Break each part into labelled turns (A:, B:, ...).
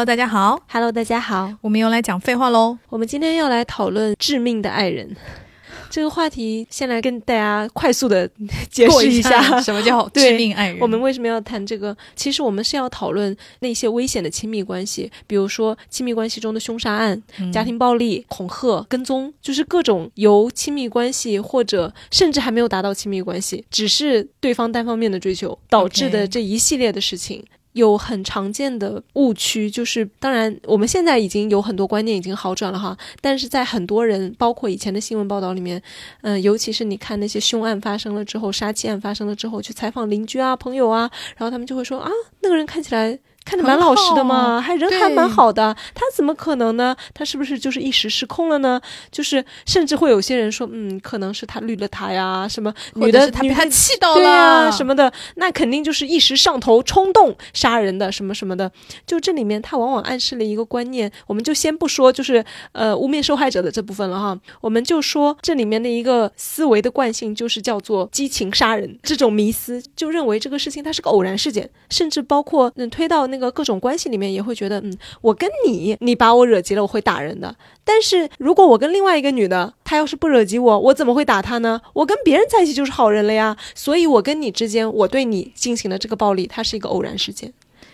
A: Hello，大家好
B: ，Hello，大家好，
A: 我们又来讲废话喽。
B: 我们今天要来讨论致命的爱人 这个话题，先来跟大家快速的解释
A: 一
B: 下
A: 什么叫 致命爱人。
B: 我们为什么要谈这个？其实我们是要讨论那些危险的亲密关系，比如说亲密关系中的凶杀案、家庭暴力、恐吓、跟踪，就是各种由亲密关系或者甚至还没有达到亲密关系，只是对方单方面的追求导致的这一系列的事情。有很常见的误区，就是当然我们现在已经有很多观念已经好转了哈，但是在很多人，包括以前的新闻报道里面，嗯，尤其是你看那些凶案发生了之后，杀妻案发生了之后，去采访邻居啊、朋友啊，然后他们就会说啊，那个人看起来。看着蛮老实的嘛，还人还蛮好的，他怎么可能呢？他是不是就是一时失控了呢？就是甚至会有些人说，嗯，可能是他绿了他呀，什么女的
A: 他被他气到了，
B: 什么的，那肯定就是一时上头冲动杀人的，什么什么的。就这里面，他往往暗示了一个观念，我们就先不说，就是呃污蔑受害者的这部分了哈，我们就说这里面的一个思维的惯性，就是叫做激情杀人这种迷思，就认为这个事情它是个偶然事件，甚至包括能推到。那个个各种关系里面也会觉得，嗯，我跟你，你把我惹急了，我会打人的。但是如果我跟另外一个女的，她要是不惹急我，我怎么会打她呢？我跟别人在一起就是好人了呀。所以，我跟你之间，我对你进行了这个暴力，它是一个偶然事件。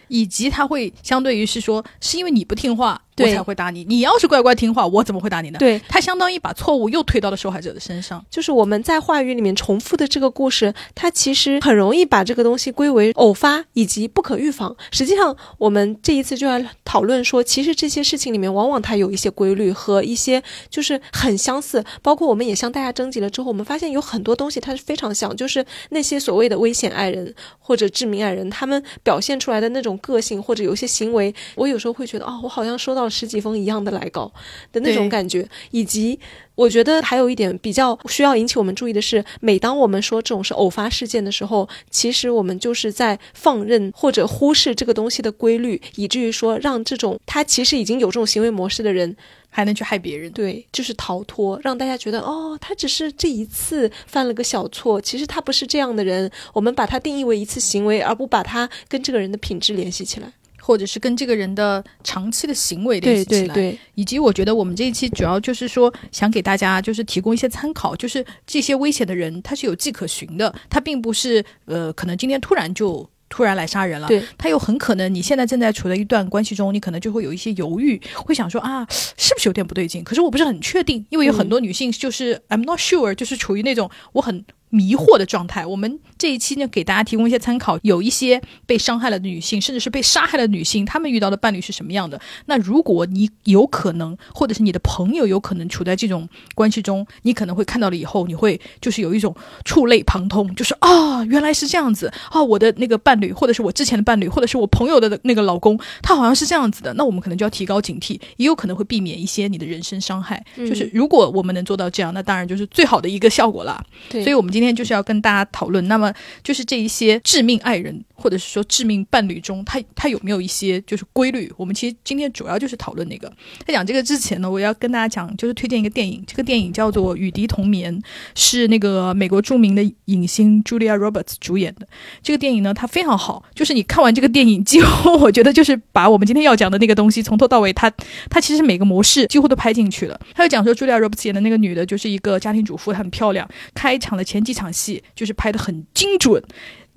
A: 以及他会相对于是说，是因为你不听话，我才会打你。你要是乖乖听话，我怎么会打你呢？
B: 对
A: 他相当于把错误又推到了受害者的身上。
B: 就是我们在话语里面重复的这个故事，它其实很容易把这个东西归为偶发以及不可预防。实际上，我们这一次就要讨论说，其实这些事情里面往往它有一些规律和一些就是很相似。包括我们也向大家征集了之后，我们发现有很多东西它是非常像，就是那些所谓的危险爱人或者致命爱人，他们表现出来的那种。个性或者有一些行为，我有时候会觉得哦，我好像收到了十几封一样的来稿的那种感觉。以及我觉得还有一点比较需要引起我们注意的是，每当我们说这种是偶发事件的时候，其实我们就是在放任或者忽视这个东西的规律，以至于说让这种他其实已经有这种行为模式的人。
A: 还能去害别人，
B: 对，就是逃脱，让大家觉得哦，他只是这一次犯了个小错，其实他不是这样的人。我们把他定义为一次行为，而不把他跟这个人的品质联系起来，
A: 或者是跟这个人的长期的行为联系起
B: 来。对对对，
A: 以及我觉得我们这一期主要就是说，想给大家就是提供一些参考，就是这些危险的人他是有迹可循的，他并不是呃，可能今天突然就。突然来杀人了，他又很可能你现在正在处在一段关系中，你可能就会有一些犹豫，会想说啊，是不是有点不对劲？可是我不是很确定，因为有很多女性就是 I'm not sure，就是处于那种我很。迷惑的状态，我们这一期呢给大家提供一些参考。有一些被伤害了的女性，甚至是被杀害的女性，她们遇到的伴侣是什么样的？那如果你有可能，或者是你的朋友有可能处在这种关系中，你可能会看到了以后，你会就是有一种触类旁通，就是啊，原来是这样子啊，我的那个伴侣，或者是我之前的伴侣，或者是我朋友的那个老公，他好像是这样子的。那我们可能就要提高警惕，也有可能会避免一些你的人身伤害。就是如果我们能做到这样，那当然就是最好的一个效果了。
B: 对，
A: 所以我们今天就是要跟大家讨论，那么就是这一些致命爱人或者是说致命伴侣中，他他有没有一些就是规律？我们其实今天主要就是讨论那个。在讲这个之前呢，我要跟大家讲，就是推荐一个电影，这个电影叫做《与敌同眠》，是那个美国著名的影星 Julia Roberts 主演的。这个电影呢，它非常好，就是你看完这个电影，几乎我觉得就是把我们今天要讲的那个东西从头到尾，它它其实每个模式几乎都拍进去了。他就讲说，Julia Roberts 演的那个女的，就是一个家庭主妇，她很漂亮，开场的前几场戏。就是拍的很精准。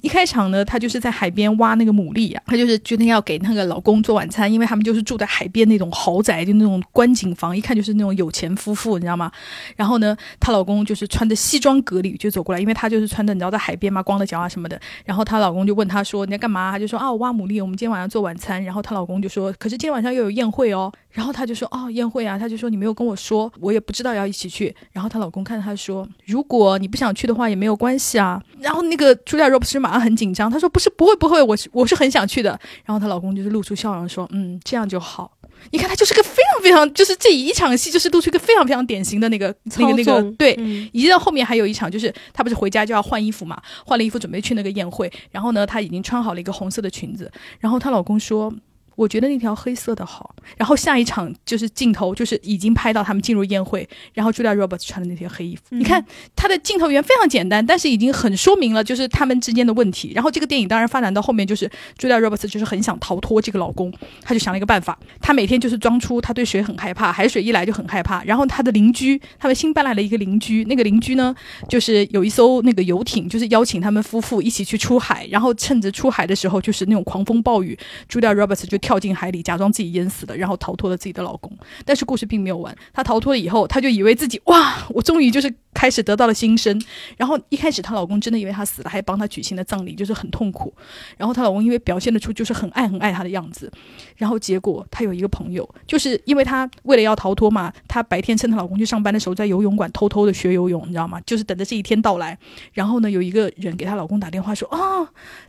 A: 一开场呢，她就是在海边挖那个牡蛎呀，她就是决定要给那个老公做晚餐，因为他们就是住在海边那种豪宅，就那种观景房，一看就是那种有钱夫妇，你知道吗？然后呢，她老公就是穿着西装革履就走过来，因为她就是穿的，你知道在海边嘛，光着脚啊什么的。然后她老公就问她说：“你在干嘛？”她就说：“啊，我挖牡蛎，我们今天晚上做晚餐。”然后她老公就说：“可是今天晚上又有宴会哦。”然后她就说：“哦，宴会啊。”她就说：“你没有跟我说，我也不知道要一起去。”然后她老公看着她说：“如果你不想去的话，也没有关系啊。”然后那个朱莉亚·罗伯斯马上很紧张，她说。不是不会不会，我是我是很想去的。然后她老公就是露出笑容说：“嗯，这样就好。”你看，她就是个非常非常，就是这一场戏就是露出一个非常非常典型的那个那个那个对。以及到后面还有一场，就是她不是回家就要换衣服嘛，换了衣服准备去那个宴会。然后呢，她已经穿好了一个红色的裙子。然后她老公说。我觉得那条黑色的好。然后下一场就是镜头，就是已经拍到他们进入宴会，然后 Julia Roberts 穿的那条黑衣服。你看他的镜头语言非常简单，但是已经很说明了就是他们之间的问题。然后这个电影当然发展到后面，就是 Julia Roberts 就是很想逃脱这个老公，他就想了一个办法，他每天就是装出他对水很害怕，海水一来就很害怕。然后他的邻居，他们新搬来了一个邻居，那个邻居呢，就是有一艘那个游艇，就是邀请他们夫妇一起去出海，然后趁着出海的时候就是那种狂风暴雨，Julia Roberts 就跳进海里，假装自己淹死了。然后逃脱了自己的老公，但是故事并没有完。她逃脱了以后，她就以为自己哇，我终于就是开始得到了新生。然后一开始她老公真的以为她死了，还帮她举行了葬礼，就是很痛苦。然后她老公因为表现得出就是很爱很爱她的样子，然后结果她有一个朋友，就是因为她为了要逃脱嘛，她白天趁她老公去上班的时候，在游泳馆偷偷的学游泳，你知道吗？就是等着这一天到来。然后呢，有一个人给她老公打电话说啊，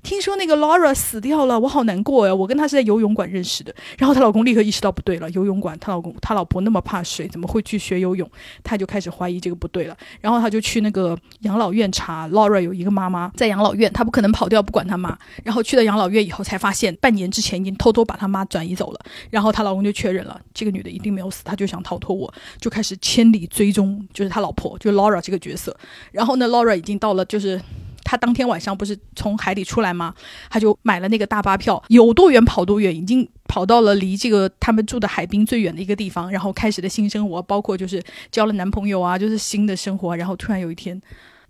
A: 听说那个 Laura 死掉了，我好难过呀，我跟她是在游泳馆认识的。然后她老公立刻意识。到不对了，游泳馆，她老公、她老婆那么怕水，怎么会去学游泳？她就开始怀疑这个不对了。然后他就去那个养老院查，Laura 有一个妈妈在养老院，他不可能跑掉不管她妈。然后去了养老院以后，才发现半年之前已经偷偷把她妈转移走了。然后她老公就确认了，这个女的一定没有死，他就想逃脱，我就开始千里追踪，就是他老婆，就是 Laura 这个角色。然后呢，Laura 已经到了，就是他当天晚上不是从海里出来吗？他就买了那个大巴票，有多远跑多远，已经。跑到了离这个他们住的海滨最远的一个地方，然后开始了新生活，包括就是交了男朋友啊，就是新的生活。然后突然有一天，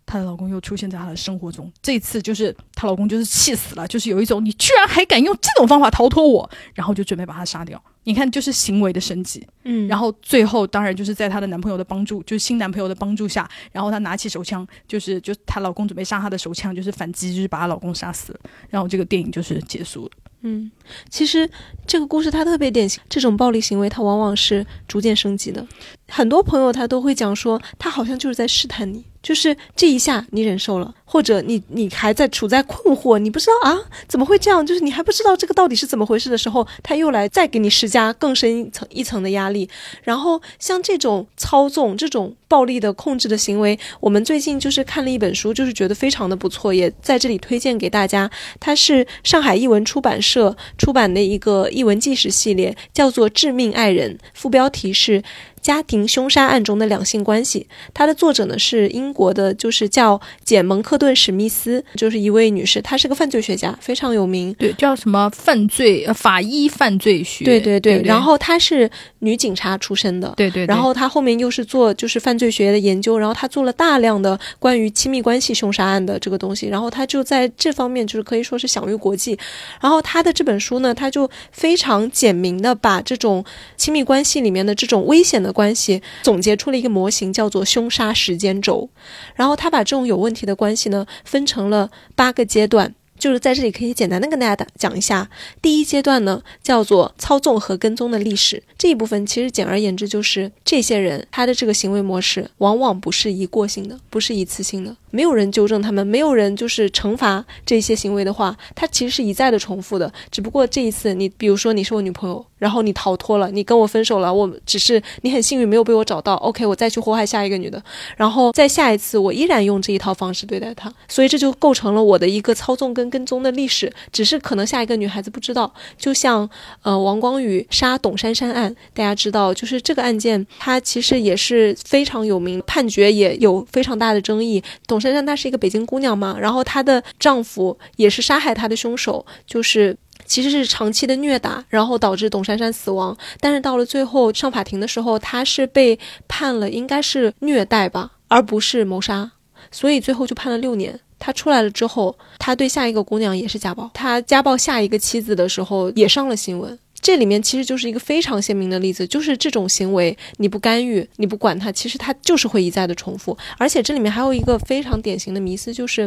A: 她的老公又出现在她的生活中。这次就是她老公就是气死了，就是有一种你居然还敢用这种方法逃脱我，然后就准备把她杀掉。你看，就是行为的升级。
B: 嗯，
A: 然后最后当然就是在她的男朋友的帮助，就是新男朋友的帮助下，然后她拿起手枪，就是就她老公准备杀她的手枪，就是反击，就是把她老公杀死了。然后这个电影就是结束了。
B: 嗯，其实这个故事它特别典型，这种暴力行为它往往是逐渐升级的。很多朋友他都会讲说，他好像就是在试探你。就是这一下你忍受了，或者你你还在处在困惑，你不知道啊怎么会这样？就是你还不知道这个到底是怎么回事的时候，他又来再给你施加更深一层一层的压力。然后像这种操纵、这种暴力的控制的行为，我们最近就是看了一本书，就是觉得非常的不错，也在这里推荐给大家。它是上海译文出版社出版的一个译文纪实系列，叫做《致命爱人》，副标题是。家庭凶杀案中的两性关系，它的作者呢是英国的，就是叫简蒙克顿史密斯，就是一位女士，她是个犯罪学家，非常有名。
A: 对，叫什么犯罪呃法医犯罪学。
B: 对对对。然后她是女警察出身的。
A: 对对。
B: 然后她后面又是做就是犯罪学的研究，然后她做了大量的关于亲密关系凶杀案的这个东西，然后她就在这方面就是可以说是享誉国际。然后她的这本书呢，她就非常简明的把这种亲密关系里面的这种危险的。关系总结出了一个模型，叫做凶杀时间轴。然后他把这种有问题的关系呢，分成了八个阶段。就是在这里可以简单的跟大家讲一下，第一阶段呢叫做操纵和跟踪的历史。这一部分其实简而言之就是这些人他的这个行为模式往往不是一过性的，不是一次性的。没有人纠正他们，没有人就是惩罚这些行为的话，他其实是一再的重复的。只不过这一次，你比如说你是我女朋友，然后你逃脱了，你跟我分手了，我只是你很幸运没有被我找到，OK，我再去祸害下一个女的，然后在下一次我依然用这一套方式对待她，所以这就构成了我的一个操纵跟跟踪的历史。只是可能下一个女孩子不知道，就像呃王光宇杀董珊珊案，大家知道，就是这个案件它其实也是非常有名，判决也有非常大的争议。董珊珊她是一个北京姑娘嘛，然后她的丈夫也是杀害她的凶手，就是其实是长期的虐打，然后导致董珊珊死亡。但是到了最后上法庭的时候，她是被判了应该是虐待吧，而不是谋杀，所以最后就判了六年。她出来了之后，她对下一个姑娘也是家暴，她家暴下一个妻子的时候也上了新闻。这里面其实就是一个非常鲜明的例子，就是这种行为你不干预，你不管它，其实它就是会一再的重复。而且这里面还有一个非常典型的迷思，就是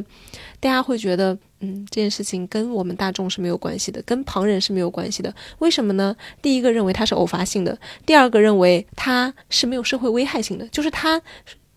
B: 大家会觉得，嗯，这件事情跟我们大众是没有关系的，跟旁人是没有关系的。为什么呢？第一个认为它是偶发性的，第二个认为它是没有社会危害性的，就是他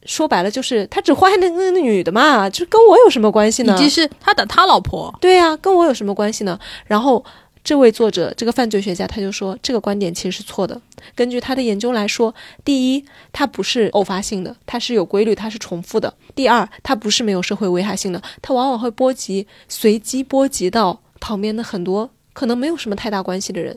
B: 说白了就是他只祸害那那那女的嘛，就跟我有什么关系呢？
A: 以及是他打他老婆，
B: 对呀，跟我有什么关系呢？然后。这位作者，这个犯罪学家，他就说这个观点其实是错的。根据他的研究来说，第一，它不是偶发性的，它是有规律，它是重复的；第二，它不是没有社会危害性的，它往往会波及随机波及到旁边的很多可能没有什么太大关系的人。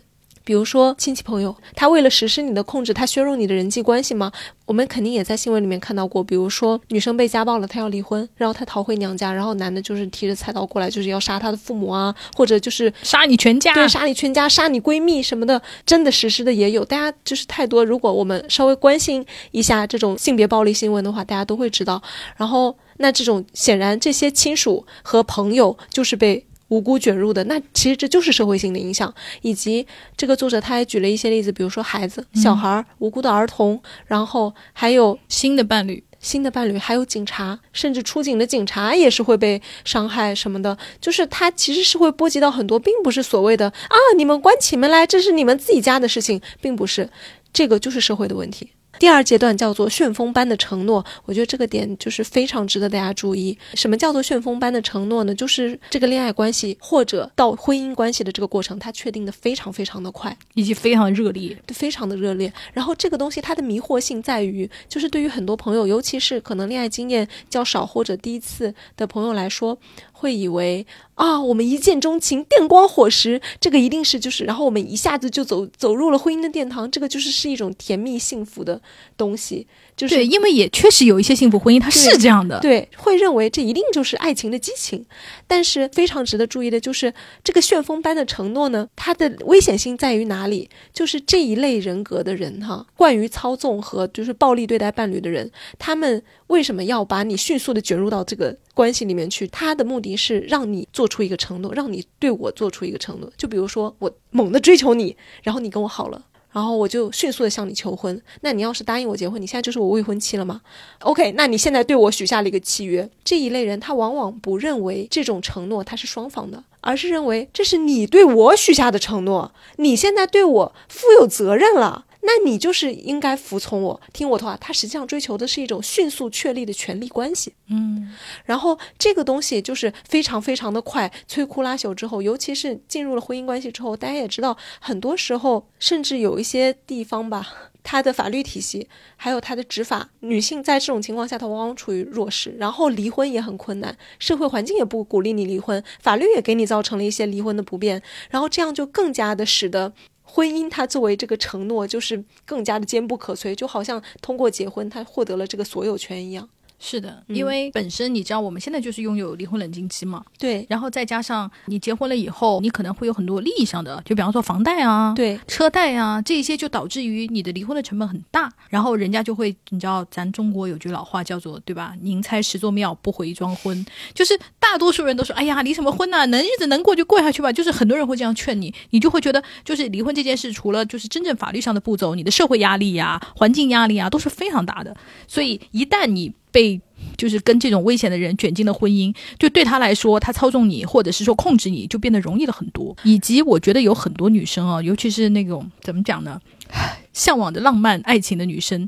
B: 比如说亲戚朋友，他为了实施你的控制，他削弱你的人际关系吗？我们肯定也在新闻里面看到过，比如说女生被家暴了，她要离婚，然后她逃回娘家，然后男的就是提着菜刀过来，就是要杀她的父母啊，或者就是
A: 杀你全家，
B: 对，杀你全家，杀你闺蜜什么的，真的实施的也有。大家就是太多，如果我们稍微关心一下这种性别暴力新闻的话，大家都会知道。然后那这种显然这些亲属和朋友就是被。无辜卷入的，那其实这就是社会性的影响，以及这个作者他还举了一些例子，比如说孩子、小孩、无辜的儿童，然后还有
A: 新的伴侣、
B: 新的伴侣，还有警察，甚至出警的警察也是会被伤害什么的，就是他其实是会波及到很多，并不是所谓的啊，你们关起门来，这是你们自己家的事情，并不是，这个就是社会的问题。第二阶段叫做旋风般的承诺，我觉得这个点就是非常值得大家注意。什么叫做旋风般的承诺呢？就是这个恋爱关系或者到婚姻关系的这个过程，它确定的非常非常的快，
A: 以及非常热烈，
B: 非常的热烈。然后这个东西它的迷惑性在于，就是对于很多朋友，尤其是可能恋爱经验较少或者第一次的朋友来说。会以为啊，我们一见钟情，电光火石，这个一定是就是，然后我们一下子就走走入了婚姻的殿堂，这个就是是一种甜蜜幸福的东西。就是
A: 对，因为也确实有一些幸福婚姻，它是这样的。
B: 对，会认为这一定就是爱情的激情。但是非常值得注意的就是这个旋风般的承诺呢，它的危险性在于哪里？就是这一类人格的人哈，惯于操纵和就是暴力对待伴侣的人，他们为什么要把你迅速的卷入到这个关系里面去？他的目的是让你做出一个承诺，让你对我做出一个承诺。就比如说我猛地追求你，然后你跟我好了。然后我就迅速的向你求婚。那你要是答应我结婚，你现在就是我未婚妻了吗？OK，那你现在对我许下了一个契约。这一类人他往往不认为这种承诺他是双方的，而是认为这是你对我许下的承诺，你现在对我负有责任了。那你就是应该服从我，听我的话。他实际上追求的是一种迅速确立的权利关系，
A: 嗯。
B: 然后这个东西就是非常非常的快，摧枯拉朽之后，尤其是进入了婚姻关系之后，大家也知道，很多时候甚至有一些地方吧，它的法律体系还有它的执法，女性在这种情况下，她往往处于弱势，然后离婚也很困难，社会环境也不鼓励你离婚，法律也给你造成了一些离婚的不便，然后这样就更加的使得。婚姻，它作为这个承诺，就是更加的坚不可摧，就好像通过结婚，他获得了这个所有权一样。
A: 是的，因为本身你知道我们现在就是拥有离婚冷静期嘛，
B: 对，
A: 然后再加上你结婚了以后，你可能会有很多利益上的，就比方说房贷啊，
B: 对，
A: 车贷啊，这些就导致于你的离婚的成本很大，然后人家就会，你知道咱中国有句老话叫做对吧？宁拆十座庙，不毁一桩婚，就是大多数人都说，哎呀，离什么婚呢？能日子能过就过下去吧。就是很多人会这样劝你，你就会觉得，就是离婚这件事，除了就是真正法律上的步骤，你的社会压力呀、环境压力啊，都是非常大的。所以一旦你被就是跟这种危险的人卷进了婚姻，就对他来说，他操纵你或者是说控制你就变得容易了很多。以及我觉得有很多女生啊，尤其是那种怎么讲呢，向往着浪漫爱情的女生。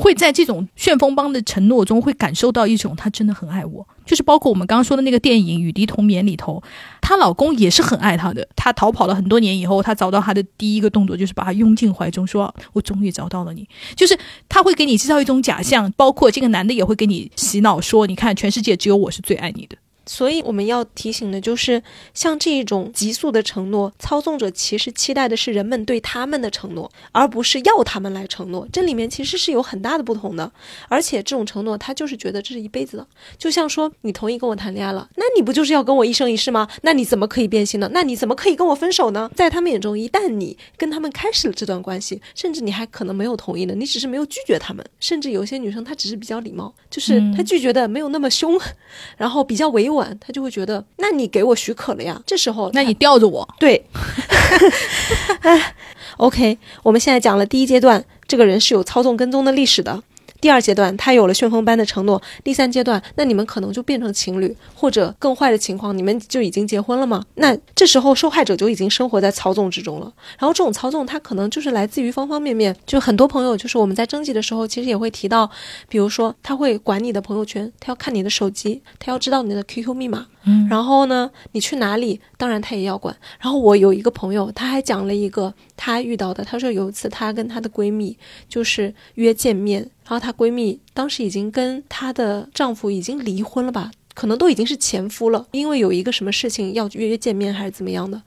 A: 会在这种旋风帮的承诺中，会感受到一种他真的很爱我，就是包括我们刚刚说的那个电影《雨滴同眠》里头，她老公也是很爱她的。她逃跑了很多年以后，她找到他的第一个动作就是把他拥进怀中，说：“我终于找到了你。”就是他会给你制造一种假象，包括这个男的也会给你洗脑，说：“你看，全世界只有我是最爱你的。”
B: 所以我们要提醒的就是，像这一种急速的承诺，操纵者其实期待的是人们对他们的承诺，而不是要他们来承诺。这里面其实是有很大的不同的。而且这种承诺，他就是觉得这是一辈子的。就像说，你同意跟我谈恋爱了，那你不就是要跟我一生一世吗？那你怎么可以变心呢？那你怎么可以跟我分手呢？在他们眼中，一旦你跟他们开始了这段关系，甚至你还可能没有同意呢，你只是没有拒绝他们。甚至有些女生，她只是比较礼貌，就是她拒绝的没有那么凶，然后比较委婉。他就会觉得，那你给我许可了呀？这时候，
A: 那你吊着我。
B: 对，OK，我们现在讲了第一阶段，这个人是有操纵跟踪的历史的。第二阶段，他有了旋风般的承诺。第三阶段，那你们可能就变成情侣，或者更坏的情况，你们就已经结婚了吗？那这时候受害者就已经生活在操纵之中了。然后这种操纵，它可能就是来自于方方面面。就很多朋友，就是我们在征集的时候，其实也会提到，比如说他会管你的朋友圈，他要看你的手机，他要知道你的 QQ 密码。
A: 嗯，
B: 然后呢，你去哪里，当然他也要管。然后我有一个朋友，他还讲了一个他遇到的，他说有一次她跟她的闺蜜就是约见面。然后她闺蜜当时已经跟她的丈夫已经离婚了吧，可能都已经是前夫了，因为有一个什么事情要约约见面还是怎么样的。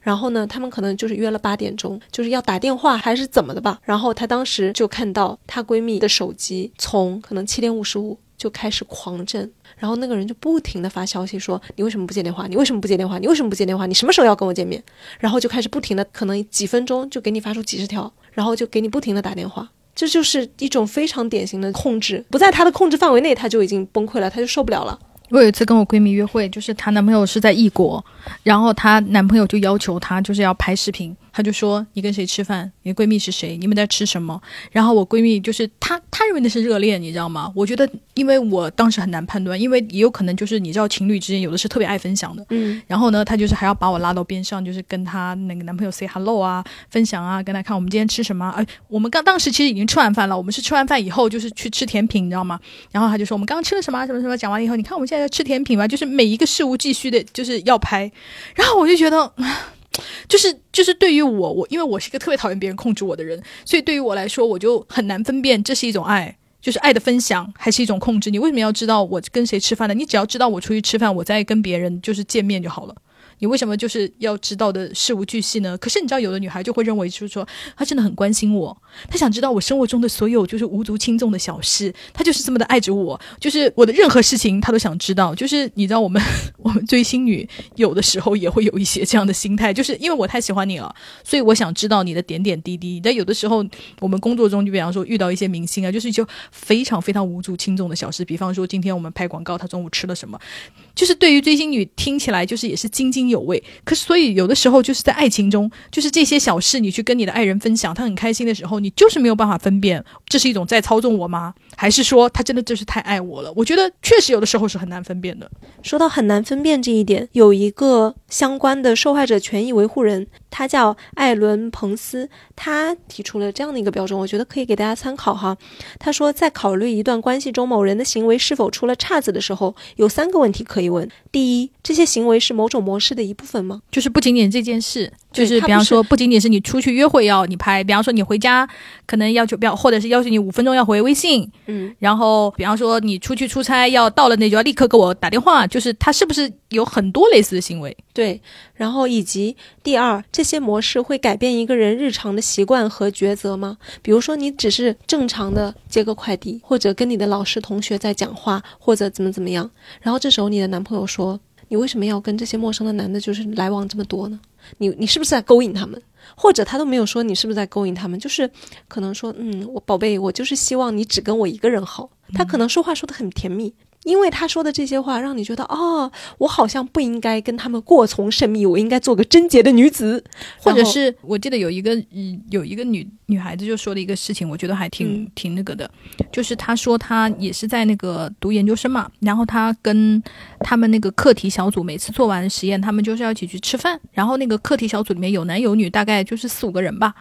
B: 然后呢，他们可能就是约了八点钟，就是要打电话还是怎么的吧。然后她当时就看到她闺蜜的手机从可能七点五十五就开始狂震，然后那个人就不停的发消息说你为什么不接电话？你为什么不接电话？你为什么不接电话？你什么时候要跟我见面？然后就开始不停的，可能几分钟就给你发出几十条，然后就给你不停的打电话。这就是一种非常典型的控制，不在他的控制范围内，他就已经崩溃了，他就受不了了。
A: 我有一次跟我闺蜜约会，就是她男朋友是在异国，然后她男朋友就要求她就是要拍视频。她就说：“你跟谁吃饭？你的闺蜜是谁？你们在吃什么？”然后我闺蜜就是她，她认为那是热恋，你知道吗？我觉得，因为我当时很难判断，因为也有可能就是你知道，情侣之间有的是特别爱分享的，
B: 嗯。
A: 然后呢，她就是还要把我拉到边上，就是跟她那个男朋友 say hello 啊，分享啊，跟她看我们今天吃什么。哎，我们刚当时其实已经吃完饭了，我们是吃完饭以后就是去吃甜品，你知道吗？然后她就说我们刚刚吃了什么什么什么。讲完了以后，你看我们现在在吃甜品吧，就是每一个事无巨细的，就是要拍。然后我就觉得。就是就是对于我我因为我是一个特别讨厌别人控制我的人，所以对于我来说我就很难分辨这是一种爱，就是爱的分享，还是一种控制。你为什么要知道我跟谁吃饭呢？你只要知道我出去吃饭，我在跟别人就是见面就好了。你为什么就是要知道的事无巨细呢？可是你知道，有的女孩就会认为，就是说，她真的很关心我，她想知道我生活中的所有就是无足轻重的小事，她就是这么的爱着我，就是我的任何事情她都想知道。就是你知道，我们 我们追星女有的时候也会有一些这样的心态，就是因为我太喜欢你了，所以我想知道你的点点滴滴。但有的时候，我们工作中就比方说遇到一些明星啊，就是就非常非常无足轻重的小事，比方说今天我们拍广告，他中午吃了什么，就是对于追星女听起来就是也是津津。有味，可是所以有的时候就是在爱情中，就是这些小事，你去跟你的爱人分享，他很开心的时候，你就是没有办法分辨，这是一种在操纵我吗？还是说他真的就是太爱我了？我觉得确实有的时候是很难分辨的。
B: 说到很难分辨这一点，有一个相关的受害者权益维护人，他叫艾伦·彭斯，他提出了这样的一个标准，我觉得可以给大家参考哈。他说，在考虑一段关系中某人的行为是否出了岔子的时候，有三个问题可以问：第一，这些行为是某种模式的一部分吗？
A: 就是不仅仅这件事。就是比方说，不仅仅是你出去约会要你拍，比方说你回家可能要求不要，或者是要求你五分钟要回微信，
B: 嗯，
A: 然后比方说你出去出差要到了那就要立刻给我打电话，就是他是不是有很多类似的行为？
B: 对，然后以及第二，这些模式会改变一个人日常的习惯和抉择吗？比如说你只是正常的接个快递，或者跟你的老师同学在讲话，或者怎么怎么样，然后这时候你的男朋友说，你为什么要跟这些陌生的男的，就是来往这么多呢？你你是不是在勾引他们？或者他都没有说你是不是在勾引他们，就是可能说，嗯，我宝贝，我就是希望你只跟我一个人好。他可能说话说的很甜蜜。因为他说的这些话，让你觉得哦，我好像不应该跟他们过从甚密，我应该做个贞洁的女子。
A: 或者是我记得有一个嗯，有一个女女孩子就说了一个事情，我觉得还挺挺那个的，就是她说她也是在那个读研究生嘛，然后她跟他们那个课题小组每次做完实验，他们就是要一起去吃饭，然后那个课题小组里面有男有女，大概就是四五个人吧。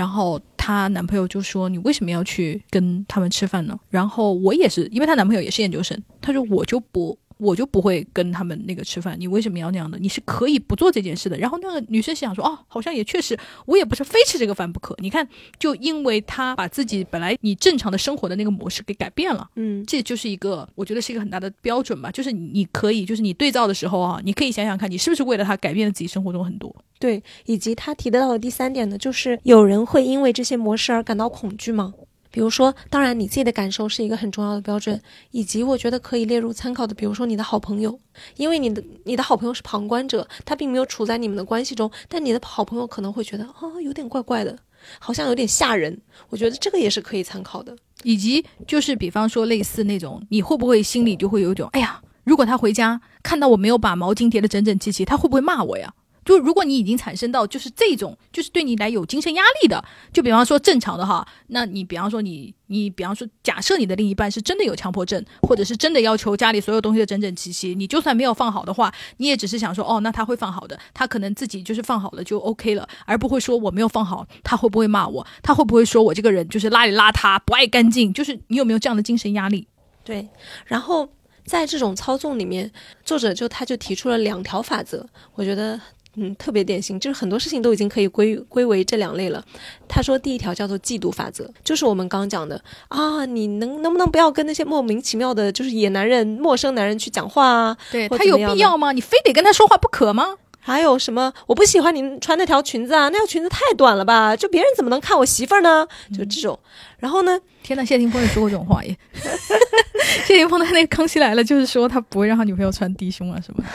A: 然后她男朋友就说：“你为什么要去跟他们吃饭呢？”然后我也是，因为她男朋友也是研究生，他说：“我就不。”我就不会跟他们那个吃饭，你为什么要那样的？你是可以不做这件事的。然后那个女生想说，哦，好像也确实，我也不是非吃这个饭不可。你看，就因为他把自己本来你正常的生活的那个模式给改变了，
B: 嗯，
A: 这就是一个我觉得是一个很大的标准吧。就是你可以，就是你对照的时候啊，你可以想想看，你是不是为了他改变了自己生活中很多。
B: 对，以及他提得到的第三点呢，就是有人会因为这些模式而感到恐惧吗？比如说，当然你自己的感受是一个很重要的标准，以及我觉得可以列入参考的，比如说你的好朋友，因为你的你的好朋友是旁观者，他并没有处在你们的关系中，但你的好朋友可能会觉得啊，有点怪怪的，好像有点吓人。我觉得这个也是可以参考的，
A: 以及就是比方说类似那种，你会不会心里就会有一种，哎呀，如果他回家看到我没有把毛巾叠得整整齐齐，他会不会骂我呀？就如果你已经产生到就是这种，就是对你来有精神压力的，就比方说正常的哈，那你比方说你你比方说假设你的另一半是真的有强迫症，或者是真的要求家里所有东西的整整齐齐，你就算没有放好的话，你也只是想说哦，那他会放好的，他可能自己就是放好了就 OK 了，而不会说我没有放好，他会不会骂我？他会不会说我这个人就是邋里邋遢不爱干净？就是你有没有这样的精神压力？
B: 对，然后在这种操纵里面，作者就他就提出了两条法则，我觉得。嗯，特别典型，就是很多事情都已经可以归归为这两类了。他说第一条叫做嫉妒法则，就是我们刚讲的啊，你能能不能不要跟那些莫名其妙的，就是野男人、陌生男人去讲话啊？
A: 对他有必要吗？你非得跟他说话不可吗？
B: 还有什么？我不喜欢你穿那条裙子啊，那条裙子太短了吧？就别人怎么能看我媳妇儿呢？就这种。然后呢，
A: 天呐，谢霆锋也说过这种话耶。谢霆锋他那个《康熙来了》就是说他不会让他女朋友穿低胸啊什么的。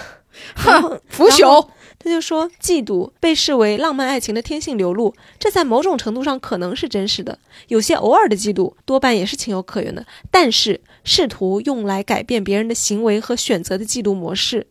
A: 哼，腐朽。
B: 那就说，嫉妒被视为浪漫爱情的天性流露，这在某种程度上可能是真实的。有些偶尔的嫉妒，多半也是情有可原的。但是，试图用来改变别人的行为和选择的嫉妒模式，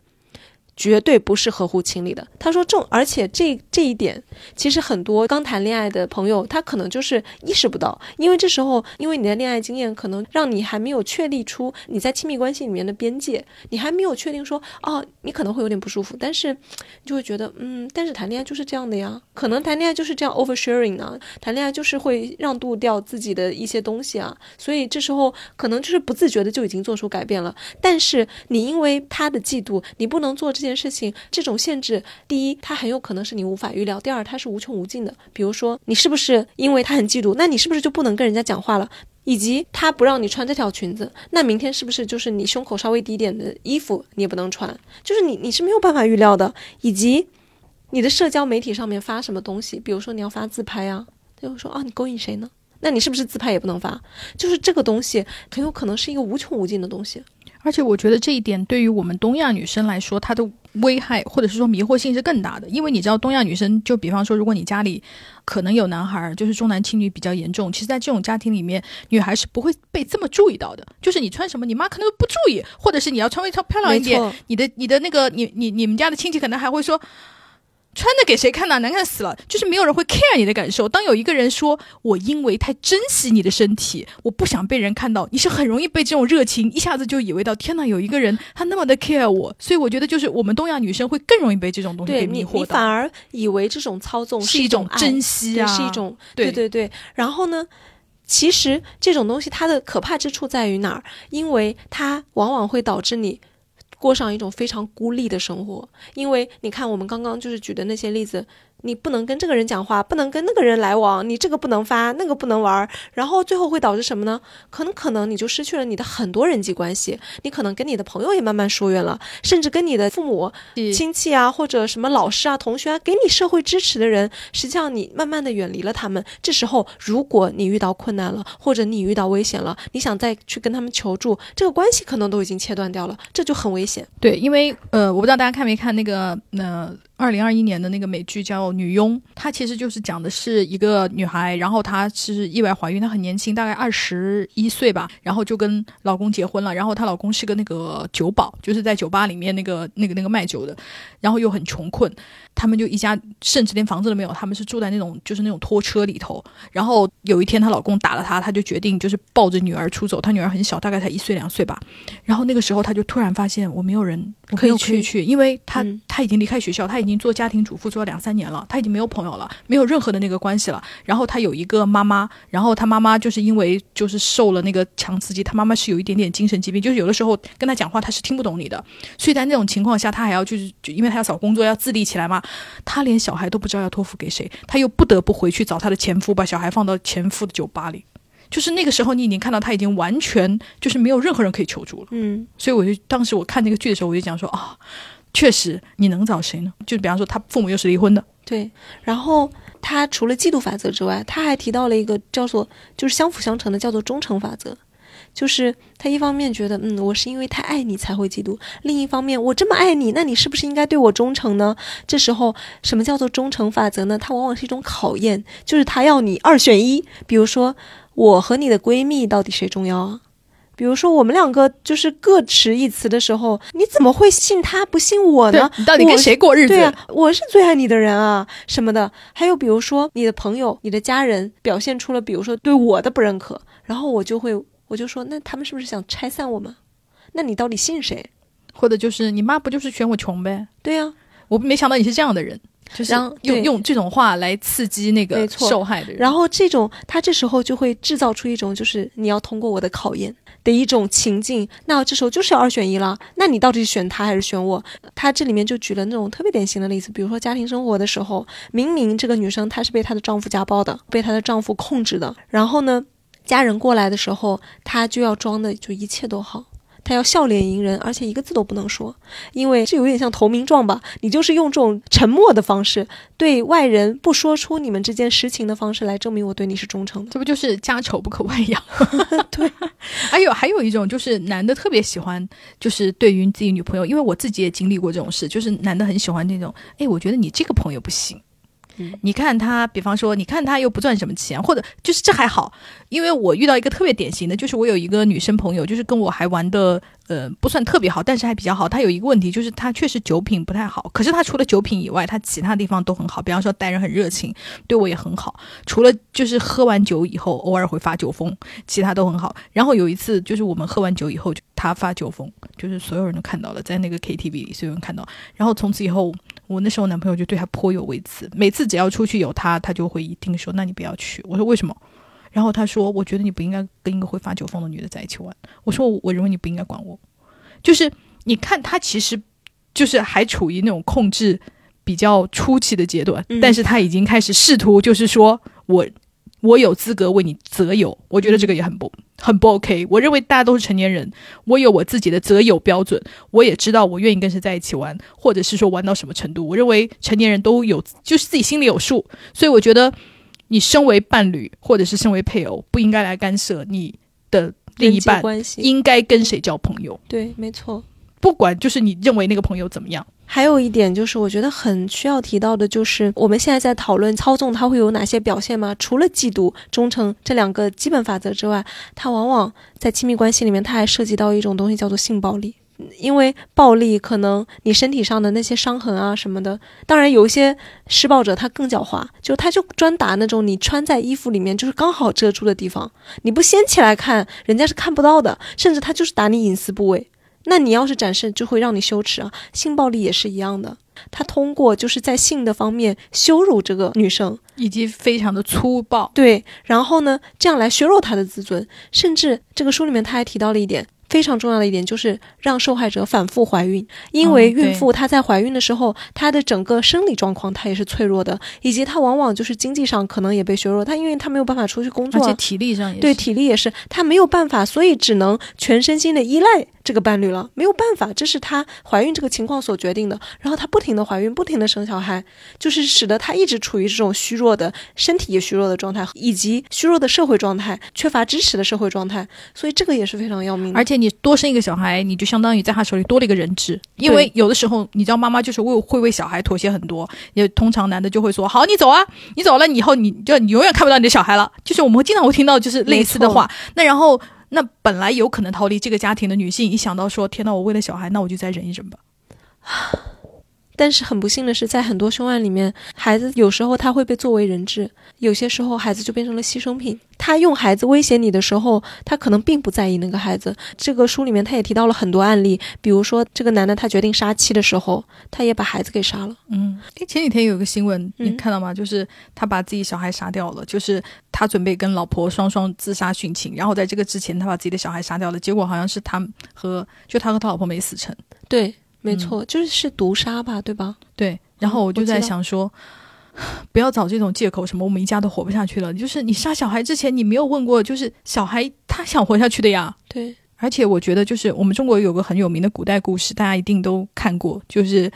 B: 绝对不是合乎情理的。他说这，而且这这一点，其实很多刚谈恋爱的朋友，他可能就是意识不到，因为这时候，因为你的恋爱经验可能让你还没有确立出你在亲密关系里面的边界，你还没有确定说，哦，你可能会有点不舒服，但是你就会觉得，嗯，但是谈恋爱就是这样的呀，可能谈恋爱就是这样 oversharing 啊，谈恋爱就是会让渡掉自己的一些东西啊，所以这时候可能就是不自觉的就已经做出改变了。但是你因为他的嫉妒，你不能做这这件事情，这种限制，第一，它很有可能是你无法预料；第二，它是无穷无尽的。比如说，你是不是因为他很嫉妒，那你是不是就不能跟人家讲话了？以及他不让你穿这条裙子，那明天是不是就是你胸口稍微低一点的衣服你也不能穿？就是你你是没有办法预料的。以及你的社交媒体上面发什么东西，比如说你要发自拍啊，他就说啊你勾引谁呢？那你是不是自拍也不能发？就是这个东西很有可能是一个无穷无尽的东西。
A: 而且我觉得这一点对于我们东亚女生来说，它的危害或者是说迷惑性是更大的。因为你知道，东亚女生就比方说，如果你家里可能有男孩儿，就是重男轻女比较严重，其实，在这种家庭里面，女孩是不会被这么注意到的。就是你穿什么，你妈可能不注意，或者是你要穿微超漂亮一点，你的你的那个你你你们家的亲戚可能还会说。穿的给谁看呢？难看死了！就是没有人会 care 你的感受。当有一个人说“我因为太珍惜你的身体，我不想被人看到”，你是很容易被这种热情一下子就以为到天呐，有一个人他那么的 care 我。所以我觉得，就是我们东亚女生会更容易被这种东西给迷惑你，
B: 反而以为这种操纵
A: 是
B: 一
A: 种珍惜
B: 对
A: 啊，
B: 是一种
A: 对
B: 对对对。然后呢，其实这种东西它的可怕之处在于哪儿？因为它往往会导致你过上一种非常孤立的生活。因为你看，我们刚刚就是举的那些例子。你不能跟这个人讲话，不能跟那个人来往，你这个不能发，那个不能玩，然后最后会导致什么呢？可能可能你就失去了你的很多人际关系，你可能跟你的朋友也慢慢疏远了，甚至跟你的父母亲戚啊，或者什么老师啊、同学啊，给你社会支持的人，实际上你慢慢的远离了他们。这时候，如果你遇到困难了，或者你遇到危险了，你想再去跟他们求助，这个关系可能都已经切断掉了，这就很危险。
A: 对，因为呃，我不知道大家看没看那个呃，二零二一年的那个美剧叫《女佣》，它其实就是讲的是一个女孩，然后她是意外怀孕，她很年轻，大概二十一岁吧，然后就跟老公结婚了，然后她老公是个那个酒保，就是在酒吧里面那个那个那个卖酒的，然后又很穷困，他们就一家甚至连房子都没有，他们是住在那种就是那种拖车里头，然后有一天她老公打了她，她就决定就是抱着女儿出走，她女儿很小，大概才一岁两岁吧，然后那个时候她就突然发现我没有人
B: 可以
A: 去去，因为她、她已经离开学校，她已经做家庭主妇做了两三年了，她已经没有朋友了，没有任何的那个关系了。然后她有一个妈妈，然后她妈妈就是因为就是受了那个强刺激，她妈妈是有一点点精神疾病，就是有的时候跟她讲话她是听不懂你的，所以在那种情况下，她还要就是就因为她要找工作要自立起来嘛，她连小孩都不知道要托付给谁，她又不得不回去找她的前夫，把小孩放到前夫的酒吧里。就是那个时候，你已经看到他已经完全就是没有任何人可以求助了。
B: 嗯，
A: 所以我就当时我看那个剧的时候，我就讲说啊，确实你能找谁呢？就比方说他父母又是离婚的，
B: 对。然后他除了嫉妒法则之外，他还提到了一个叫做就是相辅相成的，叫做忠诚法则。就是他一方面觉得，嗯，我是因为太爱你才会嫉妒；另一方面，我这么爱你，那你是不是应该对我忠诚呢？这时候，什么叫做忠诚法则呢？它往往是一种考验，就是他要你二选一。比如说，我和你的闺蜜到底谁重要啊？比如说，我们两个就是各持一词的时候，你怎么会信他不信我呢？
A: 你到底跟谁过日子？
B: 对啊，我是最爱你的人啊，什么的。还有比如说，你的朋友、你的家人表现出了，比如说对我的不认可，然后我就会，我就说，那他们是不是想拆散我们？那你到底信谁？
A: 或者就是你妈不就是嫌我穷呗？
B: 对呀、
A: 我没想到你是这样的人。就是用用这种话来刺激那个受害的人。
B: 然后这种他这时候就会制造出一种就是你要通过我的考验的一种情境，那这时候就是要二选一了，那你到底选他还是选我？他这里面就举了那种特别典型的例子，比如说家庭生活的时候，明明这个女生她是被她的丈夫家暴的，被她的丈夫控制的，然后呢，家人过来的时候，她就要装的就一切都好。她要笑脸迎人，而且一个字都不能说，因为这有点像投名状吧？你就是用这种沉默的方式，对外人不说出你们之间实情的方式来证明我对你是忠诚的。
A: 这不就是家丑不可外扬？
B: 对，
A: 还有还有一种就是男的特别喜欢，就是对于自己女朋友，因为我自己也经历过这种事，就是男的很喜欢那种，哎，我觉得你这个朋友不行。你看他，比方说，你看他又不赚什么钱，或者就是这还好，因为我遇到一个特别典型的，就是我有一个女生朋友，就是跟我还玩的，呃，不算特别好，但是还比较好。她有一个问题，就是她确实酒品不太好，可是她除了酒品以外，她其他地方都很好，比方说待人很热情，对我也很好。除了就是喝完酒以后偶尔会发酒疯，其他都很好。然后有一次就是我们喝完酒以后，就他发酒疯，就是所有人都看到了，在那个 KTV 里，所有人看到。然后从此以后，我那时候男朋友就对他颇有微词，每次只要出去有他，他就会一定说：“那你不要去。”我说：“为什么？”然后他说：“我觉得你不应该跟一个会发酒疯的女的在一起玩。”我说：“我认为你不应该管我。”就是你看他其实就是还处于那种控制比较初期的阶段，
B: 嗯
A: 但是他已经开始试图就是说我我有资格为你择友，我觉得这个也很不很不 OK。我认为大家都是成年人，我有我自己的择友标准，我也知道我愿意跟谁在一起玩，或者是说玩到什么程度。我认为成年人都有就是自己心里有数，所以我觉得你身为伴侣或者是身为配偶，不应该来干涉你的另一半应该跟谁交朋友，
B: 对，没错。
A: 不管就是你认为那个朋友怎么样。
B: 还有一点就是，我觉得很需要提到的，就是我们现在在讨论操纵它会有哪些表现吗？除了嫉妒、忠诚这两个基本法则之外，它往往在亲密关系里面，它还涉及到一种东西叫做性暴力。因为暴力可能你身体上的那些伤痕啊什么的，当然有一些施暴者他更狡猾，就他就专打那种你穿在衣服里面就是刚好遮住的地方，你不掀起来看，人家是看不到的，甚至他就是打你隐私部位。那你要是展示，就会让你羞耻啊。性暴力也是一样的，他通过就是在性的方面羞辱这个女生，
A: 以及非常的粗暴，
B: 对，然后呢，这样来削弱她的自尊，甚至这个书里面他还提到了一点。非常重要的一点就是让受害者反复怀孕，因为孕妇她在怀孕的时候，她的整个生理状况她也是脆弱的，以及她往往就是经济上可能也被削弱，她因为她没有办法出去工作啊，
A: 而且体力上也是
B: 对体力也是，她没有办法，所以只能全身心的依赖这个伴侣了，没有办法，这是她怀孕这个情况所决定的。然后她不停的怀孕，不停的生小孩，就是使得她一直处于这种虚弱的身体也虚弱的状态，以及虚弱的社会状态，缺乏支持的社会状态，所以这个也是非常要命的。
A: 而且你多生一个小孩，你就相当于在他手里多了一个人质，因为有的时候你知道妈妈就是为会为小孩妥协很多，也通常男的就会说好你走啊，你走了，以后你就你永远看不到你的小孩了。就是我们会经常会听到就是类似的话，那然后那本来有可能逃离这个家庭的女性，一想到说天呐，我为了小孩，那我就再忍一忍吧。
B: 但是很不幸的是，在很多凶案里面，孩子有时候他会被作为人质，有些时候孩子就变成了牺牲品。他用孩子威胁你的时候，他可能并不在意那个孩子。这个书里面他也提到了很多案例，比如说这个男的他决定杀妻的时候，他也把孩子给杀了。
A: 嗯，诶，前几天有一个新闻，你
B: 嗯
A: 看到吗？就是他把自己小孩杀掉了，就是他准备跟老婆双双自杀殉情，然后在这个之前，他把自己的小孩杀掉了，结果好像是他和就他和他老婆没死成。
B: 对，没错，就是是毒杀吧，对吧？
A: 对，然后我就在想说，不要找这种借口，什么我们一家都活不下去了。就是你杀小孩之前，你没有问过，就是小孩他想活下去的呀。
B: 对，
A: 而且我觉得，就是我们中国有个很有名的古代故事，大家一定都看过，就是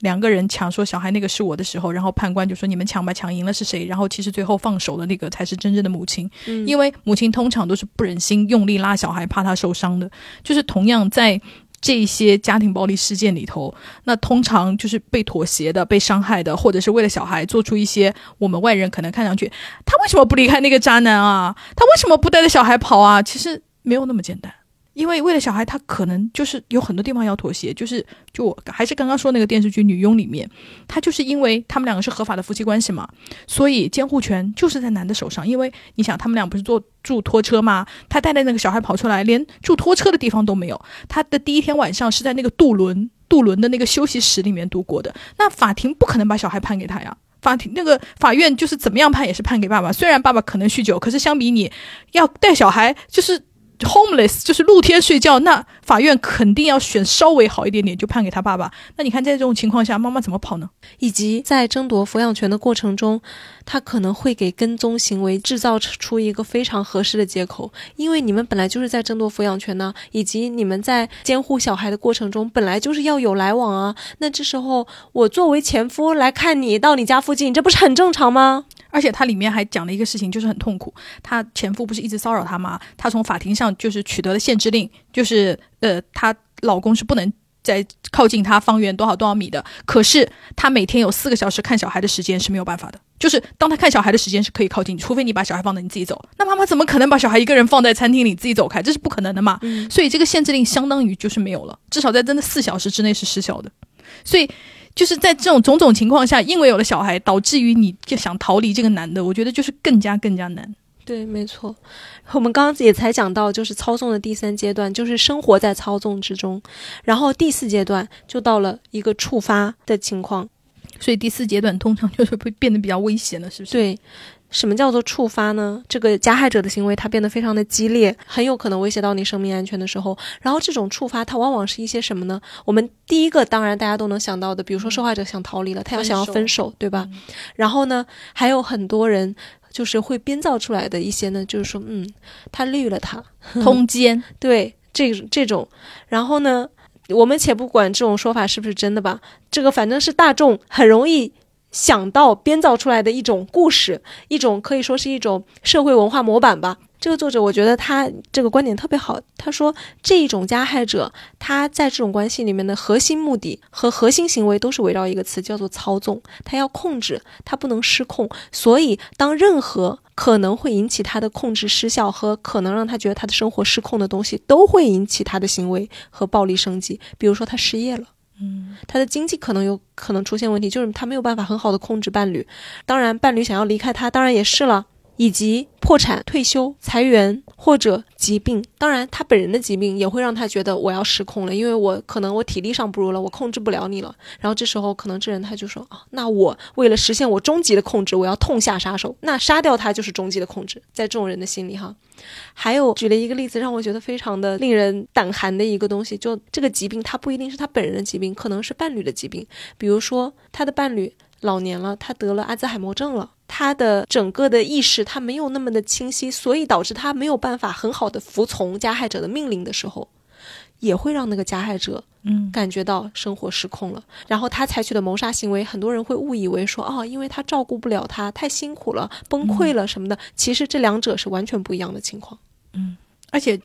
A: 两个人抢说小孩那个是我的时候，然后判官就说你们抢吧，抢赢了是谁？然后其实最后放手的那个才是真正的母亲，
B: 嗯，
A: 因为母亲通常都是不忍心用力拉小孩，怕他受伤的。就是同样在这些家庭暴力事件里头，那通常就是被妥协的、被伤害的，或者是为了小孩做出一些我们外人可能看上去他为什么不离开那个渣男啊？他为什么不带着小孩跑啊？其实没有那么简单。因为为了小孩，他可能就是有很多地方要妥协，就是就我还是刚刚说那个电视剧《女佣》里面，他就是因为他们两个是合法的夫妻关系嘛，所以监护权就是在男的手上。因为你想，他们俩不是坐住拖车吗？他带着那个小孩跑出来，连住拖车的地方都没有。他的第一天晚上是在那个渡轮，渡轮的那个休息室里面度过的。那法庭不可能把小孩判给他呀。法庭那个法院就是怎么样判也是判给爸爸，虽然爸爸可能酗酒，可是相比你要带小孩，就是 homeless，就是露天睡觉，那法院肯定要选稍微好一点点，就判给他爸爸。那你看在这种情况下，妈妈怎么跑呢？
B: 以及在争夺抚养权的过程中，他可能会给跟踪行为制造出一个非常合适的借口，因为你们本来就是在争夺抚养权呢，以及你们在监护小孩的过程中本来就是要有来往啊。那这时候我作为前夫来看你到你家附近，这不是很正常吗？
A: 而且他里面还讲了一个事情，就是很痛苦。她前夫不是一直骚扰她吗？她从法庭上就是取得了限制令，就是呃，她老公是不能再靠近她方圆多少多少米的。可是她每天有四个小时看小孩的时间是没有办法的，就是当她看小孩的时间是可以靠近，除非你把小孩放在你自己走。那妈妈怎么可能把小孩一个人放在餐厅里自己走开？这是不可能的嘛。所以这个限制令相当于就是没有了，至少在真的四小时之内是失效的。所以。就是在这种种种情况下，因为有了小孩，导致于你就想逃离这个男的，我觉得就是更加更加难。
B: 对，没错。我们刚刚也才讲到，就是操纵的第三阶段，就是生活在操纵之中。然后第四阶段就到了一个触发的情况，
A: 所以第四阶段通常就是会变得比较危险了，是不是？
B: 对。什么叫做触发呢？这个加害者的行为，它变得非常的激烈，很有可能威胁到你生命安全的时候。然后这种触发，它往往是一些什么呢？我们第一个当然大家都能想到的，比如说受害者想逃离了，他要想要分手，对吧？然后呢，还有很多人就是会编造出来的一些呢，就是说，嗯，他绿了他，
A: 通奸，
B: 对，这这种。然后呢，我们且不管这种说法是不是真的吧，这个反正是大众很容易。想到编造出来的一种故事，一种可以说是一种社会文化模板吧。这个作者我觉得他这个观点特别好。他说，这一种加害者他在这种关系里面的核心目的和核心行为都是围绕一个词，叫做操纵。他要控制，他不能失控。所以，当任何可能会引起他的控制失效和可能让他觉得他的生活失控的东西，都会引起他的行为和暴力升级。比如说，他失业了。
A: 嗯，
B: 他的经济可能有可能出现问题，就是他没有办法很好的控制伴侣。当然，伴侣想要离开他，当然也是了。以及破产、退休、裁员或者疾病，当然他本人的疾病也会让他觉得我要失控了，因为我可能我体力上不如了，我控制不了你了。然后这时候可能这人他就说啊，那我为了实现我终极的控制，我要痛下杀手，那杀掉他就是终极的控制。在这种人的心里哈，还有举了一个例子让我觉得非常的令人胆寒的一个东西，就这个疾病他不一定是他本人的疾病，可能是伴侣的疾病，比如说他的伴侣老年了，他得了阿兹海默症了。他的整个的意识他没有那么的清晰，所以导致他没有办法很好的服从加害者的命令的时候，也会让那个加害者
A: 嗯
B: 感觉到生活失控了。然后他采取的谋杀行为，很多人会误以为说哦，因为他照顾不了他，太辛苦了，崩溃了什么的。其实这两者是完全不一样的情况。
A: 嗯，而且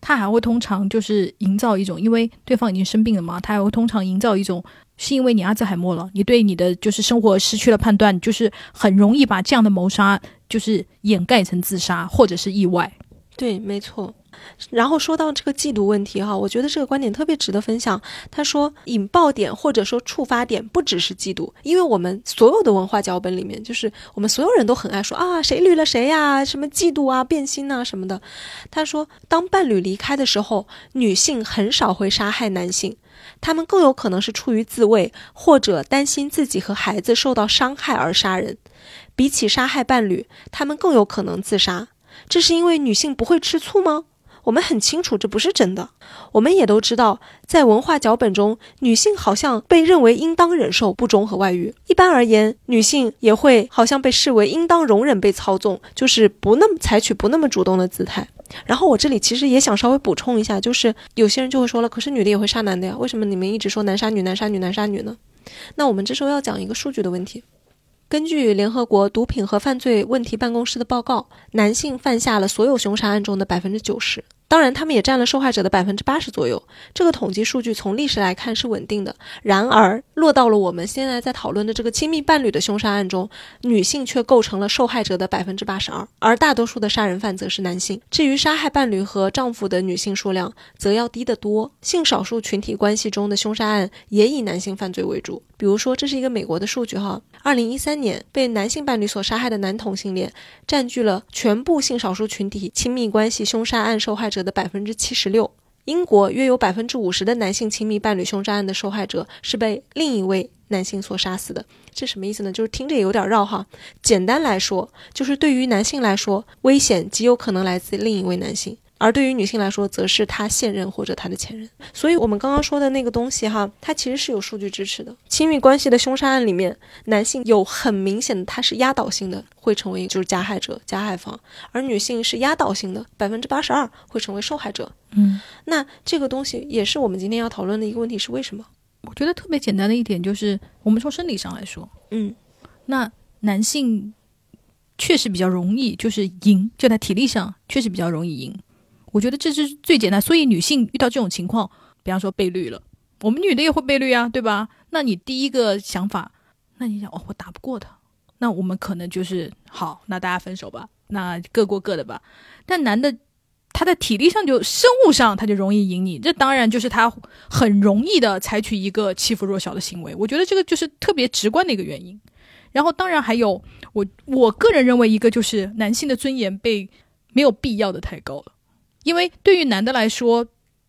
A: 他还会通常就是营造一种，因为对方已经生病了嘛，他还会通常营造一种。是因为你阿兹海默了，你对你的就是生活失去了判断，就是很容易把这样的谋杀就是掩盖成自杀或者是意外。
B: 对，没错。然后说到这个嫉妒问题哈，我觉得这个观点特别值得分享。他说，引爆点或者说触发点不只是嫉妒，因为我们所有的文化脚本里面，就是我们所有人都很爱说啊，谁绿了谁呀，什么嫉妒啊、变心啊什么的。他说，当伴侣离开的时候，女性很少会杀害男性。他们更有可能是出于自卫，或者担心自己和孩子受到伤害而杀人。比起杀害伴侣，他们更有可能自杀。这是因为女性不会吃醋吗？我们很清楚这不是真的。我们也都知道，在文化脚本中，女性好像被认为应当忍受不忠和外遇。一般而言，女性也会好像被视为应当容忍被操纵，就是不那么采取不那么主动的姿态。然后我这里其实也想稍微补充一下，就是有些人就会说了，可是女的也会杀男的呀，为什么你们一直说男杀女、男杀女、男杀女呢？那我们这时候要讲一个数据的问题。根据联合国毒品和犯罪问题办公室的报告，男性犯下了所有凶杀案中的百分之九十。当然，他们也占了受害者的百分之八十左右。这个统计数据从历史来看是稳定的。然而，落到了我们现在在讨论的这个亲密伴侣的凶杀案中，女性却构成了受害者的百分之八十二，而大多数的杀人犯则是男性。至于杀害伴侣和丈夫的女性数量，则要低得多。性少数群体关系中的凶杀案也以男性犯罪为主。比如说，这是一个美国的数据哈，二零一三年被男性伴侣所杀害的男同性恋，占据了全部性少数群体亲密关系凶杀案受害者的百分之七十六，英国约有百分之五十的男性亲密伴侣凶杀案的受害者是被另一位男性所杀死的。这什么意思呢？就是听着有点绕哈。简单来说，就是对于男性来说，危险极有可能来自另一位男性。而对于女性来说，则是她现任或者她的前任。所以，我们刚刚说的那个东西，哈，它其实是有数据支持的。亲密关系的凶杀案里面，男性有很明显的，他是压倒性的会成为就是加害者、加害方，而女性是压倒性的百分之八十二会成为受害者。
A: 嗯，
B: 那这个东西也是我们今天要讨论的一个问题，是为什么？
A: 我觉得特别简单的一点就是，我们从生理上来说，
B: 嗯，
A: 那男性确实比较容易就是赢，就在体力上确实比较容易赢。我觉得这是最简单，所以女性遇到这种情况，比方说被绿了，我们女的也会被绿啊，对吧？那你第一个想法，那你想哦，我打不过他，那我们可能就是好，那大家分手吧，那各过各的吧。但男的，他的体力上就生物上他就容易赢你，这当然就是他很容易的采取一个欺负弱小的行为。我觉得这个就是特别直观的一个原因。然后当然还有我我个人认为一个就是男性的尊严被没有必要的太高了。因为对于男的来说，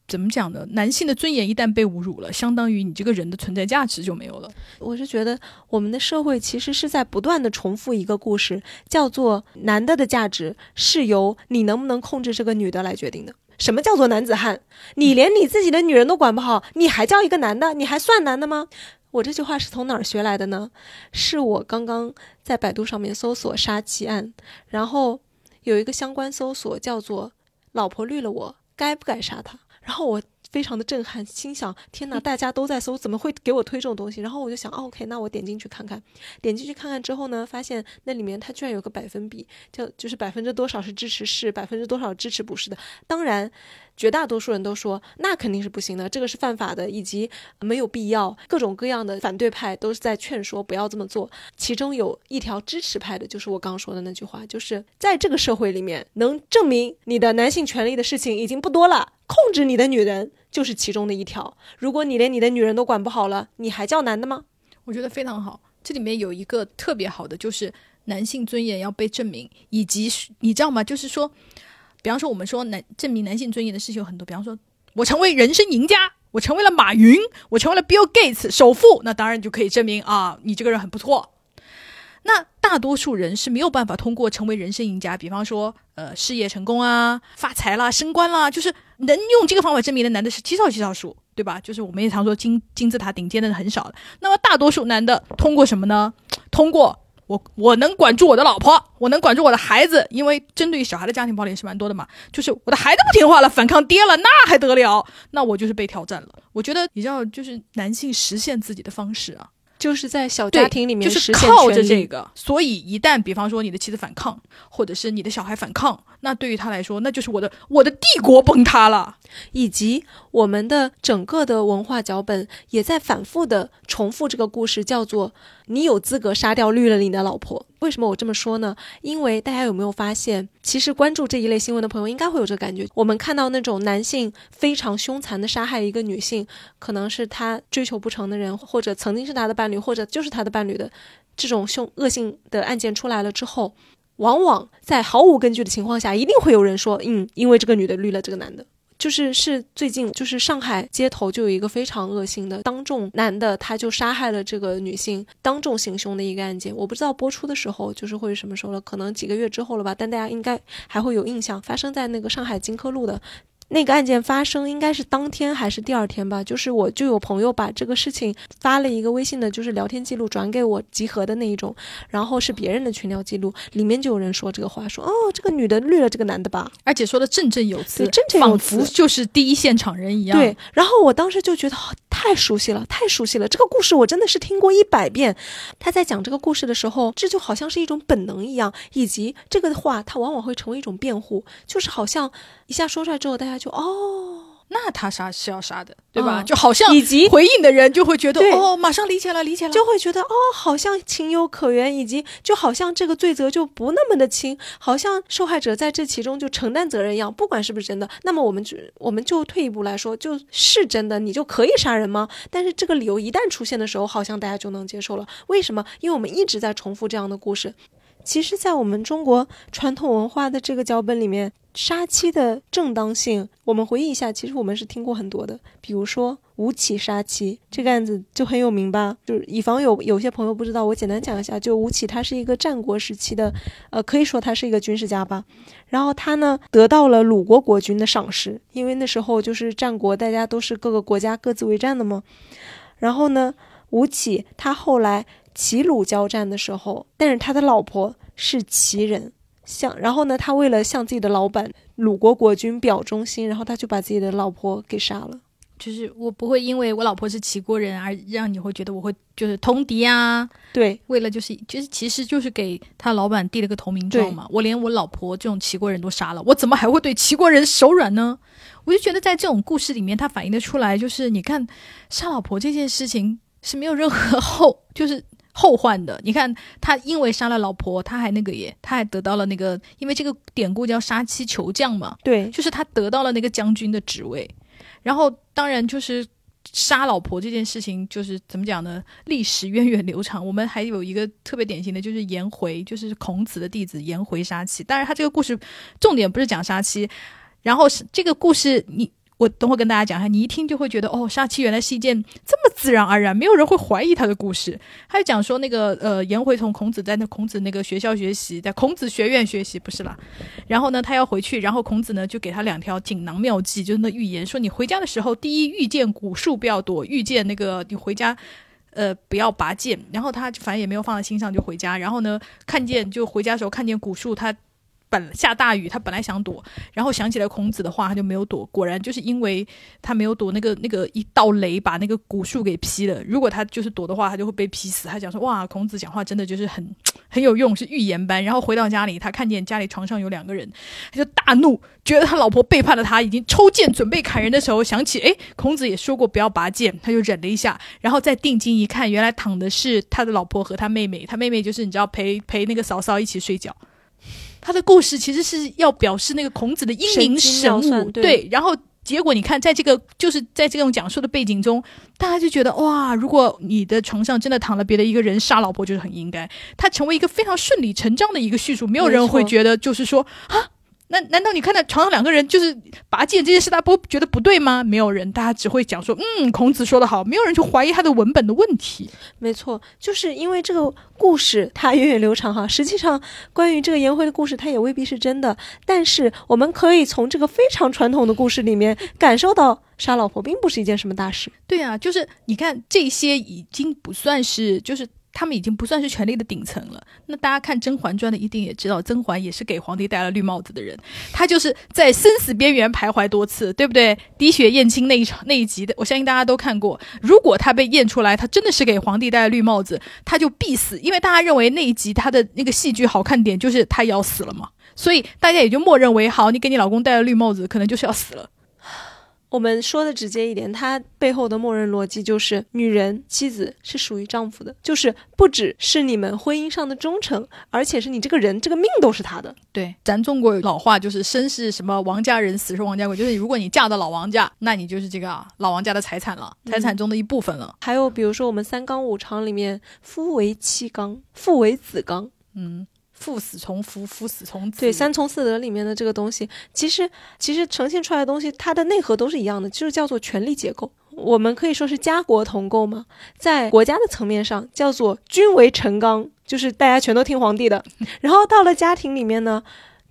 A: 怎么讲呢？男性的尊严一旦被侮辱了，相当于你这个人的存在价值就没有了。
B: 我是觉得，我们的社会其实是在不断的重复一个故事，叫做男的的价值是由你能不能控制这个女的来决定的。什么叫做男子汉？你连你自己的女人都管不好，你还叫一个男的？你还算男的吗？我这句话是从哪儿学来的呢？是我刚刚在百度上面搜索杀妻案，然后有一个相关搜索叫做。老婆绿了我，该不该杀他？然后我非常的震撼，心想：天哪，大家都在搜，怎么会给我推这种东西？然后我就想，OK，那我点进去看看。点进去看看之后呢，发现那里面它居然有个百分比，就就是百分之多少是支持是，百分之多少支持不是的。当然。绝大多数人都说那肯定是不行的，这个是犯法的，以及没有必要。各种各样的反对派都是在劝说不要这么做。其中有一条支持派的，就是我刚刚说的那句话，就是在这个社会里面，能证明你的男性权利的事情已经不多了。控制你的女人就是其中的一条。如果你连你的女人都管不好了，你还叫男的吗？
A: 我觉得非常好。这里面有一个特别好的，就是男性尊严要被证明，以及你知道吗？就是说。比方说，我们说男证明男性尊严的事情有很多。比方说，我成为人生赢家，我成为了马云，我成为了 Bill Gates 首富，那当然就可以证明啊，你这个人很不错。那大多数人是没有办法通过成为人生赢家，比方说呃事业成功啊、发财啦、升官啦，就是能用这个方法证明的男的是极少极少数，对吧？就是我们也常说金金字塔顶尖的很少的。那么大多数男的通过什么呢？通过。我我能管住我的老婆，我能管住我的孩子，因为针对于小孩的家庭暴力也是蛮多的嘛。就是我的孩子不听话了，反抗爹了，那还得了？那我就是被挑战了。我觉得你知道，就是男性实现自己的方式啊，
B: 就是在小家庭里面
A: 就是靠着这个。所以一旦比方说你的妻子反抗，或者是你的小孩反抗，那对于他来说，那就是我的我的帝国崩塌了，
B: 以及我们的整个的文化脚本也在反复的重复这个故事，叫做。你有资格杀掉绿了你的老婆？为什么我这么说呢？因为大家有没有发现，其实关注这一类新闻的朋友应该会有这个感觉。我们看到那种男性非常凶残的杀害一个女性，可能是他追求不成的人，或者曾经是他的伴侣，或者就是他的伴侣的这种凶恶性的案件出来了之后，往往在毫无根据的情况下，一定会有人说，嗯，因为这个女的绿了这个男的。就是是最近，就是上海街头就有一个非常恶心的，当众男的他就杀害了这个女性，当众行凶的一个案件。我不知道播出的时候就是会是什么时候了，可能几个月之后了吧。但大家应该还会有印象，发生在那个上海金科路的。那个案件发生应该是当天还是第二天吧？就是我就有朋友把这个事情发了一个微信的，就是聊天记录转给我集合的那一种，然后是别人的群聊记录，里面就有人说这个话，说哦这个女的绿了这个男的吧，
A: 而且说的振振有词，
B: 振振有词，
A: 就是第一现场人一样。
B: 对，然后我当时就觉得太熟悉了，太熟悉了，这个故事我真的是听过一百遍。他在讲这个故事的时候，这就好像是一种本能一样，以及这个话他往往会成为一种辩护，就是好像一下说出来之后，大家。就哦，
A: 那他杀是要杀的，对吧？就好像
B: 以及
A: 回应的人就会觉得哦，马上理解了，理解了，
B: 就会觉得哦，好像情有可原，以及就好像这个罪责就不那么的轻，好像受害者在这其中就承担责任一样。不管是不是真的，那么我们就我们就退一步来说，就是真的，你就可以杀人吗？但是这个理由一旦出现的时候，好像大家就能接受了。为什么？因为我们一直在重复这样的故事。其实，在我们中国传统文化的这个脚本里面，杀妻的正当性，我们回忆一下，其实我们是听过很多的。比如说吴起杀妻这个案子就很有名吧？就是以防有有些朋友不知道，我简单讲一下，就吴起他是一个战国时期的，呃，可以说他是一个军事家吧。然后他呢得到了鲁国国君的赏识，因为那时候就是战国，大家都是各个国家各自为战的嘛。然后呢，吴起他后来。齐鲁交战的时候，但是他的老婆是齐人，向然后呢，他为了向自己的老板鲁国国君表忠心，然后他就把自己的老婆给杀了。
A: 就是我不会因为我老婆是齐国人而让你会觉得我会就是通敌啊。
B: 对，
A: 为了就是就是其实就是给他老板递了个投名状嘛。我连我老婆这种齐国人都杀了，我怎么还会对齐国人手软呢？我就觉得在这种故事里面，他反映的出来就是你看杀老婆这件事情是没有任何后就是。后患的，你看他因为杀了老婆，他还那个耶，他还得到了那个，因为这个典故叫杀妻求将嘛，
B: 对，
A: 就是他得到了那个将军的职位。然后当然就是杀老婆这件事情，就是怎么讲呢？历史源远流长。我们还有一个特别典型的就是颜回，就是孔子的弟子颜回杀妻。当然他这个故事重点不是讲杀妻，然后是这个故事你。我等会跟大家讲一下，你一听就会觉得哦，杀妻原来是一件这么自然而然，没有人会怀疑他的故事。他就讲说那个呃，颜回从孔子在那孔子那个学校学习，在孔子学院学习不是啦。然后呢，他要回去，然后孔子呢就给他两条锦囊妙计，就那预言说你回家的时候，第一遇见古树不要躲，遇见那个你回家，呃不要拔剑。然后他反正也没有放在心上就回家。然后呢，看见就回家的时候看见古树，他。本下大雨，他本来想躲，然后想起来孔子的话，他就没有躲。果然就是因为他没有躲，那个那个一道雷把那个古树给劈了。如果他就是躲的话，他就会被劈死。他讲说：“哇，孔子讲话真的就是很 很有用，是预言般。”然后回到家里，他看见家里床上有两个人，他就大怒，觉得他老婆背叛了他，已经抽剑准备砍人的时候，想起哎，孔子也说过不要拔剑，他就忍了一下，然后再定睛一看，原来躺的是他的老婆和他妹妹。他妹妹就是你知道陪陪那个嫂嫂一起睡觉。他的故事其实是要表示那个孔子的英明神武，对。然后结果你看，在这个就是在这种讲述的背景中，大家就觉得哇，如果你的床上真的躺了别的一个人，杀老婆就是很应该。他成为一个非常顺理成章的一个叙述，没有人会觉得就是说啊。那难道你看到床上两个人就是拔剑这件事，大家不觉得不对吗？没有人，大家只会讲说，嗯，孔子说的好，没有人去怀疑他的文本的问题。
B: 没错，就是因为这个故事它源远流长哈。实际上，关于这个颜回的故事，它也未必是真的。但是我们可以从这个非常传统的故事里面感受到，杀老婆并不是一件什么大事。
A: 对啊，就是你看这些已经不算是就是。他们已经不算是权力的顶层了。那大家看《甄嬛传》的一定也知道，甄嬛也是给皇帝戴了绿帽子的人。她就是在生死边缘徘徊多次，对不对？滴血验亲那一场那一集的，我相信大家都看过。如果她被验出来，她真的是给皇帝戴了绿帽子，她就必死。因为大家认为那一集她的那个戏剧好看点就是她要死了嘛，所以大家也就默认为，好，你给你老公戴了绿帽子，可能就是要死了。
B: 我们说的直接一点，它背后的默认逻辑就是，女人妻子是属于丈夫的，就是不只是你们婚姻上的忠诚，而且是你这个人这个命都是他的。
A: 对，咱中国老话就是“生是什么王家人，死是王家鬼”，就是如果你嫁到老王家，那你就是这个老王家的财产了，财产中的一部分了。
B: 还有比如说我们三纲五常里面，夫为妻纲，父为子纲，
A: 嗯。父死从夫，夫死从子。
B: 对，三从四德里面的这个东西，其实其实呈现出来的东西，它的内核都是一样的，就是叫做权力结构。我们可以说是家国同构嘛，在国家的层面上叫做君为臣纲，就是大家全都听皇帝的。然后到了家庭里面呢，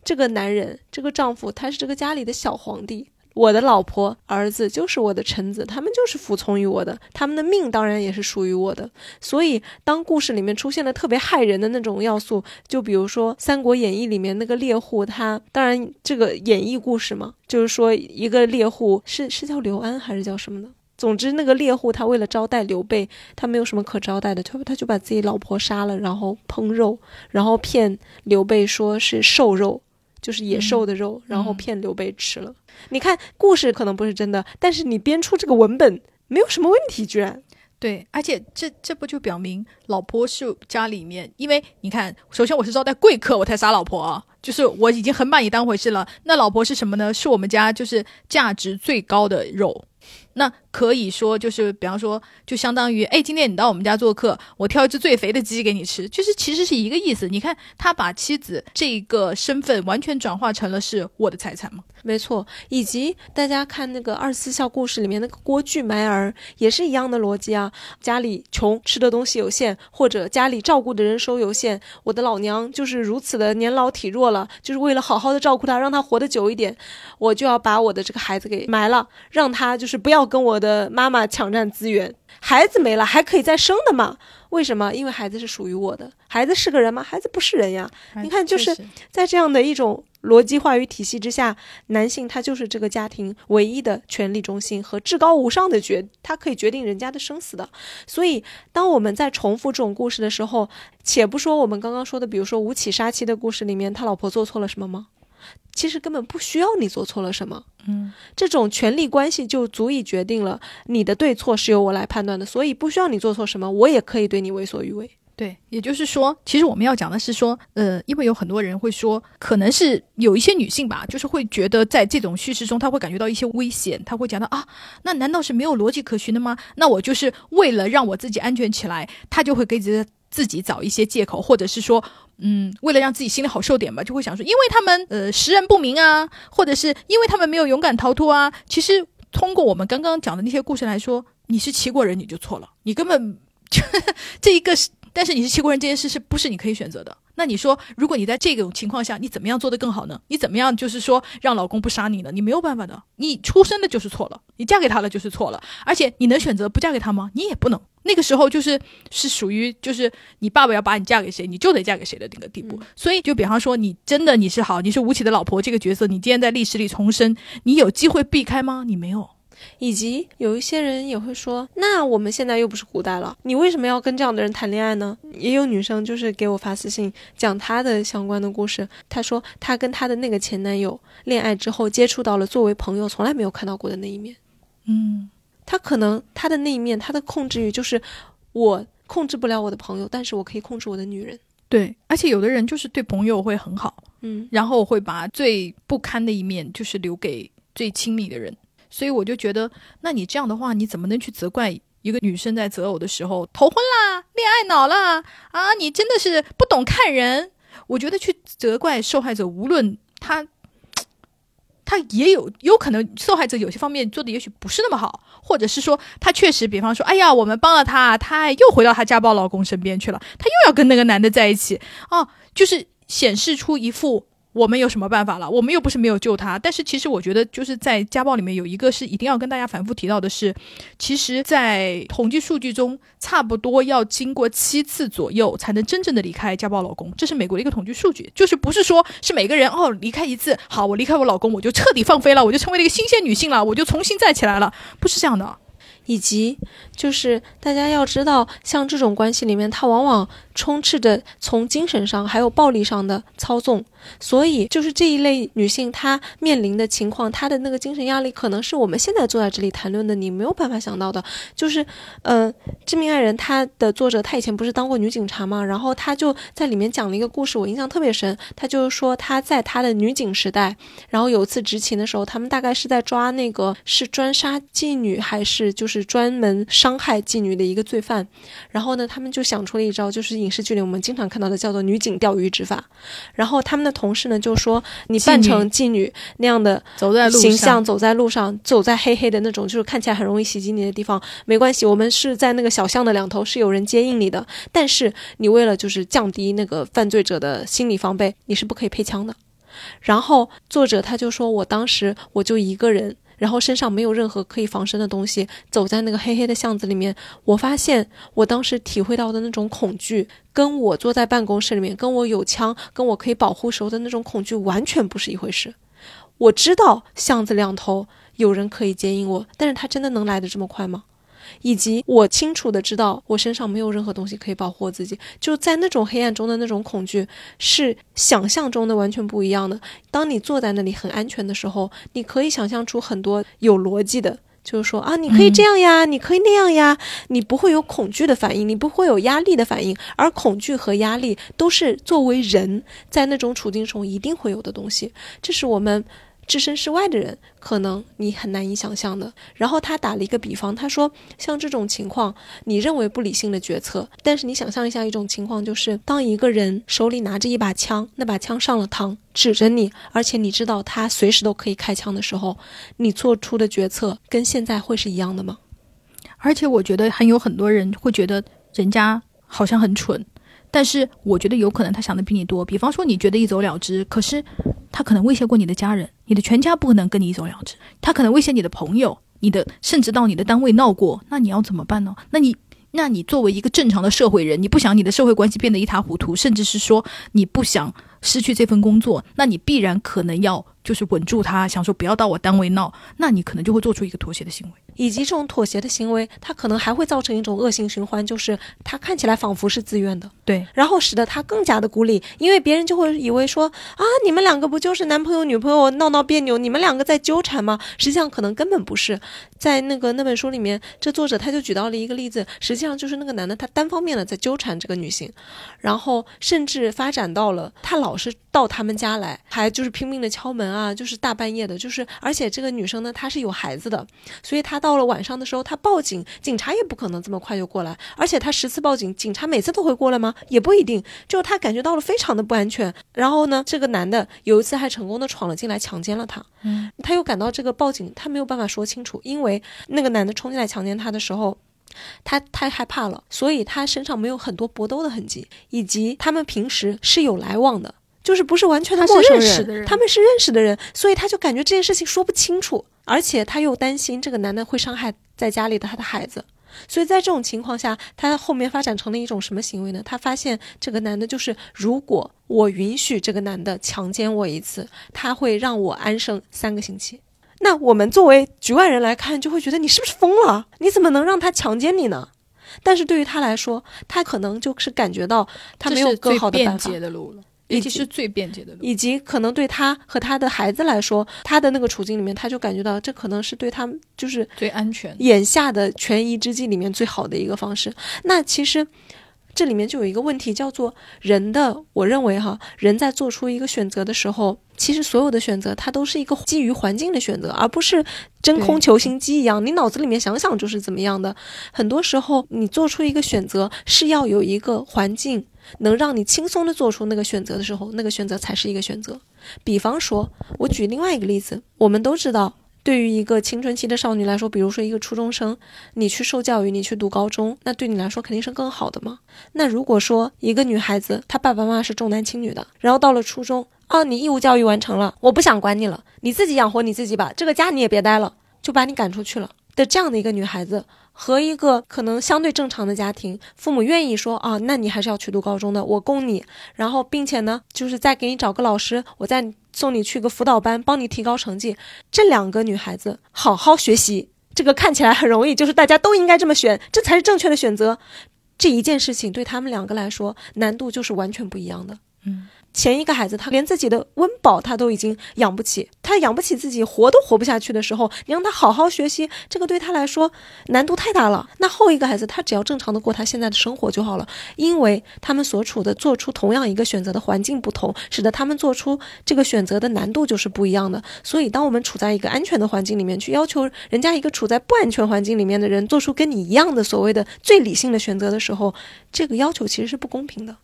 B: 这个男人，这个丈夫，他是这个家里的小皇帝。我的老婆、儿子就是我的臣子，他们就是服从于我的，他们的命当然也是属于我的。所以，当故事里面出现了特别害人的那种要素，就比如说《三国演义》里面那个猎户，他当然这个演绎故事嘛，就是说一个猎户是是叫刘安还是叫什么的？总之，那个猎户他为了招待刘备，他没有什么可招待的，他他就把自己老婆杀了，然后烹肉，然后骗刘备说是瘦肉。就是野兽的肉，然后骗刘备吃了。你看故事可能不是真的，但是你编出这个文本没有什么问题，居然
A: 对。而且这这不就表明老婆是家里面，因为你看，首先我是招待贵客，我才杀老婆啊，就是我已经很把你当回事了。那老婆是什么呢？是我们家就是价值最高的肉。那可以说就是，比方说，就相当于，哎，今天你到我们家做客，我挑一只最肥的鸡给你吃，就是其实是一个意思。你看他把妻子这个身份完全转化成了是我的财产嘛。
B: 没错，以及大家看那个二十四孝故事里面那个郭巨埋儿，也是一样的逻辑啊。家里穷，吃的东西有限，或者家里照顾的人手有限，我的老娘就是如此的年老体弱了，就是为了好好的照顾她，让她活得久一点，我就要把我的这个孩子给埋了，让他就是不要跟我的妈妈抢占资源。孩子没了还可以再生的嘛？为什么？因为孩子是属于我的。孩子是个人吗？孩子不是人呀。你看，就是在这样的一种逻辑话语体系之下，男性他就是这个家庭唯一的权力中心和至高无上的决，他可以决定人家的生死的。所以，当我们在重复这种故事的时候，且不说我们刚刚说的，比如说吴起杀妻的故事里面，他老婆做错了什么吗？其实根本不需要你做错了什么，
A: 嗯，
B: 这种权力关系就足以决定了你的对错是由我来判断的，所以不需要你做错什么，我也可以对你为所欲为。
A: 对，也就是说，其实我们要讲的是说，呃，因为有很多人会说，可能是有一些女性吧，就是会觉得在这种叙事中，她会感觉到一些危险，她会讲到啊，那难道是没有逻辑可循的吗？那我就是为了让我自己安全起来，她就会给自己自己找一些借口，或者是说，嗯，为了让自己心里好受点吧，就会想说，因为他们呃识人不明啊，或者是因为他们没有勇敢逃脱啊。其实通过我们刚刚讲的那些故事来说，你是齐国人你就错了，你根本就 这一个是。但是你是齐国人这件事是不是你可以选择的？那你说，如果你在这种情况下，你怎么样做得更好呢？你怎么样就是说让老公不杀你呢？你没有办法的，你出生的就是错了，你嫁给他了就是错了，而且你能选择不嫁给他吗？你也不能。那个时候就是是属于就是你爸爸要把你嫁给谁，你就得嫁给谁的那个地步。所以就比方说，你真的你是好，你是吴起的老婆这个角色，你今天在历史里重生，你有机会避开吗？你没有。
B: 以及有一些人也会说，那我们现在又不是古代了，你为什么要跟这样的人谈恋爱呢？也有女生就是给我发私信讲她的相关的故事，她说她跟她的那个前男友恋爱之后，接触到了作为朋友从来没有看到过的那一面。
A: 嗯，
B: 她可能她的那一面，她的控制欲就是我控制不了我的朋友，但是我可以控制我的女人。
A: 对，而且有的人就是对朋友会很好，
B: 嗯，
A: 然后会把最不堪的一面就是留给最亲密的人。所以我就觉得，那你这样的话，你怎么能去责怪一个女生在择偶的时候头婚啦、恋爱脑啦啊？你真的是不懂看人。我觉得去责怪受害者，无论他他 也有有可能，受害者有些方面做的也许不是那么好，或者是说他确实，比方说，哎呀，我们帮了他，他又回到他家暴老公身边去了，他又要跟那个男的在一起啊，就是显示出一副。我们有什么办法了？我们又不是没有救他。但是其实我觉得，就是在家暴里面有一个是一定要跟大家反复提到的是，其实，在统计数据中，差不多要经过七次左右才能真正的离开家暴老公。这是美国的一个统计数据，就是不是说是每个人哦离开一次，好，我离开我老公，我就彻底放飞了，我就成为了一个新鲜女性了，我就重新再起来了，不是这样的。
B: 以及就是大家要知道，像这种关系里面，它往往充斥着从精神上还有暴力上的操纵。所以，就是这一类女性，她面临的情况，她的那个精神压力，可能是我们现在坐在这里谈论的，你没有办法想到的。就是，呃，《致命爱人》她的作者，他以前不是当过女警察吗？然后他就在里面讲了一个故事，我印象特别深。他就是说，他在他的女警时代，然后有一次执勤的时候，他们大概是在抓那个是专杀妓女，还是就是专门伤害妓女的一个罪犯。然后呢，他们就想出了一招，就是影视剧里我们经常看到的，叫做女警钓鱼执法。然后他们的同事呢就说：“你扮成妓女那样的
A: 走在路
B: 形象，走在路上，走在黑黑的那种，就是看起来很容易袭击你的地方，没关系，我们是在那个小巷的两头是有人接应你的。但是你为了就是降低那个犯罪者的心理防备，你是不可以配枪的。然后作者他就说，我当时我就一个人。”然后身上没有任何可以防身的东西，走在那个黑黑的巷子里面，我发现我当时体会到的那种恐惧，跟我坐在办公室里面，跟我有枪，跟我可以保护时候的那种恐惧完全不是一回事。我知道巷子两头有人可以接应我，但是他真的能来的这么快吗？以及我清楚的知道，我身上没有任何东西可以保护我自己，就在那种黑暗中的那种恐惧，是想象中的完全不一样的。当你坐在那里很安全的时候，你可以想象出很多有逻辑的，就是说啊，你可以这样呀，你可以那样呀，你不会有恐惧的反应，你不会有压力的反应，而恐惧和压力都是作为人在那种处境中一定会有的东西，这是我们。置身事外的人，可能你很难以想象的。然后他打了一个比方，他说，像这种情况，你认为不理性的决策，但是你想象一下一种情况，就是当一个人手里拿着一把枪，那把枪上了膛，指着你，而且你知道他随时都可以开枪的时候，你做出的决策跟现在会是一样的吗？
A: 而且我觉得还有很多人会觉得人家好像很蠢。但是我觉得有可能他想的比你多，比方说你觉得一走了之，可是他可能威胁过你的家人，你的全家不可能跟你一走了之，他可能威胁你的朋友，你的甚至到你的单位闹过，那你要怎么办呢？那你那你作为一个正常的社会人，你不想你的社会关系变得一塌糊涂，甚至是说你不想失去这份工作，那你必然可能要就是稳住他，想说不要到我单位闹，那你可能就会做出一个妥协的行为。
B: 以及这种妥协的行为，它可能还会造成一种恶性循环，就是他看起来仿佛是自愿的，
A: 对，
B: 然后使得他更加的孤立，因为别人就会以为说啊，你们两个不就是男朋友女朋友闹闹别扭，你们两个在纠缠吗？实际上可能根本不是。在那个那本书里面，这作者他就举到了一个例子，实际上就是那个男的他单方面的在纠缠这个女性，然后甚至发展到了他老是到他们家来，还就是拼命的敲门啊，就是大半夜的，就是而且这个女生呢她是有孩子的，所以她到了晚上的时候，她报警，警察也不可能这么快就过来，而且她十次报警，警察每次都会过来吗？也不一定，就她感觉到了非常的不安全。然后呢，这个男的有一次还成功的闯了进来，强奸了她。
A: 嗯，
B: 他又感到这个报警，她没有办法说清楚，因为那个男的冲进来强奸她的时候，他太害怕了，所以他身上没有很多搏斗的痕迹，以及他们平时是有来往的，就是不是完全的陌生人，他们是认识的人，所以他就感觉这件事情说不清楚，而且他又担心这个男的会伤害在家里的他的孩子。所以在这种情况下，他后面发展成了一种什么行为呢？他发现这个男的，就是如果我允许这个男的强奸我一次，他会让我安生三个星期。那我们作为局外人来看，就会觉得你是不是疯了？你怎么能让他强奸你呢？但是对于他来说，他可能就是感觉到他没有更好的办法。
A: 以及是最便捷的路，
B: 以及可能对他和他的孩子来说，他的那个处境里面，他就感觉到这可能是对他就是
A: 最安全、
B: 眼下的权宜之计里面最好的一个方式。那其实这里面就有一个问题，叫做人的，我认为哈，人在做出一个选择的时候，其实所有的选择它都是一个基于环境的选择，而不是真空球形机一样，你脑子里面想想就是怎么样的。很多时候，你做出一个选择是要有一个环境。能让你轻松的做出那个选择的时候，那个选择才是一个选择。比方说，我举另外一个例子，我们都知道，对于一个青春期的少女来说，比如说一个初中生，你去受教育，你去读高中，那对你来说肯定是更好的嘛。那如果说一个女孩子，她爸爸妈妈是重男轻女的，然后到了初中，啊，你义务教育完成了，我不想管你了，你自己养活你自己吧，这个家你也别待了，就把你赶出去了的这样的一个女孩子。和一个可能相对正常的家庭，父母愿意说啊，那你还是要去读高中的，我供你，然后并且呢，就是再给你找个老师，我再送你去个辅导班，帮你提高成绩。这两个女孩子好好学习，这个看起来很容易，就是大家都应该这么选，这才是正确的选择。这一件事情对他们两个来说，难度就是完全不一样的。
A: 嗯。
B: 前一个孩子，他连自己的温饱他都已经养不起，他养不起自己，活都活不下去的时候，你让他好好学习，这个对他来说难度太大了。那后一个孩子，他只要正常的过他现在的生活就好了，因为他们所处的做出同样一个选择的环境不同，使得他们做出这个选择的难度就是不一样的。所以，当我们处在一个安全的环境里面，去要求人家一个处在不安全环境里面的人做出跟你一样的所谓的最理性的选择的时候，这个要求其实是不公平的。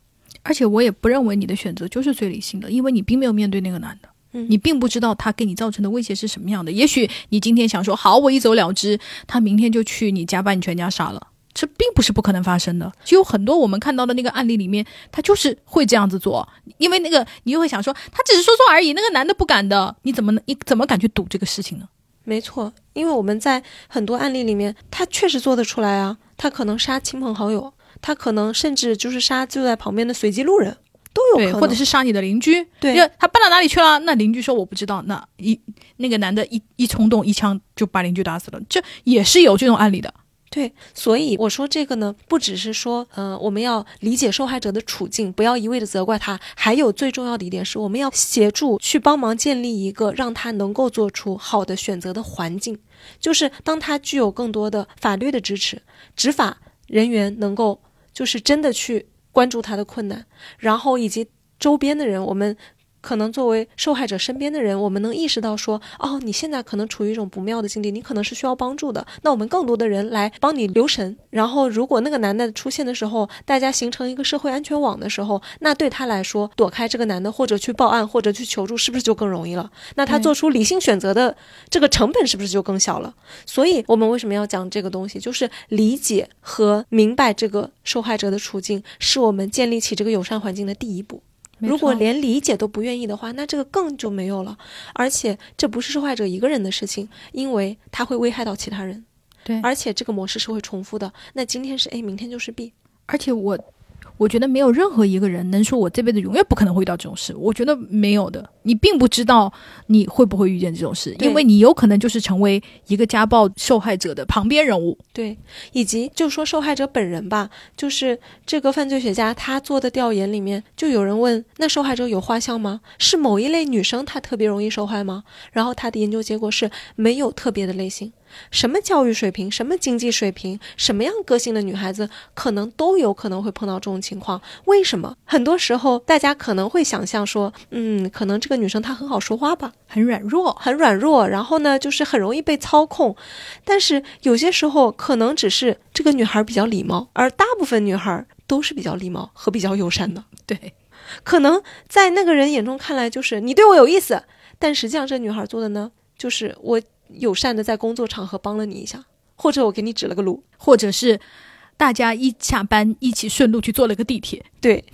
A: 而且我也不认为你的选择就是最理性的，因为你并没有面对那个男的，嗯你并不知道他给你造成的威胁是什么样的。也许你今天想说好，我一走了之，他明天就去你家把你全家杀了，这并不是不可能发生的。就有很多我们看到的那个案例里面，他就是会这样子做，因为那个你又会想说，他只是说说而已，那个男的不敢的，你怎么你怎么敢去赌这个事情呢？
B: 没错，因为我们在很多案例里面，他确实做得出来啊，他可能杀亲朋好友。他可能甚至就是杀就在旁边的随机路人，都有可能，
A: 或者是杀你的邻居。
B: 对，
A: 他搬到哪里去了？那邻居说我不知道。那一那个男的一一冲动，一枪就把邻居打死了。这也是有这种案例的。
B: 对，所以我说这个呢，不只是说，呃，我们要理解受害者的处境，不要一味的责怪他。还有最重要的一点是，我们要协助去帮忙建立一个让他能够做出好的选择的环境。就是当他具有更多的法律的支持，执法人员能够。就是真的去关注他的困难，然后以及周边的人，我们可能作为受害者身边的人，我们能意识到说，哦，你现在可能处于一种不妙的境地，你可能是需要帮助的。那我们更多的人来帮你留神。然后，如果那个男的出现的时候，大家形成一个社会安全网的时候，那对他来说，躲开这个男的，或者去报案，或者去求助，是不是就更容易了？那他做出理性选择的这个成本是不是就更小了？所以，我们为什么要讲这个东西？就是理解和明白这个受害者的处境，是我们建立起这个友善环境的第一步。如果连理解都不愿意的话，那这个更就没有了。而且这不是受害者一个人的事情，因为他会危害到其他人。
A: 对，
B: 而且这个模式是会重复的。那今天是 A，明天就是 B。
A: 而且我。我觉得没有任何一个人能说我这辈子永远不可能会遇到这种事。我觉得没有的，你并不知道你会不会遇见这种事，因为你有可能就是成为一个家暴受害者的旁边人物。
B: 对，以及就说受害者本人吧，就是这个犯罪学家他做的调研里面，就有人问：那受害者有画像吗？是某一类女生她特别容易受害吗？然后他的研究结果是没有特别的类型。什么教育水平、什么经济水平、什么样个性的女孩子，可能都有可能会碰到这种情况。为什么？很多时候，大家可能会想象说，嗯，可能这个女生她很好说话吧，
A: 很软弱，
B: 很软弱，然后呢，就是很容易被操控。但是有些时候，可能只是这个女孩比较礼貌，而大部分女孩都是比较礼貌和比较友善的。
A: 对，
B: 可能在那个人眼中看来，就是你对我有意思，但实际上这女孩做的呢，就是我。友善的在工作场合帮了你一下，或者我给你指了个路，
A: 或者是大家一下班一起顺路去坐了个地铁。
B: 对，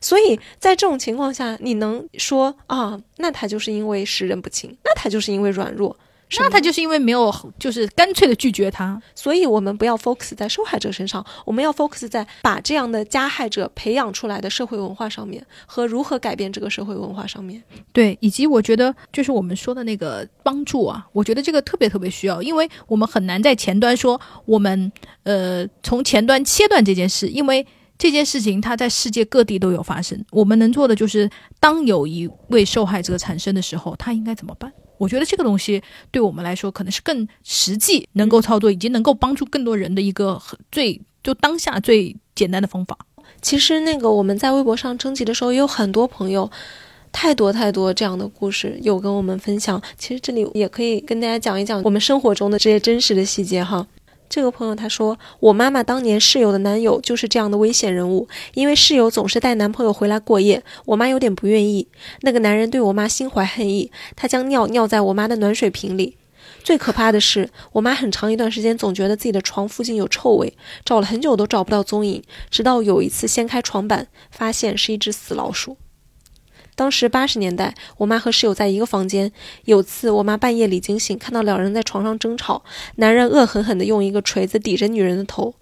B: 所以在这种情况下，你能说啊，那他就是因为识人不清，那他就是因为软弱。
A: 那他就是因为没有，就是干脆的拒绝他，
B: 所以我们不要 focus 在受害者身上，我们要 focus 在把这样的加害者培养出来的社会文化上面，和如何改变这个社会文化上面。
A: 对，以及我觉得就是我们说的那个帮助啊，我觉得这个特别特别需要，因为我们很难在前端说我们呃从前端切断这件事，因为这件事情它在世界各地都有发生。我们能做的就是当有一位受害者产生的时候，他应该怎么办？我觉得这个东西对我们来说可能是更实际、能够操作以及能够帮助更多人的一个最就当下最简单的方法。
B: 其实那个我们在微博上征集的时候，也有很多朋友，太多太多这样的故事有跟我们分享。其实这里也可以跟大家讲一讲我们生活中的这些真实的细节哈。这个朋友他说，我妈妈当年室友的男友就是这样的危险人物，因为室友总是带男朋友回来过夜，我妈有点不愿意。那个男人对我妈心怀恨意，他将尿尿在我妈的暖水瓶里。最可怕的是，我妈很长一段时间总觉得自己的床附近有臭味，找了很久都找不到踪影，直到有一次掀开床板，发现是一只死老鼠。当时八十年代，我妈和室友在一个房间。有次，我妈半夜里惊醒，看到两人在床上争吵，男人恶狠狠地用一个锤子抵着女人的头，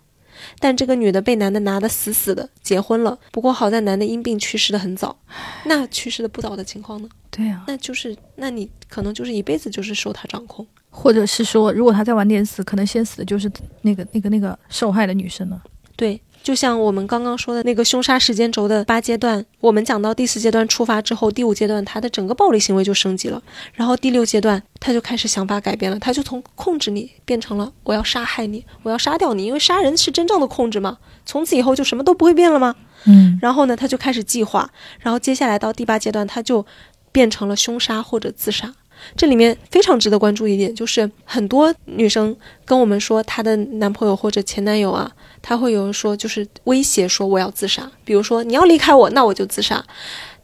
B: 但这个女的被男的拿得死死的，结婚了。不过好在男的因病去世的很早。那去世的不早的情况呢？
A: 对啊，
B: 那就是那你可能就是一辈子就是受他掌控，
A: 或者是说，如果他再晚点死，可能先死的就是那个那个那个受害的女生呢？
B: 对。就像我们刚刚说的那个凶杀时间轴的八阶段，我们讲到第四阶段出发之后，第五阶段他的整个暴力行为就升级了，然后第六阶段他就开始想法改变了，他就从控制你变成了我要杀害你，我要杀掉你，因为杀人是真正的控制嘛。从此以后就什么都不会变了吗？
A: 嗯，
B: 然后呢，他就开始计划，然后接下来到第八阶段，他就变成了凶杀或者自杀。这里面非常值得关注一点，就是很多女生跟我们说，她的男朋友或者前男友啊。他会有说，就是威胁说我要自杀，比如说你要离开我，那我就自杀。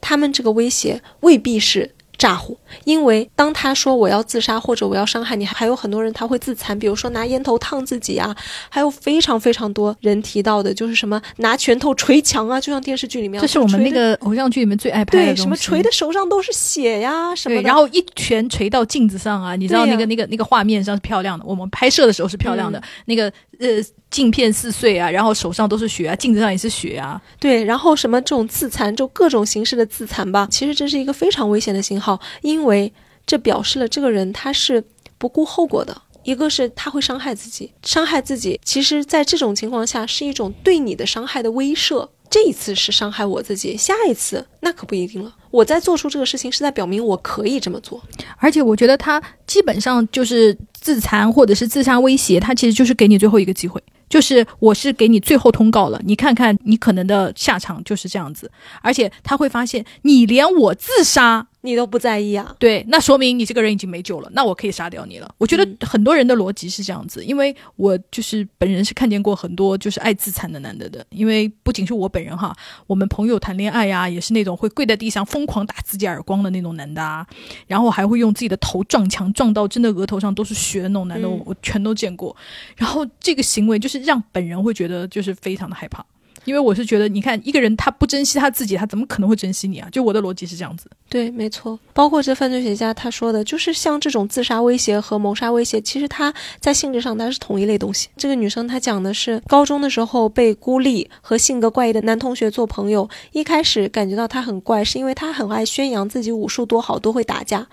B: 他们这个威胁未必是。咋呼？因为当他说我要自杀或者我要伤害你，还有很多人他会自残，比如说拿烟头烫自己啊，还有非常非常多人提到的就是什么拿拳头捶墙啊，就像电视剧里面，
A: 这是我们那个偶像剧里面最爱拍的
B: 对，什么捶的手上都是血呀什么的，
A: 然后一拳捶到镜子上啊，你知道那个那个那个画面上是漂亮的，我们拍摄的时候是漂亮的，那个呃镜片撕碎啊，然后手上都是血啊，镜子上也是血啊，
B: 对，然后什么这种自残，就各种形式的自残吧，其实这是一个非常危险的信号。因为这表示了这个人他是不顾后果的，一个是他会伤害自己，伤害自己，其实在这种情况下是一种对你的伤害的威慑。这一次是伤害我自己，下一次那可不一定了。我在做出这个事情是在表明我可以这么做，
A: 而且我觉得他基本上就是自残或者是自杀威胁，他其实就是给你最后一个机会。就是我是给你最后通告了，你看看你可能的下场就是这样子，而且他会发现你连我自杀。
B: 你都不在意啊？
A: 对，那说明你这个人已经没救了，那我可以杀掉你了。我觉得很多人的逻辑是这样子，因为我就是本人是看见过很多就是爱自残的男的的，因为不仅是我本人哈，我们朋友谈恋爱呀，也是那种会跪在地上疯狂打自己耳光的那种男的啊，然后还会用自己的头撞墙，撞到真的额头上都是血的那种男的，我我全都见过。然后这个行为就是让本人会觉得就是非常的害怕。因为我是觉得，你看一个人他不珍惜他自己，他怎么可能会珍惜你啊？就我的逻辑是这样子。
B: 对，没错。包括这犯罪学家他说的，就是像这种自杀威胁和谋杀威胁，其实它在性质上它是同一类东西。这个女生她讲的是高中的时候被孤立和性格怪异的男同学做朋友，一开始感觉到他很怪，是因为他很爱宣扬自己武术多好，都会打架。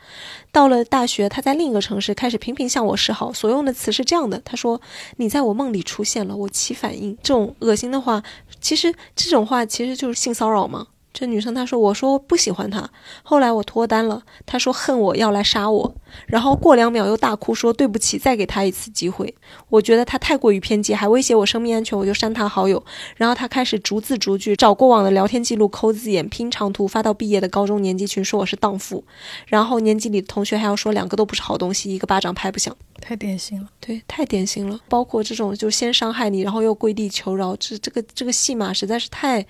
B: 到了大学，他在另一个城市开始频频向我示好，所用的词是这样的：他说，你在我梦里出现了，我起反应。这种恶心的话。其实这种话其实就是性骚扰嘛。这女生她说：“我说不喜欢他，后来我脱单了。她说恨我要来杀我，然后过两秒又大哭说对不起，再给他一次机会。我觉得他太过于偏激，还威胁我生命安全，我就删他好友。然后他开始逐字逐句找过往的聊天记录，抠字眼，拼长图发到毕业的高中年级群，说我是荡妇。然后年级里的同学还要说两个都不是好东西，一个巴掌拍不响。
A: 太典型了，
B: 对，太典型了。包括这种就先伤害你，然后又跪地求饶，这这个这个戏码实在是太……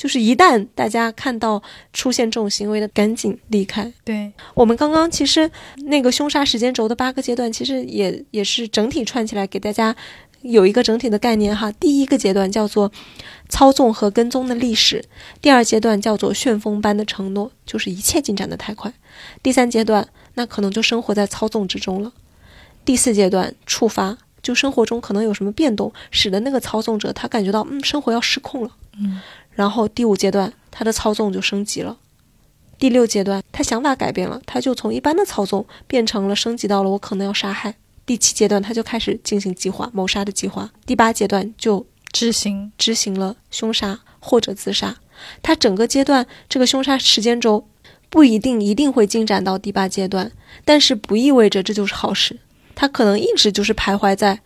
B: 就是一旦大家看到出现这种行为的，赶紧离开。
A: 对
B: 我们刚刚其实那个凶杀时间轴的八个阶段，其实也也是整体串起来给大家有一个整体的概念哈。第一个阶段叫做操纵和跟踪的历史，第二阶段叫做旋风般的承诺，就是一切进展的太快。第三阶段那可能就生活在操纵之中了。第四阶段触发，就生活中可能有什么变动，使得那个操纵者他感觉到嗯生活要失控了。
A: 嗯。
B: 然后第五阶段，他的操纵就升级了；第六阶段，他想法改变了，他就从一般的操纵变成了升级到了我可能要杀害；第七阶段，他就开始进行计划谋杀的计划；第八阶段就
A: 执行
B: 执行了凶杀或者自杀。他整个阶段这个凶杀时间轴不一定一定会进展到第八阶段，但是不意味着这就是好事。他可能一直就是徘徊在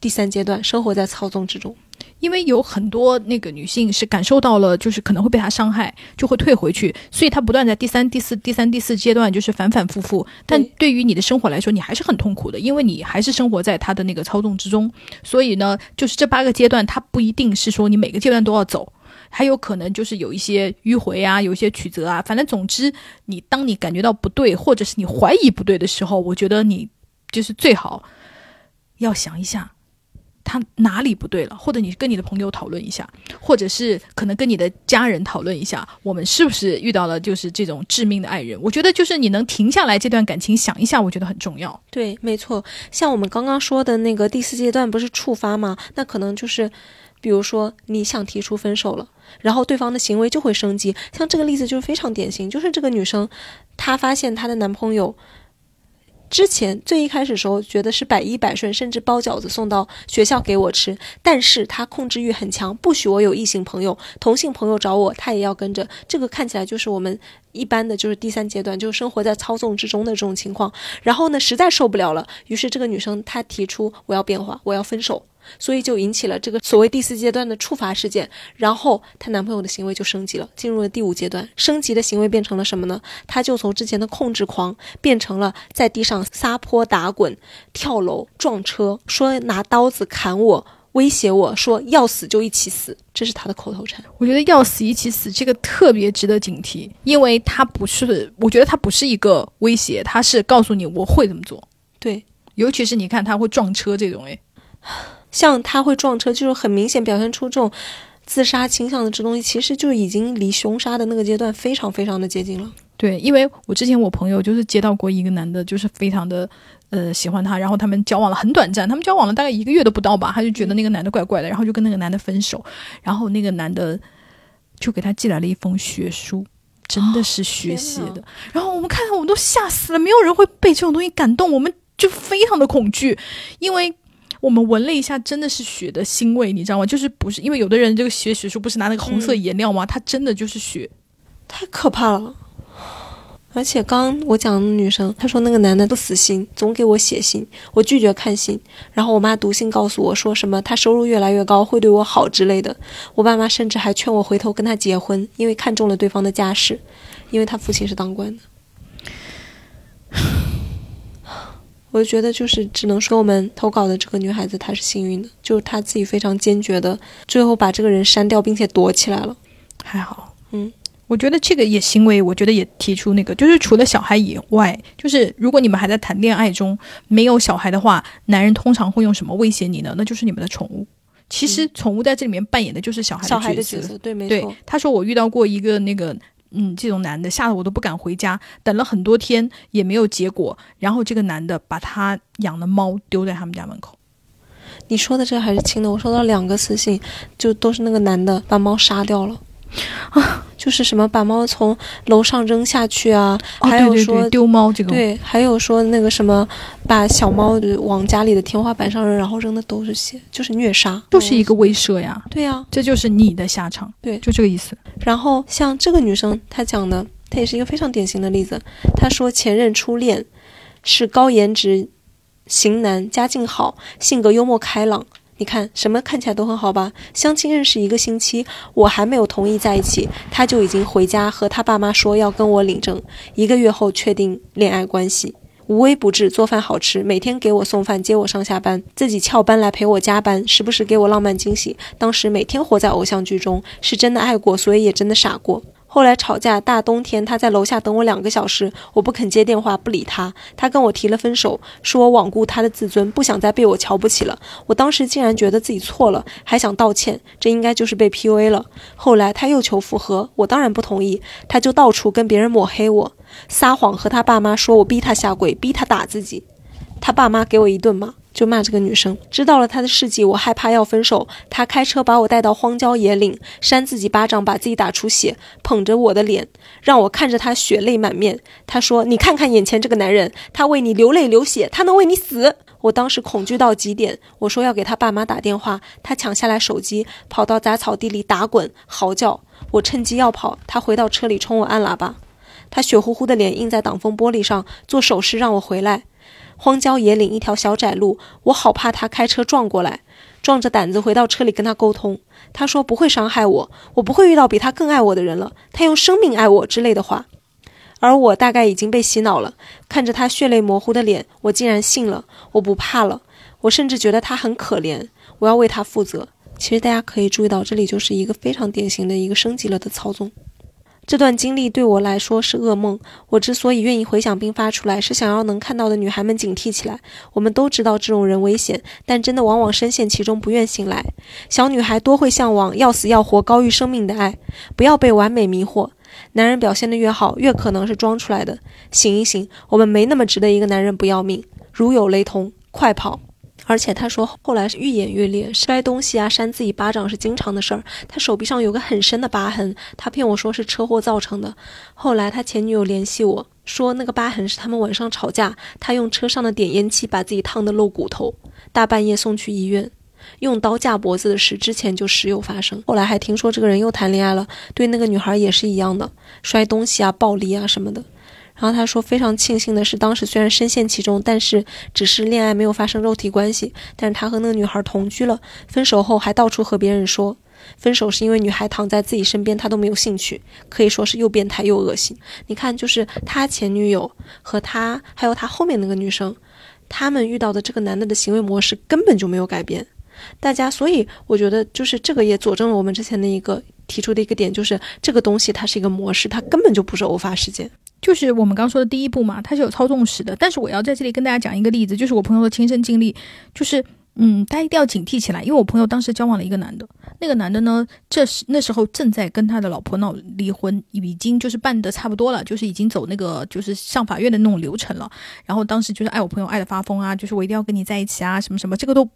B: 第三阶段，生活在操纵之中。
A: 因为有很多那个女性是感受到了，就是可能会被他伤害，就会退回去，所以她不断在第三、第四、第三、第四阶段就是反反复复。但对于你的生活来说，你还是很痛苦的，因为你还是生活在他的那个操纵之中。所以呢，就是这八个阶段，它不一定是说你每个阶段都要走，还有可能就是有一些迂回啊，有一些曲折啊。反正总之，你当你感觉到不对，或者是你怀疑不对的时候，我觉得你就是最好要想一下。他哪里不对了？或者你跟你的朋友讨论一下，或者是可能跟你的家人讨论一下，我们是不是遇到了就是这种致命的爱人？我觉得就是你能停下来这段感情想一下，我觉得很重要。
B: 对，没错。像我们刚刚说的那个第四阶段不是触发吗？那可能就是，比如说你想提出分手了，然后对方的行为就会升级。像这个例子就是非常典型，就是这个女生她发现她的男朋友。之前最一开始时候觉得是百依百顺，甚至包饺子送到学校给我吃，但是他控制欲很强，不许我有异性朋友，同性朋友找我他也要跟着。这个看起来就是我们一般的就是第三阶段，就是生活在操纵之中的这种情况。然后呢，实在受不了了，于是这个女生她提出我要变化，我要分手。所以就引起了这个所谓第四阶段的触发事件，然后她男朋友的行为就升级了，进入了第五阶段。升级的行为变成了什么呢？他就从之前的控制狂变成了在地上撒泼打滚、跳楼、撞车，说拿刀子砍我，威胁我说要死就一起死，这是他的口头禅。
A: 我觉得要死一起死这个特别值得警惕，因为他不是，我觉得他不是一个威胁，他是告诉你我会这么做。
B: 对，
A: 尤其是你看他会撞车这种，哎。
B: 像他会撞车，就是很明显表现出这种自杀倾向的这东西，其实就已经离凶杀的那个阶段非常非常的接近了。
A: 对，因为我之前我朋友就是接到过一个男的，就是非常的呃喜欢他，然后他们交往了很短暂，他们交往了大概一个月都不到吧，他就觉得那个男的怪怪的，然后就跟那个男的分手，然后那个男的就给他寄来了一封血书，真的是血写的，然后我们看到我们都吓死了，没有人会被这种东西感动，我们就非常的恐惧，因为。我们闻了一下，真的是血的腥味，你知道吗？就是不是因为有的人这个学血书不是拿那个红色颜料吗？它真的就是血，
B: 太可怕了。而且刚我讲的女生，她说那个男的不死心，总给我写信，我拒绝看信。然后我妈读信告诉我说什么他收入越来越高，会对我好之类的。我爸妈甚至还劝我回头跟他结婚，因为看中了对方的家世，因为他父亲是当官的。我就觉得，就是只能说我们投稿的这个女孩子她是幸运的，就是她自己非常坚决的，最后把这个人删掉，并且躲起来了。
A: 还好，
B: 嗯。
A: 我觉得这个也行为，我觉得也提出那个，就是除了小孩以外，就是如果你们还在谈恋爱中没有小孩的话，男人通常会用什么威胁你呢？那就是你们的宠物。其实宠物在这里面扮演的就是小孩
B: 小孩
A: 的
B: 角色，对，没
A: 错。他说我遇到过一个那个，嗯，这种男的，吓得我都不敢回家，等了很多天也没有结果，然后这个男的把他养的猫丢在他们家门口。
B: 你说的这个还是轻的，我收到两个私信，就都是那个男的把猫杀掉了。啊，就是什么把猫从楼上扔下去啊，还有说
A: 丢猫这个，
B: 对，还有说那个什么把小猫往家里的天花板上扔，然后扔的都是血，就是虐杀，
A: 就是一个威慑呀。
B: 对呀，
A: 这就是你的下场。
B: 对，
A: 就这个意思。
B: 然后像这个女生，她讲的，她也是一个非常典型的例子。她说前任初恋是高颜值型男，家境好，性格幽默开朗。你看，什么看起来都很好吧？相亲认识一个星期，我还没有同意在一起，他就已经回家和他爸妈说要跟我领证。一个月后确定恋爱关系，无微不至，做饭好吃，每天给我送饭，接我上下班，自己翘班来陪我加班，时不时给我浪漫惊喜。当时每天活在偶像剧中，是真的爱过，所以也真的傻过。后来吵架，大冬天他在楼下等我两个小时，我不肯接电话，不理他。他跟我提了分手，说我罔顾他的自尊，不想再被我瞧不起了。我当时竟然觉得自己错了，还想道歉，这应该就是被 PUA 了。后来他又求复合，我当然不同意，他就到处跟别人抹黑我，撒谎和他爸妈说我逼他下跪，逼他打自己，他爸妈给我一顿骂。就骂这个女生，知道了她的事迹，我害怕要分手。他开车把我带到荒郊野岭，扇自己巴掌，把自己打出血，捧着我的脸，让我看着他血泪满面。他说：“你看看眼前这个男人，他为你流泪流血，他能为你死。”我当时恐惧到极点，我说要给他爸妈打电话。他抢下来手机，跑到杂草地里打滚嚎叫。我趁机要跑，他回到车里冲我按喇叭。他血乎乎的脸印在挡风玻璃上，做手势让我回来。荒郊野岭一条小窄路，我好怕他开车撞过来。壮着胆子回到车里跟他沟通，他说不会伤害我，我不会遇到比他更爱我的人了。他用生命爱我之类的话，而我大概已经被洗脑了。看着他血泪模糊的脸，我竟然信了。我不怕了，我甚至觉得他很可怜。我要为他负责。其实大家可以注意到，这里就是一个非常典型的一个升级了的操纵。这段经历对我来说是噩梦。我之所以愿意回想并发出来，是想要能看到的女孩们警惕起来。我们都知道这种人危险，但真的往往深陷其中，不愿醒来。小女孩多会向往要死要活、高于生命的爱，不要被完美迷惑。男人表现得越好，越可能是装出来的。醒一醒，我们没那么值得一个男人不要命。如有雷同，快跑！而且他说，后来是愈演愈烈，摔东西啊，扇自己巴掌是经常的事儿。他手臂上有个很深的疤痕，他骗我说是车祸造成的。后来他前女友联系我说，那个疤痕是他们晚上吵架，他用车上的点烟器把自己烫得露骨头，大半夜送去医院，用刀架脖子的事之前就时有发生。后来还听说这个人又谈恋爱了，对那个女孩也是一样的，摔东西啊，暴力啊什么的。然后他说，非常庆幸的是，当时虽然深陷其中，但是只是恋爱，没有发生肉体关系。但是他和那个女孩同居了，分手后还到处和别人说，分手是因为女孩躺在自己身边，他都没有兴趣，可以说是又变态又恶心。你看，就是他前女友和他，还有他后面那个女生，他们遇到的这个男的的行为模式根本就没有改变。大家，所以我觉得，就是这个也佐证了我们之前的一个提出的一个点，就是这个东西它是一个模式，它根本就不是偶发事件。
A: 就是我们刚说的第一步嘛，它是有操纵史的。但是我要在这里跟大家讲一个例子，就是我朋友的亲身经历，就是嗯，大家一定要警惕起来，因为我朋友当时交往了一个男的，那个男的呢，这是那时候正在跟他的老婆闹离婚，已经就是办的差不多了，就是已经走那个就是上法院的那种流程了。然后当时就是爱我朋友爱的发疯啊，就是我一定要跟你在一起啊，什么什么，这个都。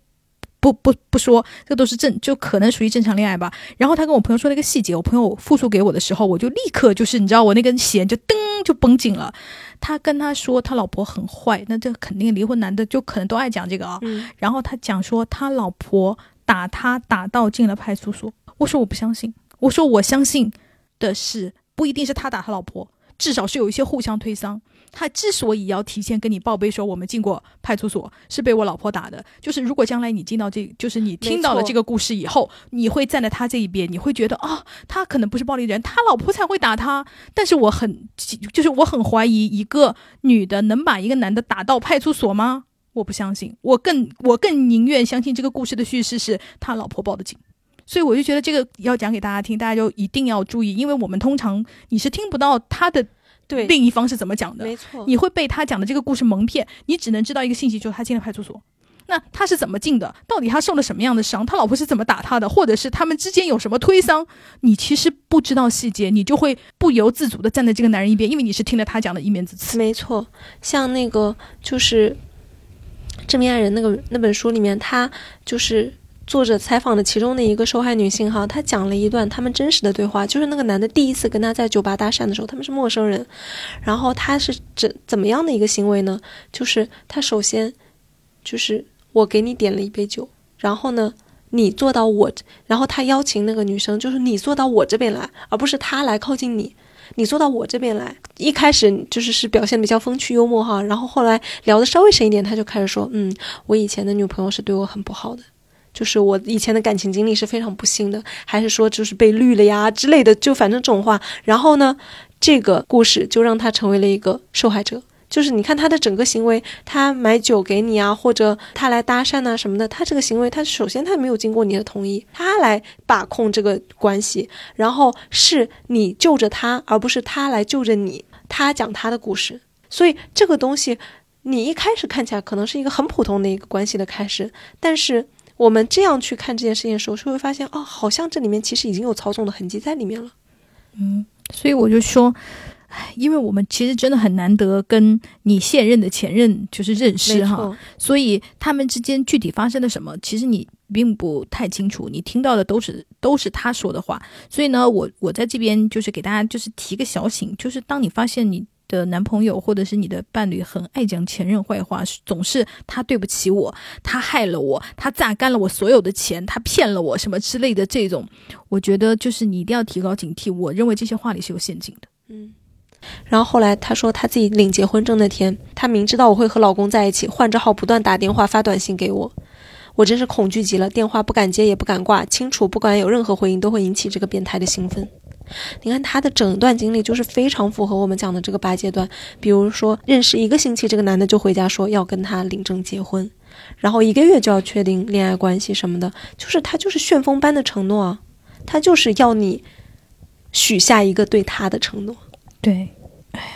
A: 不不不说，这都是正，就可能属于正常恋爱吧。然后他跟我朋友说了一个细节，我朋友复述给我的时候，我就立刻就是你知道，我那根弦就噔就绷紧了。他跟他说他老婆很坏，那这肯定离婚男的就可能都爱讲这个啊。然后他讲说他老婆打他打到进了派出所。我说我不相信，我说我相信的是不一定是他打他老婆。至少是有一些互相推搡。他之所以要提前跟你报备说我们进过派出所，是被我老婆打的。就是如果将来你进到这，就是你听到了这个故事以后，你会站在他这一边，你会觉得啊，他可能不是暴力人，他老婆才会打他。但是我很，就是我很怀疑一个女的能把一个男的打到派出所吗？我不相信，我更我更宁愿相信这个故事的叙事是他老婆报的警。所以我就觉得这个要讲给大家听，大家就一定要注意，因为我们通常你是听不到他的。
B: 对，
A: 另一方是怎么讲的？
B: 没错，
A: 你会被他讲的这个故事蒙骗，你只能知道一个信息，就是他进了派出所。那他是怎么进的？到底他受了什么样的伤？他老婆是怎么打他的？或者是他们之间有什么推搡？你其实不知道细节，你就会不由自主的站在这个男人一边，因为你是听了他讲的一面之词。
B: 没错，像那个就是《致命爱人》那个那本书里面，他就是。作者采访的其中的一个受害女性哈，她讲了一段他们真实的对话，就是那个男的第一次跟她在酒吧搭讪的时候，他们是陌生人，然后他是怎怎么样的一个行为呢？就是他首先就是我给你点了一杯酒，然后呢你坐到我，然后他邀请那个女生，就是你坐到我这边来，而不是他来靠近你，你坐到我这边来。一开始就是是表现比较风趣幽默哈，然后后来聊的稍微深一点，他就开始说，嗯，我以前的女朋友是对我很不好的。就是我以前的感情经历是非常不幸的，还是说就是被绿了呀之类的，就反正这种话。然后呢，这个故事就让他成为了一个受害者。就是你看他的整个行为，他买酒给你啊，或者他来搭讪啊什么的，他这个行为，他首先他没有经过你的同意，他来把控这个关系，然后是你救着他，而不是他来救着你。他讲他的故事，所以这个东西，你一开始看起来可能是一个很普通的一个关系的开始，但是。我们这样去看这件事情的时候，就会发现，哦，好像这里面其实已经有操纵的痕迹在里面了。
A: 嗯，所以我就说，因为我们其实真的很难得跟你现任的前任就是认识哈，所以他们之间具体发生了什么，其实你并不太清楚，你听到的都是都是他说的话。所以呢，我我在这边就是给大家就是提个小醒，就是当你发现你。的男朋友或者是你的伴侣很爱讲前任坏话，总是他对不起我，他害了我，他榨干了我所有的钱，他骗了我什么之类的这种，我觉得就是你一定要提高警惕。我认为这些话里是有陷阱的。
B: 嗯，然后后来他说他自己领结婚证那天，他明知道我会和老公在一起，换着号不断打电话发短信给我，我真是恐惧极了，电话不敢接也不敢挂，清楚不管有任何回应都会引起这个变态的兴奋。你看他的整段经历就是非常符合我们讲的这个八阶段，比如说认识一个星期，这个男的就回家说要跟他领证结婚，然后一个月就要确定恋爱关系什么的，就是他就是旋风般的承诺啊，他就是要你许下一个对他的承诺。
A: 对，哎呀，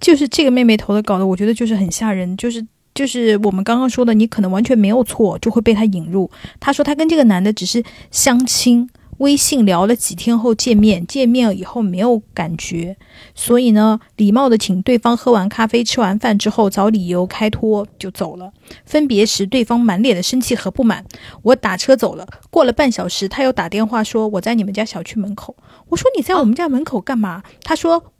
A: 就是这个妹妹投的稿的，我觉得就是很吓人，就是就是我们刚刚说的，你可能完全没有错，就会被他引入。他说他跟这个男的只是相亲。微信聊了几天后见面，见面以后没有感觉，所以呢，礼貌的请对方喝完咖啡、吃完饭之后找理由开脱就走了。分别时，对方满脸的生气和不满。我打车走了，过了半小时，他又打电话说我在你们家小区门口。我说你在我们家门口干嘛？他说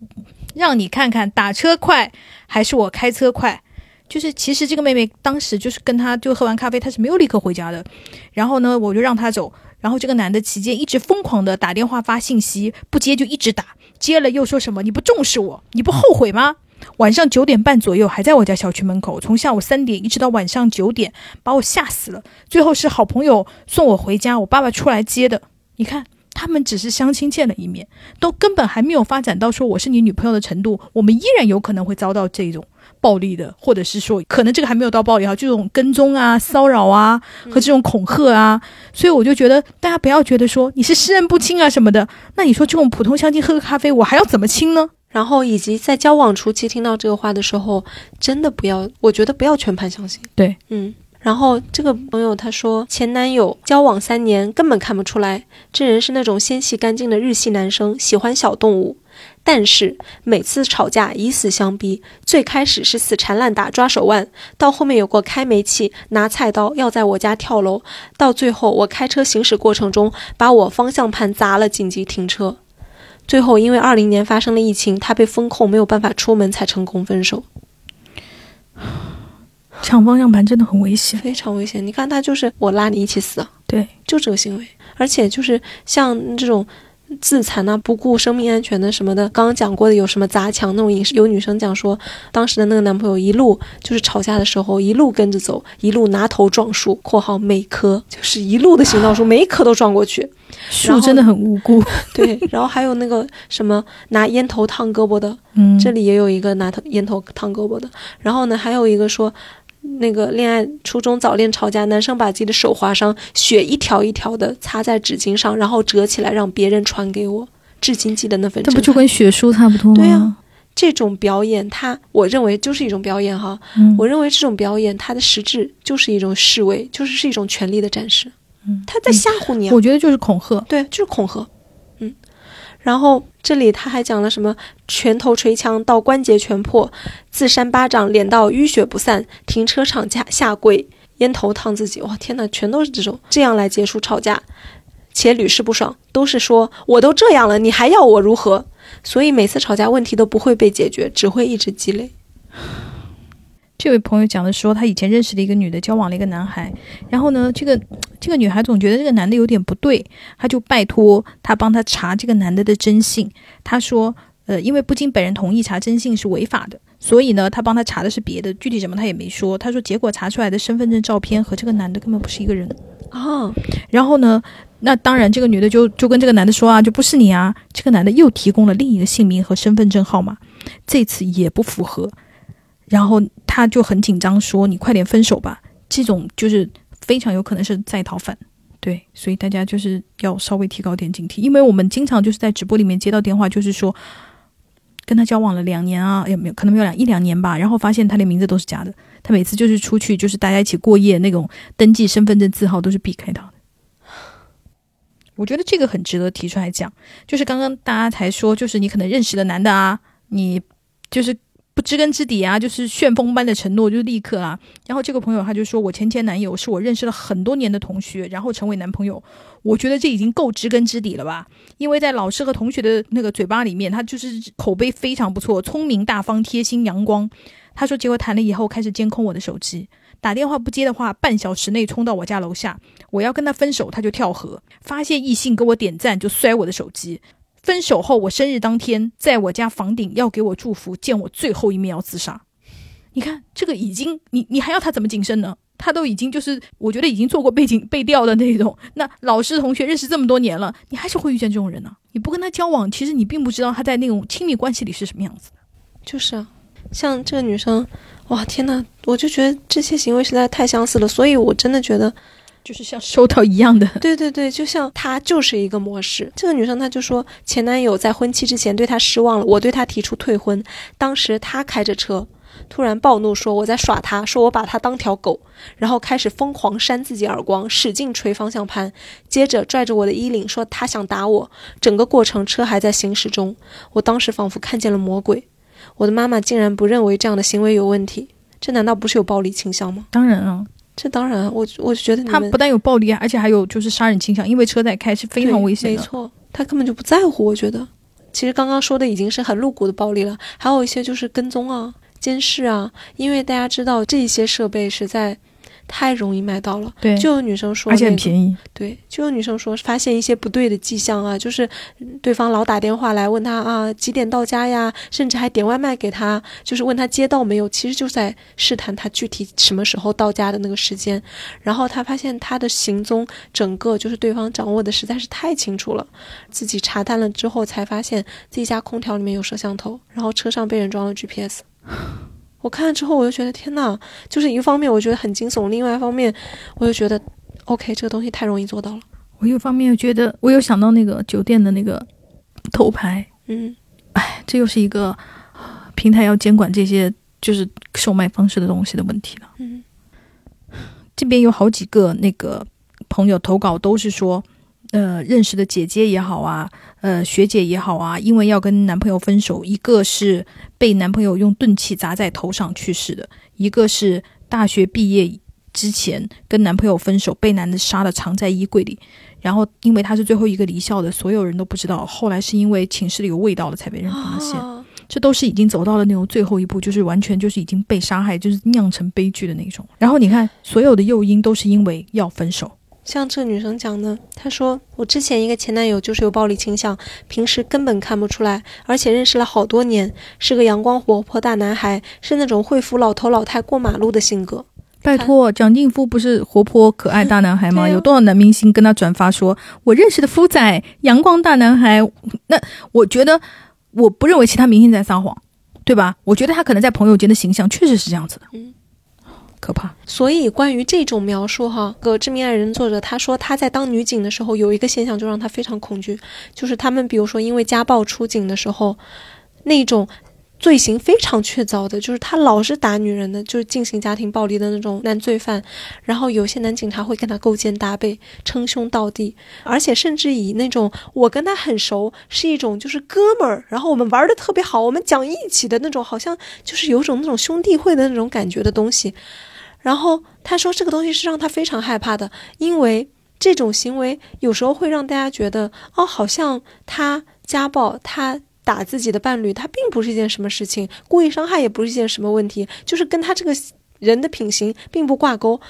A: 让你看看打车快还是我开车快。就是其实这个妹妹当时就是跟他就喝完咖啡，她是没有立刻回家的。然后呢，我就让他走。然后这个男的期间一直疯狂的打电话发信息，不接就一直打，接了又说什么你不重视我，你不后悔吗？晚上九点半左右还在我家小区门口，从下午三点一直到晚上九点，把我吓死了。最后是好朋友送我回家，我爸爸出来接的。你看，他们只是相亲见了一面，都根本还没有发展到说我是你女朋友的程度，我们依然有可能会遭到这种。暴力的，或者是说，可能这个还没有到暴力哈，这种跟踪啊、骚扰啊和这种恐吓啊，所以我就觉得大家不要觉得说你是识人不清啊什么的。那你说这种普通相亲喝个咖啡，我还要怎么亲呢？
B: 然后以及在交往初期听到这个话的时候，真的不要，我觉得不要全盘相信。
A: 对，
B: 嗯。然后这个朋友他说，前男友交往三年，根本看不出来这人是那种纤细干净的日系男生，喜欢小动物。但是每次吵架以死相逼，最开始是死缠烂打抓手腕，到后面有过开煤气、拿菜刀要在我家跳楼，到最后我开车行驶过程中把我方向盘砸了，紧急停车。最后因为二零年发生了疫情，他被封控，没有办法出门，才成功分手。
A: 抢方向盘真的很危险，
B: 非常危险。你看他就是我拉你一起死，
A: 对，
B: 就这个行为，而且就是像这种。自残啊，不顾生命安全的什么的。刚刚讲过的有什么砸墙那种影视，有女生讲说，当时的那个男朋友一路就是吵架的时候一路跟着走，一路拿头撞树（括号每棵就是一路的行道树，每一棵都撞过去）。
A: 树真的很无辜。
B: 对，然后还有那个什么拿烟头烫胳膊的，
A: 嗯，
B: 这里也有一个拿头烟头烫胳膊的。然后呢，还有一个说。那个恋爱初中早恋吵架，男生把自己的手划伤，血一条一条的擦在纸巾上，然后折起来让别人传给我，至今记得那份。
A: 这不就跟血书差不多吗？
B: 对呀，这种表演，它我认为就是一种表演哈。
A: 嗯，
B: 我认为这种表演，它的实质就是一种示威，就是是一种权力的展示。
A: 嗯，
B: 他在吓唬你啊。
A: 我觉得就是恐吓。
B: 对，就是恐吓。嗯，然后。这里他还讲了什么？拳头捶墙到关节全破，自扇巴掌脸到淤血不散，停车场下下跪，烟头烫自己。哇，天哪，全都是这种这样来结束吵架，且屡试不爽，都是说我都这样了，你还要我如何？所以每次吵架问题都不会被解决，只会一直积累。
A: 这位朋友讲的说，他以前认识了一个女的，交往了一个男孩，然后呢，这个这个女孩总觉得这个男的有点不对，她就拜托他帮她查这个男的的征信。他说，呃，因为不经本人同意查征信是违法的，所以呢，他帮他查的是别的，具体什么他也没说。他说，结果查出来的身份证照片和这个男的根本不是一个人
B: 哦。
A: 然后呢，那当然这个女的就就跟这个男的说啊，就不是你啊。这个男的又提供了另一个姓名和身份证号码，这次也不符合。然后他就很紧张，说：“你快点分手吧。”这种就是非常有可能是在逃犯，对，所以大家就是要稍微提高点警惕，因为我们经常就是在直播里面接到电话，就是说跟他交往了两年啊，也没有可能没有两一两年吧，然后发现他连名字都是假的，他每次就是出去就是大家一起过夜那种登记身份证字号都是避开他的。我觉得这个很值得提出来讲，就是刚刚大家才说，就是你可能认识的男的啊，你就是。不知根知底啊，就是旋风般的承诺，就立刻啊。然后这个朋友他就说，我前前男友是我认识了很多年的同学，然后成为男朋友。我觉得这已经够知根知底了吧？因为在老师和同学的那个嘴巴里面，他就是口碑非常不错，聪明大方、贴心阳光。他说，结果谈了以后开始监控我的手机，打电话不接的话，半小时内冲到我家楼下。我要跟他分手，他就跳河。发现异性给我点赞，就摔我的手机。分手后，我生日当天，在我家房顶要给我祝福，见我最后一面要自杀。你看，这个已经，你你还要他怎么谨慎呢？他都已经就是，我觉得已经做过背景背调的那种。那老师同学认识这么多年了，你还是会遇见这种人呢？你不跟他交往，其实你并不知道他在那种亲密关系里是什么样子的。
B: 就是啊，像这个女生，哇，天呐，我就觉得这些行为实在太相似了，所以我真的觉得。
A: 就是像收到一样的，
B: 对对对，就像他就是一个模式。这个女生她就说，前男友在婚期之前对她失望了，我对她提出退婚。当时她开着车，突然暴怒说我在耍他，说我把他当条狗，然后开始疯狂扇自己耳光，使劲捶方向盘，接着拽着我的衣领说他想打我。整个过程车还在行驶中，我当时仿佛看见了魔鬼。我的妈妈竟然不认为这样的行为有问题，这难道不是有暴力倾向吗？
A: 当然了。
B: 这当然，我我觉得
A: 他不但有暴力，而且还有就是杀人倾向，因为车在开是非常危险
B: 的。没错，他根本就不在乎。我觉得，其实刚刚说的已经是很露骨的暴力了，还有一些就是跟踪啊、监视啊，因为大家知道这些设备是在。太容易买到了，
A: 对，
B: 就有女生说，
A: 而且很便宜，
B: 对，就有女生说发现一些不对的迹象啊，就是对方老打电话来问他啊几点到家呀，甚至还点外卖给他，就是问他接到没有，其实就在试探他具体什么时候到家的那个时间。然后他发现他的行踪整个就是对方掌握的实在是太清楚了，自己查探了之后才发现自己家空调里面有摄像头，然后车上被人装了 GPS。我看了之后，我就觉得天呐，就是一个方面我觉得很惊悚，另外一方面我就觉得，OK，这个东西太容易做到了。
A: 我一方面又觉得，我又想到那个酒店的那个偷拍，
B: 嗯，
A: 哎，这又是一个平台要监管这些就是售卖方式的东西的问题了。
B: 嗯，
A: 这边有好几个那个朋友投稿，都是说。呃，认识的姐姐也好啊，呃，学姐也好啊，因为要跟男朋友分手，一个是被男朋友用钝器砸在头上去世的，一个是大学毕业之前跟男朋友分手，被男的杀了藏在衣柜里，然后因为他是最后一个离校的，所有人都不知道，后来是因为寝室里有味道了才被人发现，这都是已经走到了那种最后一步，就是完全就是已经被杀害，就是酿成悲剧的那种。然后你看，所有的诱因都是因为要分手。
B: 像这个女生讲的，她说我之前一个前男友就是有暴力倾向，平时根本看不出来，而且认识了好多年，是个阳光活泼大男孩，是那种会扶老头老太过马路的性格。
A: 拜托，蒋劲夫不是活泼可爱大男孩吗？有多少男明星跟他转发说，我认识的夫仔阳光大男孩？那我觉得，我不认为其他明星在撒谎，对吧？我觉得他可能在朋友间的形象确实是这样子的，
B: 嗯，
A: 可怕。
B: 所以关于这种描述，哈，个《致命爱人》作者他说他在当女警的时候，有一个现象就让他非常恐惧，就是他们比如说因为家暴出警的时候，那种罪行非常确凿的，就是他老是打女人的，就是进行家庭暴力的那种男罪犯，然后有些男警察会跟他勾肩搭背、称兄道弟，而且甚至以那种我跟他很熟，是一种就是哥们儿，然后我们玩的特别好，我们讲义气的那种，好像就是有种那种兄弟会的那种感觉的东西。然后他说这个东西是让他非常害怕的，因为这种行为有时候会让大家觉得，哦，好像他家暴，他打自己的伴侣，他并不是一件什么事情，故意伤害也不是一件什么问题，就是跟他这个人的品行并不挂钩。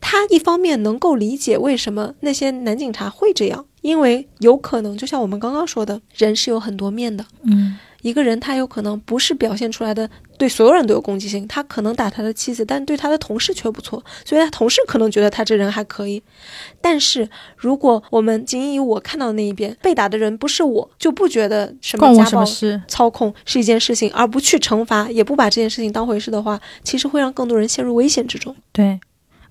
B: 他一方面能够理解为什么那些男警察会这样，因为有可能就像我们刚刚说的，人是有很多面的。
A: 嗯，
B: 一个人他有可能不是表现出来的对所有人都有攻击性，他可能打他的妻子，但对他的同事却不错，所以他同事可能觉得他这人还可以。但是如果我们仅以我看到的那一边，被打的人不是我，就不觉得什么家暴？操控是一件事情，而不去惩罚，也不把这件事情当回事的话，其实会让更多人陷入危险之中。
A: 对。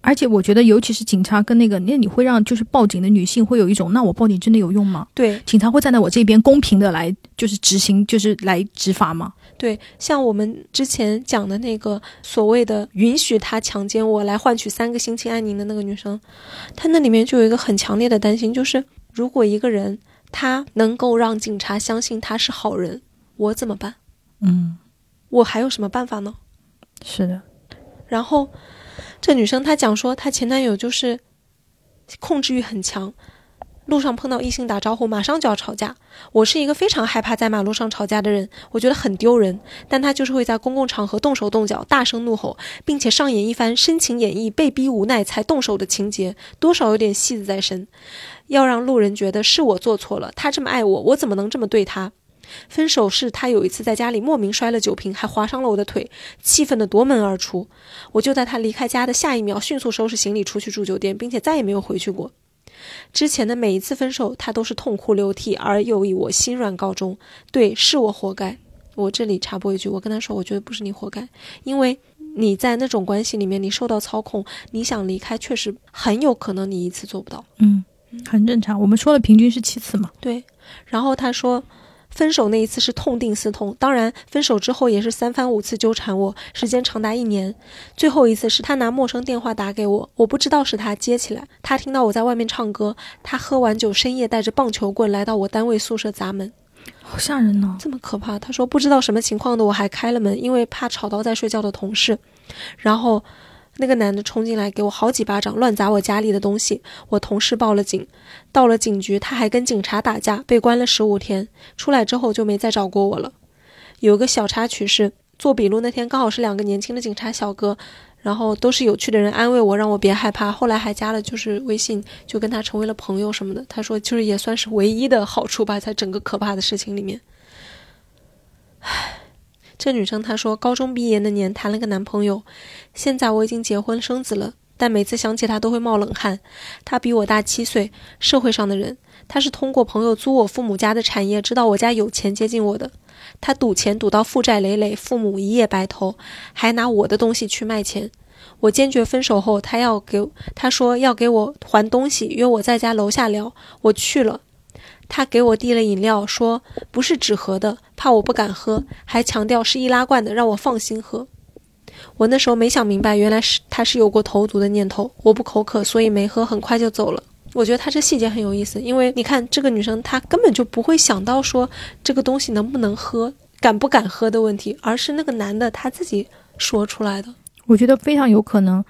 A: 而且我觉得，尤其是警察跟那个，那你会让就是报警的女性会有一种，那我报警真的有用吗？
B: 对
A: 警察会站在我这边公平的来就是执行，就是来执法吗？
B: 对，像我们之前讲的那个所谓的允许他强奸我来换取三个星期安宁的那个女生，她那里面就有一个很强烈的担心，就是如果一个人他能够让警察相信他是好人，我怎么办？
A: 嗯，
B: 我还有什么办法呢？
A: 是的，
B: 然后这女生她讲说，她前男友就是控制欲很强，路上碰到异性打招呼，马上就要吵架。我是一个非常害怕在马路上吵架的人，我觉得很丢人。但他就是会在公共场合动手动脚、大声怒吼，并且上演一番深情演绎被逼无奈才动手的情节，多少有点戏子在身，要让路人觉得是我做错了。他这么爱我，我怎么能这么对他？分手是他有一次在家里莫名摔了酒瓶，还划伤了我的腿，气愤的夺门而出。我就在他离开家的下一秒，迅速收拾行李出去住酒店，并且再也没有回去过。之前的每一次分手，他都是痛哭流涕，而又以我心软告终。对，是我活该。我这里插播一句，我跟他说，我觉得不是你活该，因为你在那种关系里面，你受到操控，你想离开，确实很有可能你一次做不到。
A: 嗯，很正常。我们说了，平均是七次嘛。
B: 对，然后他说，分手那一次是痛定思痛，当然分手之后也是三番五次纠缠我，时间长达一年。最后一次是他拿陌生电话打给我，我不知道是他接起来，他听到我在外面唱歌，他喝完酒深夜带着棒球棍来到我单位宿舍砸门，
A: 好吓人呢、
B: 这么可怕。他说不知道什么情况的，我还开了门，因为怕吵到在睡觉的同事，然后。那个男的冲进来给我好几巴掌，乱砸我家里的东西。我同事报了警，到了警局，他还跟警察打架，被关了十五天。出来之后就没再找过我了。有个小插曲是，做笔录那天刚好是两个年轻的警察小哥，然后都是有趣的人，安慰我，让我别害怕。后来还加了就是微信，就跟他成为了朋友什么的。他说就是也算是唯一的好处吧，在整个可怕的事情里面。唉，这女生她说，高中毕业那年谈了个男朋友，现在我已经结婚生子了，但每次想起他都会冒冷汗。他比我大七岁，社会上的人。他是通过朋友租我父母家的产业，知道我家有钱接近我的。他赌钱赌到负债累累，父母一夜白头，还拿我的东西去卖钱。我坚决分手后，他要给他说要给我还东西，约我在家楼下聊。我去了，他给我递了饮料，说不是纸盒的，怕我不敢喝，还强调是易拉罐的，让我放心喝。我那时候没想明白，原来是他是有过投毒的念头。我不口渴，所以没喝，很快就走了。我觉得他这细节很有意思，因为你看这个女生，她根本就不会想到说这个东西能不能喝、敢不敢喝的问题，而是那个男的他自己说出来的。
A: 我觉得非常有可能。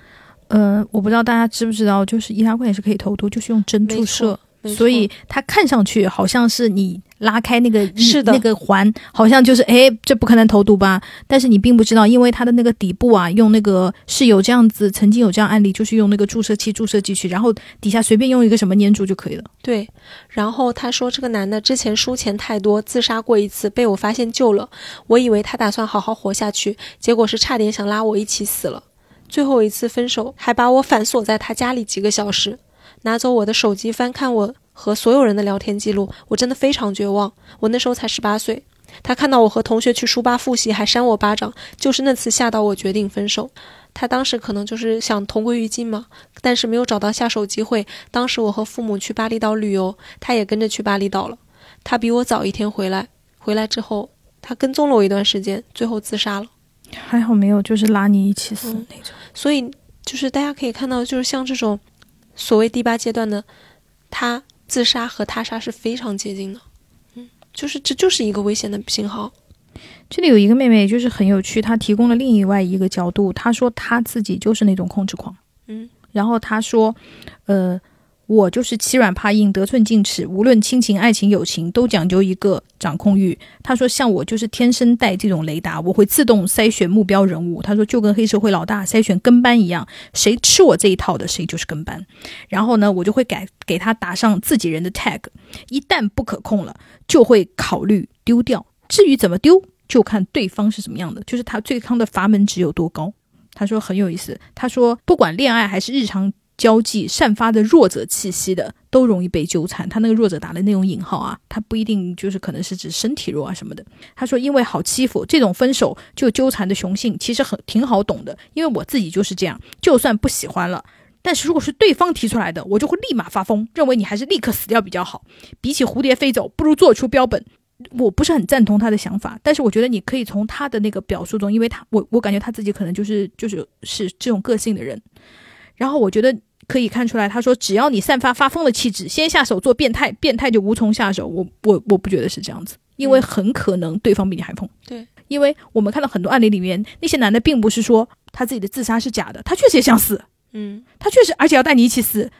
A: 呃，我不知道大家知不知道，就是易拉罐也是可以投毒，就是用针注射。所以它看上去好像是你拉开那个
B: 是的
A: 那个环，好像就是哎，这不可能投毒吧？但是你并不知道，因为它的那个底部啊，用那个是有这样子，曾经有这样案例，就是用那个注射器注射进去，然后底下随便用一个什么粘住就可以了。
B: 对，然后他说这个男的之前输钱太多，自杀过一次，被我发现救了。我以为他打算好好活下去，结果是差点想拉我一起死了。最后一次分手，还把我反锁在他家里几个小时，拿走我的手机，翻看我和所有人的聊天记录。我真的非常绝望。我那时候才十八岁，他看到我和同学去书吧复习，还扇我巴掌，就是那次吓到我决定分手。他当时可能就是想同归于尽嘛，但是没有找到下手机会。当时我和父母去巴厘岛旅游，他也跟着去巴厘岛了。他比我早一天回来，回来之后他跟踪了我一段时间，最后自杀了。
A: 还好没有，就是拉你一起死
B: 嗯
A: 那种。
B: 所以就是大家可以看到，就是像这种所谓第八阶段的，他自杀和他杀是非常接近的。嗯，就是这就是一个危险的信号。
A: 这里有一个妹妹，就是很有趣，她提供了另外一个角度。她说她自己就是那种控制狂，
B: 嗯，
A: 然后她说，呃，我就是欺软怕硬、得寸进尺，无论亲情、爱情、友情，都讲究一个掌控欲。他说，像我就是天生带这种雷达，我会自动筛选目标人物。他说，就跟黑社会老大筛选跟班一样，谁吃我这一套的，谁就是跟班。然后呢，我就会给给他打上自己人的 tag，一旦不可控了，就会考虑丢掉。至于怎么丢，就看对方是什么样的，就是他对方的阀门值有多高。他说很有意思，他说不管恋爱还是日常交际，散发的弱者气息的都容易被纠缠。他那个弱者打的那种引号啊，他不一定就是可能是指身体弱啊什么的。他说因为好欺负，这种分手就纠缠的雄性其实很挺好懂的，因为我自己就是这样，就算不喜欢了。但是如果是对方提出来的，我就会立马发疯，认为你还是立刻死掉比较好。比起蝴蝶飞走，不如做出标本。我不是很赞同他的想法，但是我觉得你可以从他的那个表述中，因为他我我感觉他自己可能就是就是是这种个性的人，然后我觉得可以看出来，他说只要你散发发疯的气质，先下手做变态，变态就无从下手。我我我不觉得是这样子，因为很可能对方比你还疯。
B: 对，
A: 因为我们看到很多案例里面，那些男的并不是说他自己的自杀是假的，他确实也想死，
B: 嗯，
A: 他确实而且要带你一起死，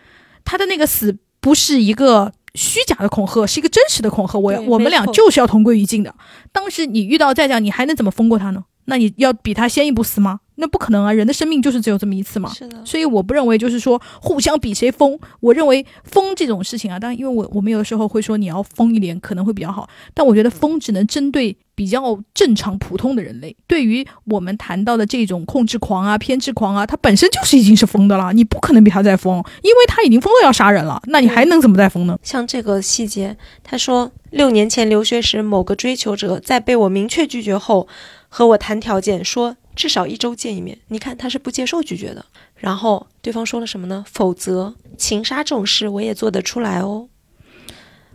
A: 他的那个死不是一个。虚假的恐吓是一个真实的恐吓，我要我们俩就是要同归于尽的。当时你遇到再这样，你还能怎么疯过他呢？那你要比他先一步死吗？那不可能啊！人的生命就是只有这么一次嘛。
B: 是的，
A: 所以我不认为就是说互相比谁疯。我认为疯这种事情啊，当然因为我我们有的时候会说你要疯一点可能会比较好，但我觉得疯只能针对比较正常普通的人类。对于我们谈到的这种控制狂啊、偏执狂啊，他本身就是已经是疯的了，你不可能比他再疯，因为他已经疯到要杀人了，那你还能怎么再疯呢？
B: 像这个细节，他说六年前留学时，某个追求者在被我明确拒绝后，和我谈条件，说至少一周见一面。你看他是不接受拒绝的。然后对方说了什么呢？否则情杀这种事我也做得出来哦。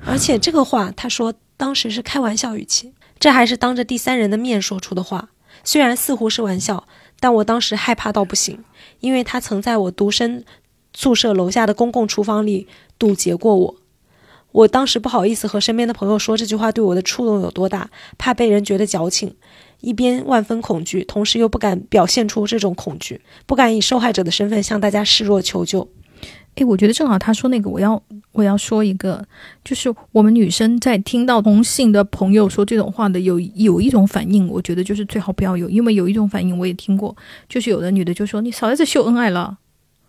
B: 而且这个话他说当时是开玩笑语气，这还是当着第三人的面说出的话。虽然似乎是玩笑，但我当时害怕到不行，因为他曾在我独身宿舍楼下的公共厨房里堵截过我。我当时不好意思和身边的朋友说这句话对我的触动有多大，怕被人觉得矫情，一边万分恐惧，同时又不敢表现出这种恐惧，不敢以受害者的身份向大家示弱求救。
A: 诶，我觉得正好他说那个，我要我要说一个，就是我们女生在听到同性的朋友说这种话的有有一种反应，我觉得就是最好不要有，因为有一种反应我也听过，就是有的女的就说你少在这秀恩爱了，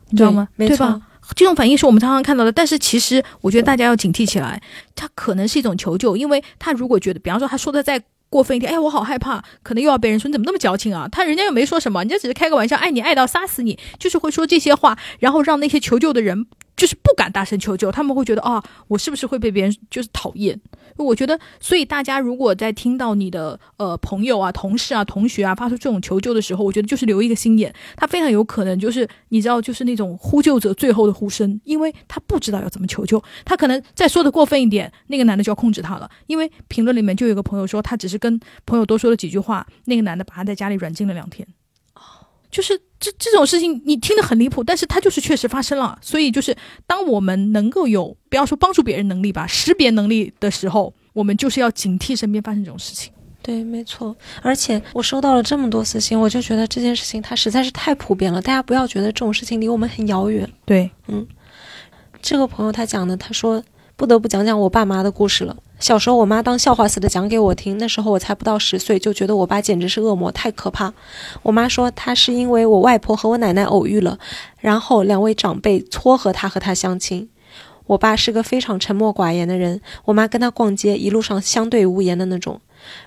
A: 你知道吗？
B: 对没错？
A: 这种反应是我们常常看到的，但是其实我觉得大家要警惕起来，他可能是一种求救，因为他如果觉得，比方说他说的再过分一点，哎，我好害怕，可能又要被人说你怎么那么矫情啊？他人家又没说什么，人家只是开个玩笑，爱你爱到杀死你，就是会说这些话，然后让那些求救的人就是不敢大声求救，他们会觉得啊，我是不是会被别人就是讨厌？我觉得，所以大家如果在听到你的呃朋友啊、同事啊、同学啊发出这种求救的时候，我觉得就是留一个心眼，他非常有可能就是你知道，就是那种呼救者最后的呼声，因为他不知道要怎么求救，他可能再说的过分一点，那个男的就要控制他了。因为评论里面就有个朋友说，他只是跟朋友多说了几句话，那个男的把他在家里软禁了两天。就是这这种事情，你听得很离谱，但是它就是确实发生了。所以就是当我们能够有不要说帮助别人能力吧，识别能力的时候，我们就是要警惕身边发生这种事情。
B: 对，没错。而且我收到了这么多私信，我就觉得这件事情它实在是太普遍了，大家不要觉得这种事情离我们很遥远。
A: 对，嗯
B: 这个朋友他讲的，他说不得不讲讲我爸妈的故事了。小时候我妈当笑话似的讲给我听，那时候我才不到十岁，就觉得我爸简直是恶魔，太可怕。我妈说他是因为我外婆和我奶奶偶遇了，然后两位长辈撮合他和他相亲。我爸是个非常沉默寡言的人，我妈跟他逛街，一路上相对无言的那种。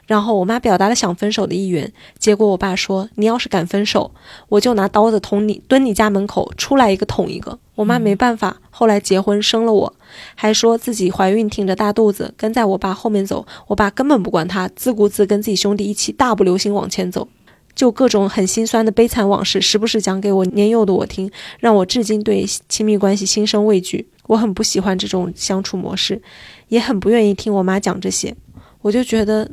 B: 然后我妈表达了想分手的意愿，结果我爸说：“你要是敢分手，我就拿刀子捅你，蹲你家门口，出来一个捅一个。”我妈没办法，后来结婚生了我，还说自己怀孕挺着大肚子跟在我爸后面走，我爸根本不管他，自顾自跟自己兄弟一起大步流星往前走，就各种很心酸的悲惨往事，时不时讲给我年幼的我听，让我至今对亲密关系心生畏惧。我很不喜欢这种相处模式，也很不愿意听我妈讲这些。我就觉得，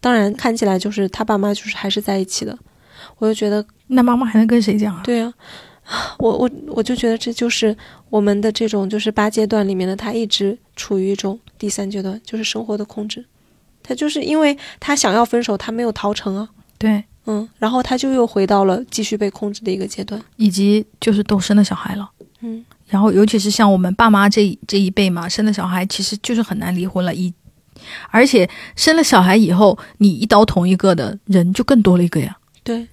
B: 当然看起来就是他爸妈就是还是在一起的，我就觉得
A: 那妈妈还能跟谁讲啊？
B: 对啊，我我我就觉得这就是我们的这种就是八阶段里面的他一直处于一种第三阶段，就是生活的控制。他就是因为他想要分手，他没有逃成啊。
A: 对，
B: 嗯，然后他就又回到了继续被控制的一个阶段，
A: 以及就是都生了小孩了，
B: 嗯，
A: 然后尤其是像我们爸妈这这一辈嘛，生了小孩其实就是很难离婚了，一而且生了小孩以后，你一刀捅一个的人就更多了一个呀。
B: 对，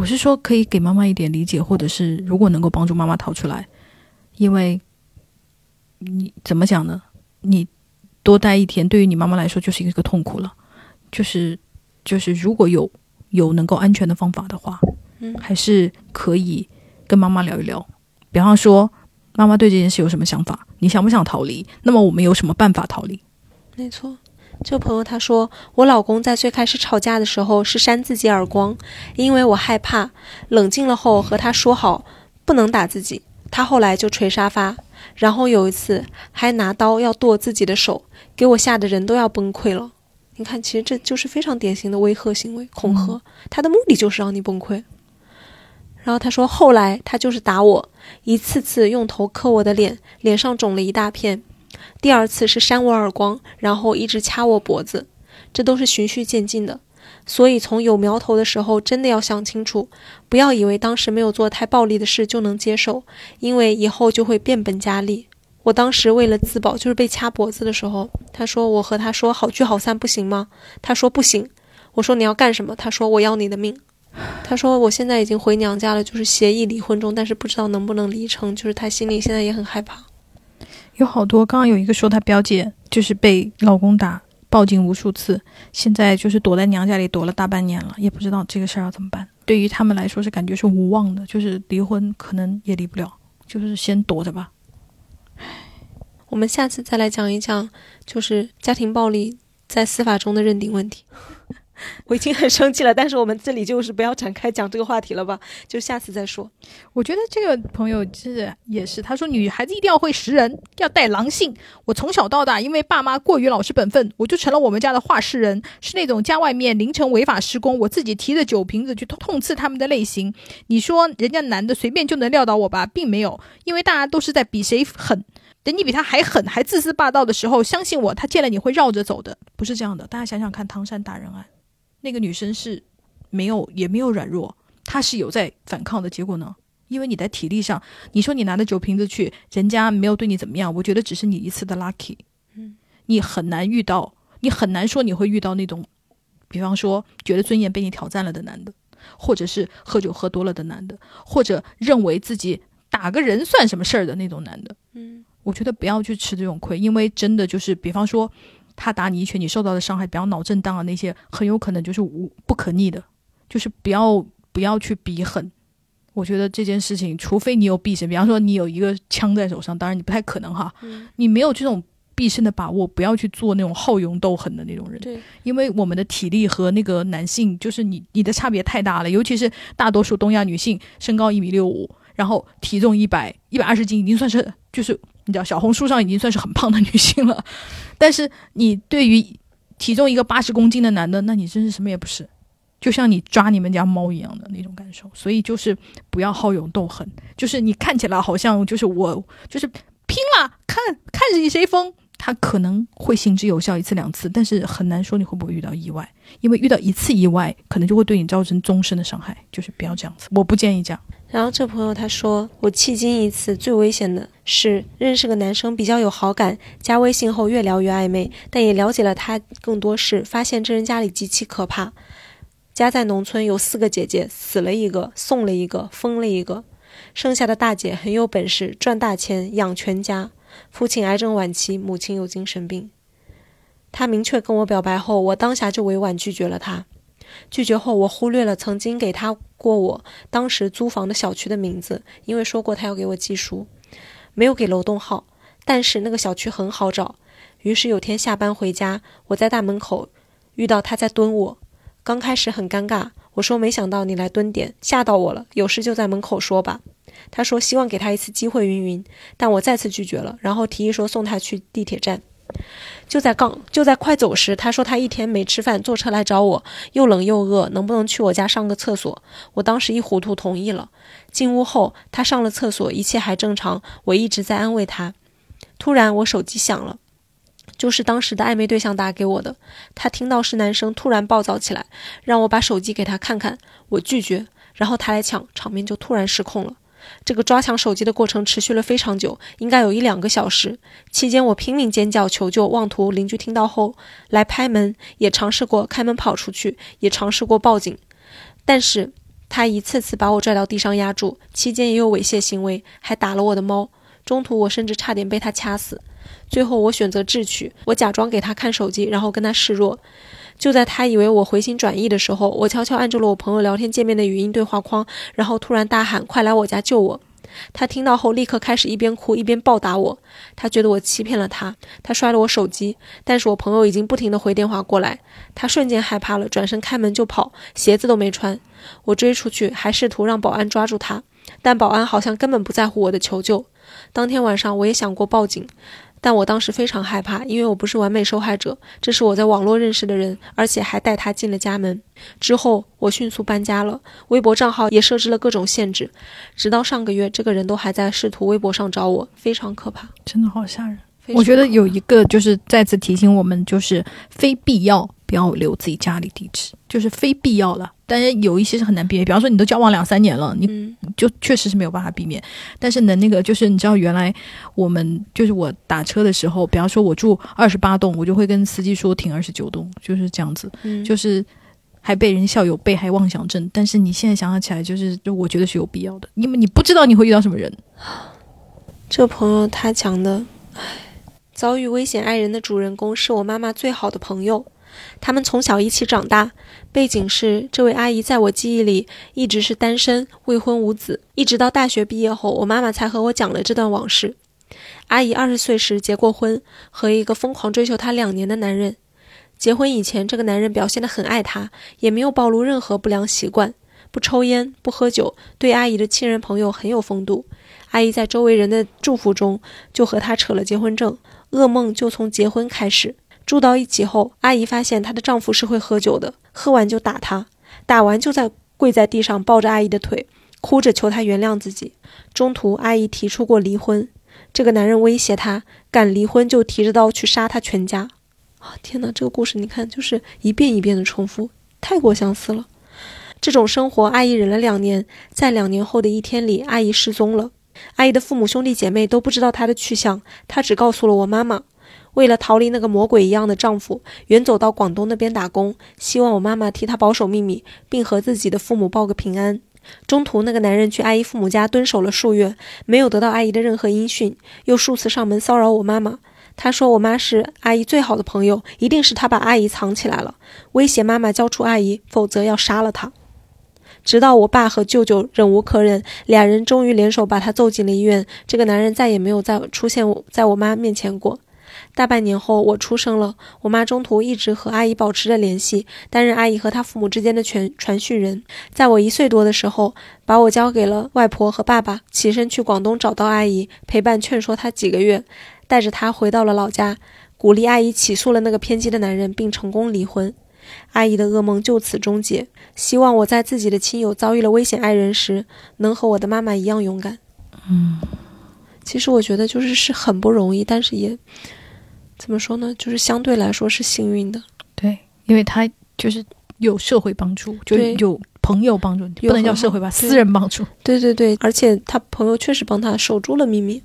A: 我是说，可以给妈妈一点理解，或者是如果能够帮助妈妈逃出来，因为你怎么讲呢？你多待一天，对于你妈妈来说就是一个痛苦了。就是就是，如果有有能够安全的方法的话，
B: 嗯
A: 还是可以跟妈妈聊一聊。比方说，妈妈对这件事有什么想法？你想不想逃离？那么我们有什么办法逃离？
B: 没错。这个朋友他说，我老公在最开始吵架的时候是扇自己耳光，因为我害怕。冷静了后和他说好不能打自己，他后来就捶沙发，然后有一次还拿刀要剁自己的手，给我吓得人都要崩溃了。你看，其实这就是非常典型的威吓行为、恐吓，他的目的就是让你崩溃。然后他说，后来他就是打我，一次次用头磕我的脸，脸上肿了一大片。第二次是扇我耳光，然后一直掐我脖子，这都是循序渐进的。所以从有苗头的时候，真的要想清楚，不要以为当时没有做太暴力的事就能接受，因为以后就会变本加厉。我当时为了自保，就是被掐脖子的时候，他说我和他说好聚好散不行吗？他说不行。我说你要干什么？他说我要你的命。他说我现在已经回娘家了，就是协议离婚中，但是不知道能不能离成，就是他心里现在也很害怕。
A: 有好多，刚刚有一个说她表姐就是被老公打，报警无数次，现在就是躲在娘家里躲了大半年了，也不知道这个事儿要怎么办。对于他们来说是感觉是无望的，就是离婚可能也离不了，就是先躲着吧。
B: 我们下次再来讲一讲，就是家庭暴力在司法中的认定问题。我已经很生气了，但是我们这里就是不要展开讲这个话题了吧，就下次再说。
A: 我觉得这个朋友是也是，他说女孩子一定要会识人，要带狼性。我从小到大，因为爸妈过于老实本分，我就成了我们家的话事人，是那种家外面凌晨违法施工，我自己提着酒瓶子去痛痛刺他们的类型。你说人家男的随便就能撂倒我吧，并没有，因为大家都是在比谁狠。等你比他还狠、还自私霸道的时候，相信我，他见了你会绕着走的，不是这样的。大家想想看，唐山打人案，那个女生是没有也没有软弱，她是有在反抗的。结果呢？因为你在体力上，你说你拿着酒瓶子去，人家没有对你怎么样，我觉得只是你一次的 lucky。
B: 嗯，
A: 你很难遇到，你很难说你会遇到那种，比方说觉得尊严被你挑战了的男的，或者是喝酒喝多了的男的，或者认为自己打个人算什么事儿的那种男的。
B: 嗯，
A: 我觉得不要去吃这种亏，因为真的就是，比方说他打你一拳，你受到的伤害，比方脑震荡啊那些，很有可能就是无不可逆的，就是不要不要去比狠。我觉得这件事情，除非你有必胜，比方说你有一个枪在手上，当然你不太可能哈，
B: 嗯
A: 你没有这种必胜的把握，不要去做那种好勇斗狠的那种人。
B: 对，
A: 因为我们的体力和那个男性，就是你你的差别太大了，尤其是大多数东亚女性，身高一米六五，然后体重一百一百二十斤，已经算是就是你知道小红书上已经算是很胖的女性了。但是你对于体重一个八十公斤的男的，那你真是什么也不是，就像你抓你们家猫一样的那种感受。所以就是不要好勇斗狠，就是你看起来好像就是我就是拼了，看看谁谁疯。他可能会行之有效一次两次，但是很难说你会不会遇到意外，因为遇到一次意外，可能就会对你造成终身的伤害。就是不要这样子，我不建议这样。
B: 然后这朋友他说，我迄今一次最危险的是认识个男生比较有好感，加微信后越聊越暧昧，但也了解了他更多事，发现这人家里极其可怕。家在农村，有四个姐姐，死了一个，送了一个，疯了一个，剩下的大姐很有本事，赚大钱养全家。父亲癌症晚期，母亲有精神病。他明确跟我表白后，我当下就委婉拒绝了他。拒绝后，我忽略了曾经给他过我当时租房的小区的名字，因为说过他要给我寄书，没有给楼栋号。但是那个小区很好找。于是有天下班回家，我在大门口遇到他在蹲我。刚开始很尴尬，我说没想到你来蹲点，吓到我了。有事就在门口说吧。他说希望给他一次机会，云云。但我再次拒绝了，然后提议说送他去地铁站。就在刚就在快走时，他说他一天没吃饭，坐车来找我，又冷又饿，能不能去我家上个厕所？我当时一糊涂同意了。进屋后，他上了厕所，一切还正常。我一直在安慰他。突然，我手机响了，就是当时的暧昧对象打给我的。他听到是男生，突然暴躁起来，让我把手机给他看看。我拒绝，然后他来抢，场面就突然失控了。这个抓抢手机的过程持续了非常久，应该有一两个小时。期间我拼命尖叫求救，妄图邻居听到后来拍门，也尝试过开门跑出去，也尝试过报警，但是他一次次把我拽到地上压住，期间也有猥亵行为，还打了我的猫。中途我甚至差点被他掐死。最后我选择智取，我假装给他看手机，然后跟他示弱。就在他以为我回心转意的时候，我悄悄按住了我朋友聊天界面的语音对话框，然后突然大喊：“快来我家救我！”他听到后立刻开始一边哭一边暴打我。他觉得我欺骗了他，他摔了我手机。但是我朋友已经不停地回电话过来，他瞬间害怕了，转身开门就跑，鞋子都没穿。我追出去，还试图让保安抓住他，但保安好像根本不在乎我的求救。当天晚上我也想过报警。但我当时非常害怕，因为我不是完美受害者，这是我在网络认识的人，而且还带他进了家门。之后我迅速搬家了，微博账号也设置了各种限制，直到上个月，这个人都还在试图微博上找我，非常可怕，
A: 真的好吓人。我觉得有一个就是再次提醒我们，就是非必要不要留自己家里地址，就是非必要了。当然有一些是很难避免，比方说你都交往两三年了，你就确实是没有办法避免。但是呢，那个就是你知道，原来我们就是我打车的时候，比方说我住二十八栋，我就会跟司机说停二十九栋，就是这样子，就是还被人笑有被害妄想症。但是你现在想想起来，就是就我觉得是有必要的，因为你不知道你会遇到什么人。
B: 这朋友他讲的，唉。遭遇危险爱人的主人公是我妈妈最好的朋友，他们从小一起长大。背景是，这位阿姨在我记忆里一直是单身、未婚无子，一直到大学毕业后，我妈妈才和我讲了这段往事。阿姨二十岁时结过婚，和一个疯狂追求她两年的男人。结婚以前，这个男人表现得很爱她，也没有暴露任何不良习惯，不抽烟，不喝酒，对阿姨的亲人朋友很有风度。阿姨在周围人的祝福中，就和他扯了结婚证。噩梦就从结婚开始。住到一起后，阿姨发现她的丈夫是会喝酒的，喝完就打她，打完就在跪在地上抱着阿姨的腿，哭着求她原谅自己。中途，阿姨提出过离婚，这个男人威胁她，敢离婚就提着刀去杀她全家。啊，天哪！这个故事你看，就是一遍一遍的重复，太过相似了。这种生活，阿姨忍了两年，在两年后的一天里，阿姨失踪了。阿姨的父母兄弟姐妹都不知道她的去向，她只告诉了我妈妈。为了逃离那个魔鬼一样的丈夫，远走到广东那边打工，希望我妈妈替她保守秘密，并和自己的父母报个平安。中途，那个男人去阿姨父母家蹲守了数月，没有得到阿姨的任何音讯，又数次上门骚扰我妈妈。他说我妈是阿姨最好的朋友，一定是他把阿姨藏起来了，威胁妈妈交出阿姨，否则要杀了她。直到我爸和舅舅忍无可忍，俩人终于联手把他揍进了医院。这个男人再也没有再出现在我妈面前过。大半年后，我出生了，我妈中途一直和阿姨保持着联系，担任阿姨和她父母之间的传传讯人。在我一岁多的时候，把我交给了外婆和爸爸，起身去广东找到阿姨，陪伴劝说她几个月，带着她回到了老家，鼓励阿姨起诉了那个偏激的男人，并成功离婚。阿姨的噩梦就此终结。希望我在自己的亲友遭遇了危险爱人时，能和我的妈妈一样勇敢。
A: 嗯，
B: 其实我觉得就是是很不容易，但是也怎么说呢？就是相对来说是幸运的。
A: 对，因为他就是有社会帮助，就有朋友帮助你，不能叫社会吧，私人帮助。
B: 对对对，而且他朋友确实帮他守住了秘密，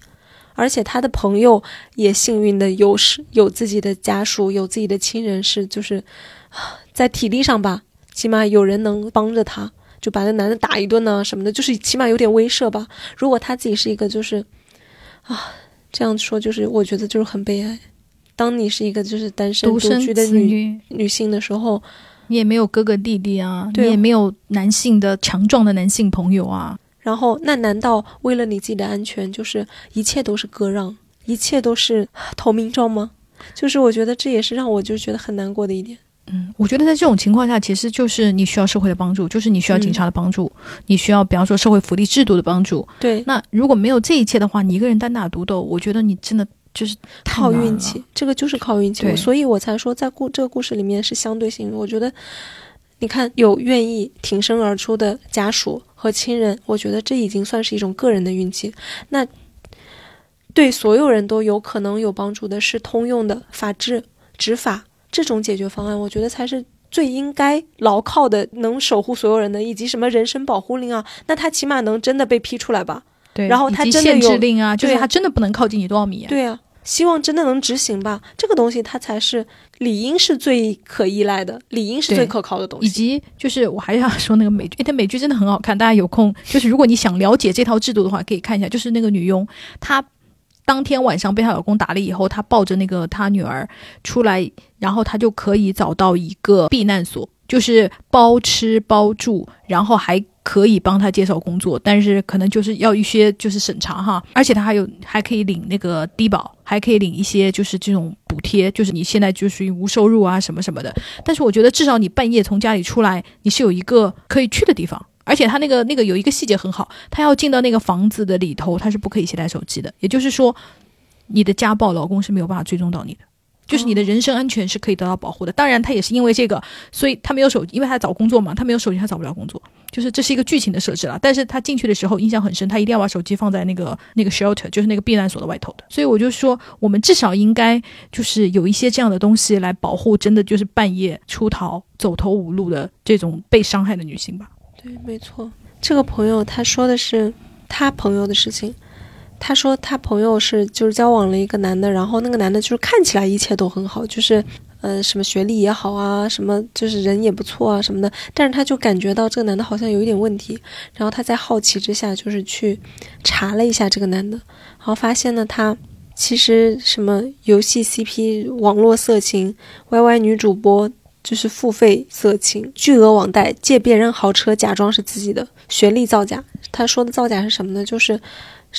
B: 而且他的朋友也幸运的有是有自己的家属，有自己的亲人是就是，啊在体力上吧，起码有人能帮着他，就把那男的打一顿呢、什么的，就是起码有点威慑吧。如果他自己是一个就是，啊，这样说就是我觉得就是很悲哀。当你是一个就是单身独居的女，
A: 女
B: 性的时候，
A: 你也没有哥哥弟弟啊，你也没有男性的强壮的男性朋友啊。
B: 然后，那难道为了你自己的安全，就是一切都是割让，一切都是投名状吗？就是我觉得这也是让我就觉得很难过的一点。
A: 嗯，我觉得在这种情况下，其实就是你需要社会的帮助，就是你需要警察的帮助，你需要比方说社会福利制度的帮助。
B: 对，
A: 那如果没有这一切的话，你一个人单打独斗，我觉得你真的就是
B: 靠运气，这个就是靠运气，
A: 对
B: 所以我才说在故这个故事里面是相对性的。我觉得，你看有愿意挺身而出的家属和亲人，我觉得这已经算是一种个人的运气。那对所有人都有可能有帮助的是通用的法治、执法这种解决方案，我觉得才是。最应该牢靠的，能守护所有人的，以及什么人身保护令啊，那他起码能真的被批出来吧？
A: 对，
B: 然后他真的有
A: 令啊，就是
B: 对
A: 他真的不能靠近你多少米、啊。
B: 对啊，希望真的能执行吧。这个东西它才是理应是最可依赖的，理应是最可靠的东西以。
A: 及就是我还是要说那个美剧，诶，它美剧真的很好看，大家有空就是如果你想了解这套制度的话，可以看一下。就是那个女佣，她当天晚上被她老公打了以后，她抱着那个她女儿出来，然后她就可以找到一个避难所，就是包吃包住，然后还。可以帮他介绍工作，但是可能就是要一些就是审查哈，而且他还有还可以领那个低保，还可以领一些就是这种补贴，就是你现在就属于无收入啊什么什么的。但是我觉得至少你半夜从家里出来，你是有一个可以去的地方。而且他那个那个有一个细节很好，他要进到那个房子的里头，他是不可以携带手机的。也就是说，你的家暴老公是没有办法追踪到你的，就是你的人身安全是可以得到保护的。当然，他也是因为这个，所以他没有手，因为他找工作嘛，他没有手机，他找不了工作。就是这是一个剧情的设置了。但是他进去的时候印象很深，他一定要把手机放在那个那个 shelter，就是那个避难所的外头的。所以我就说，我们至少应该就是有一些这样的东西来保护，真的就是半夜出逃、走投无路的这种被伤害的女性吧。
B: 对，没错。这个朋友他说的是他朋友的事情。他说他朋友是就是交往了一个男的，然后那个男的就是看起来一切都很好，就是呃什么学历也好啊，什么就是人也不错啊什么的，但是他就感觉到这个男的好像有一点问题，然后他在好奇之下就是去查了一下这个男的，然后发现呢他其实什么游戏 CP、网络色情、YY 女主播。就是付费色情、巨额网贷、借别人豪车假装是自己的、学历造假。他说的造假是什么呢？就是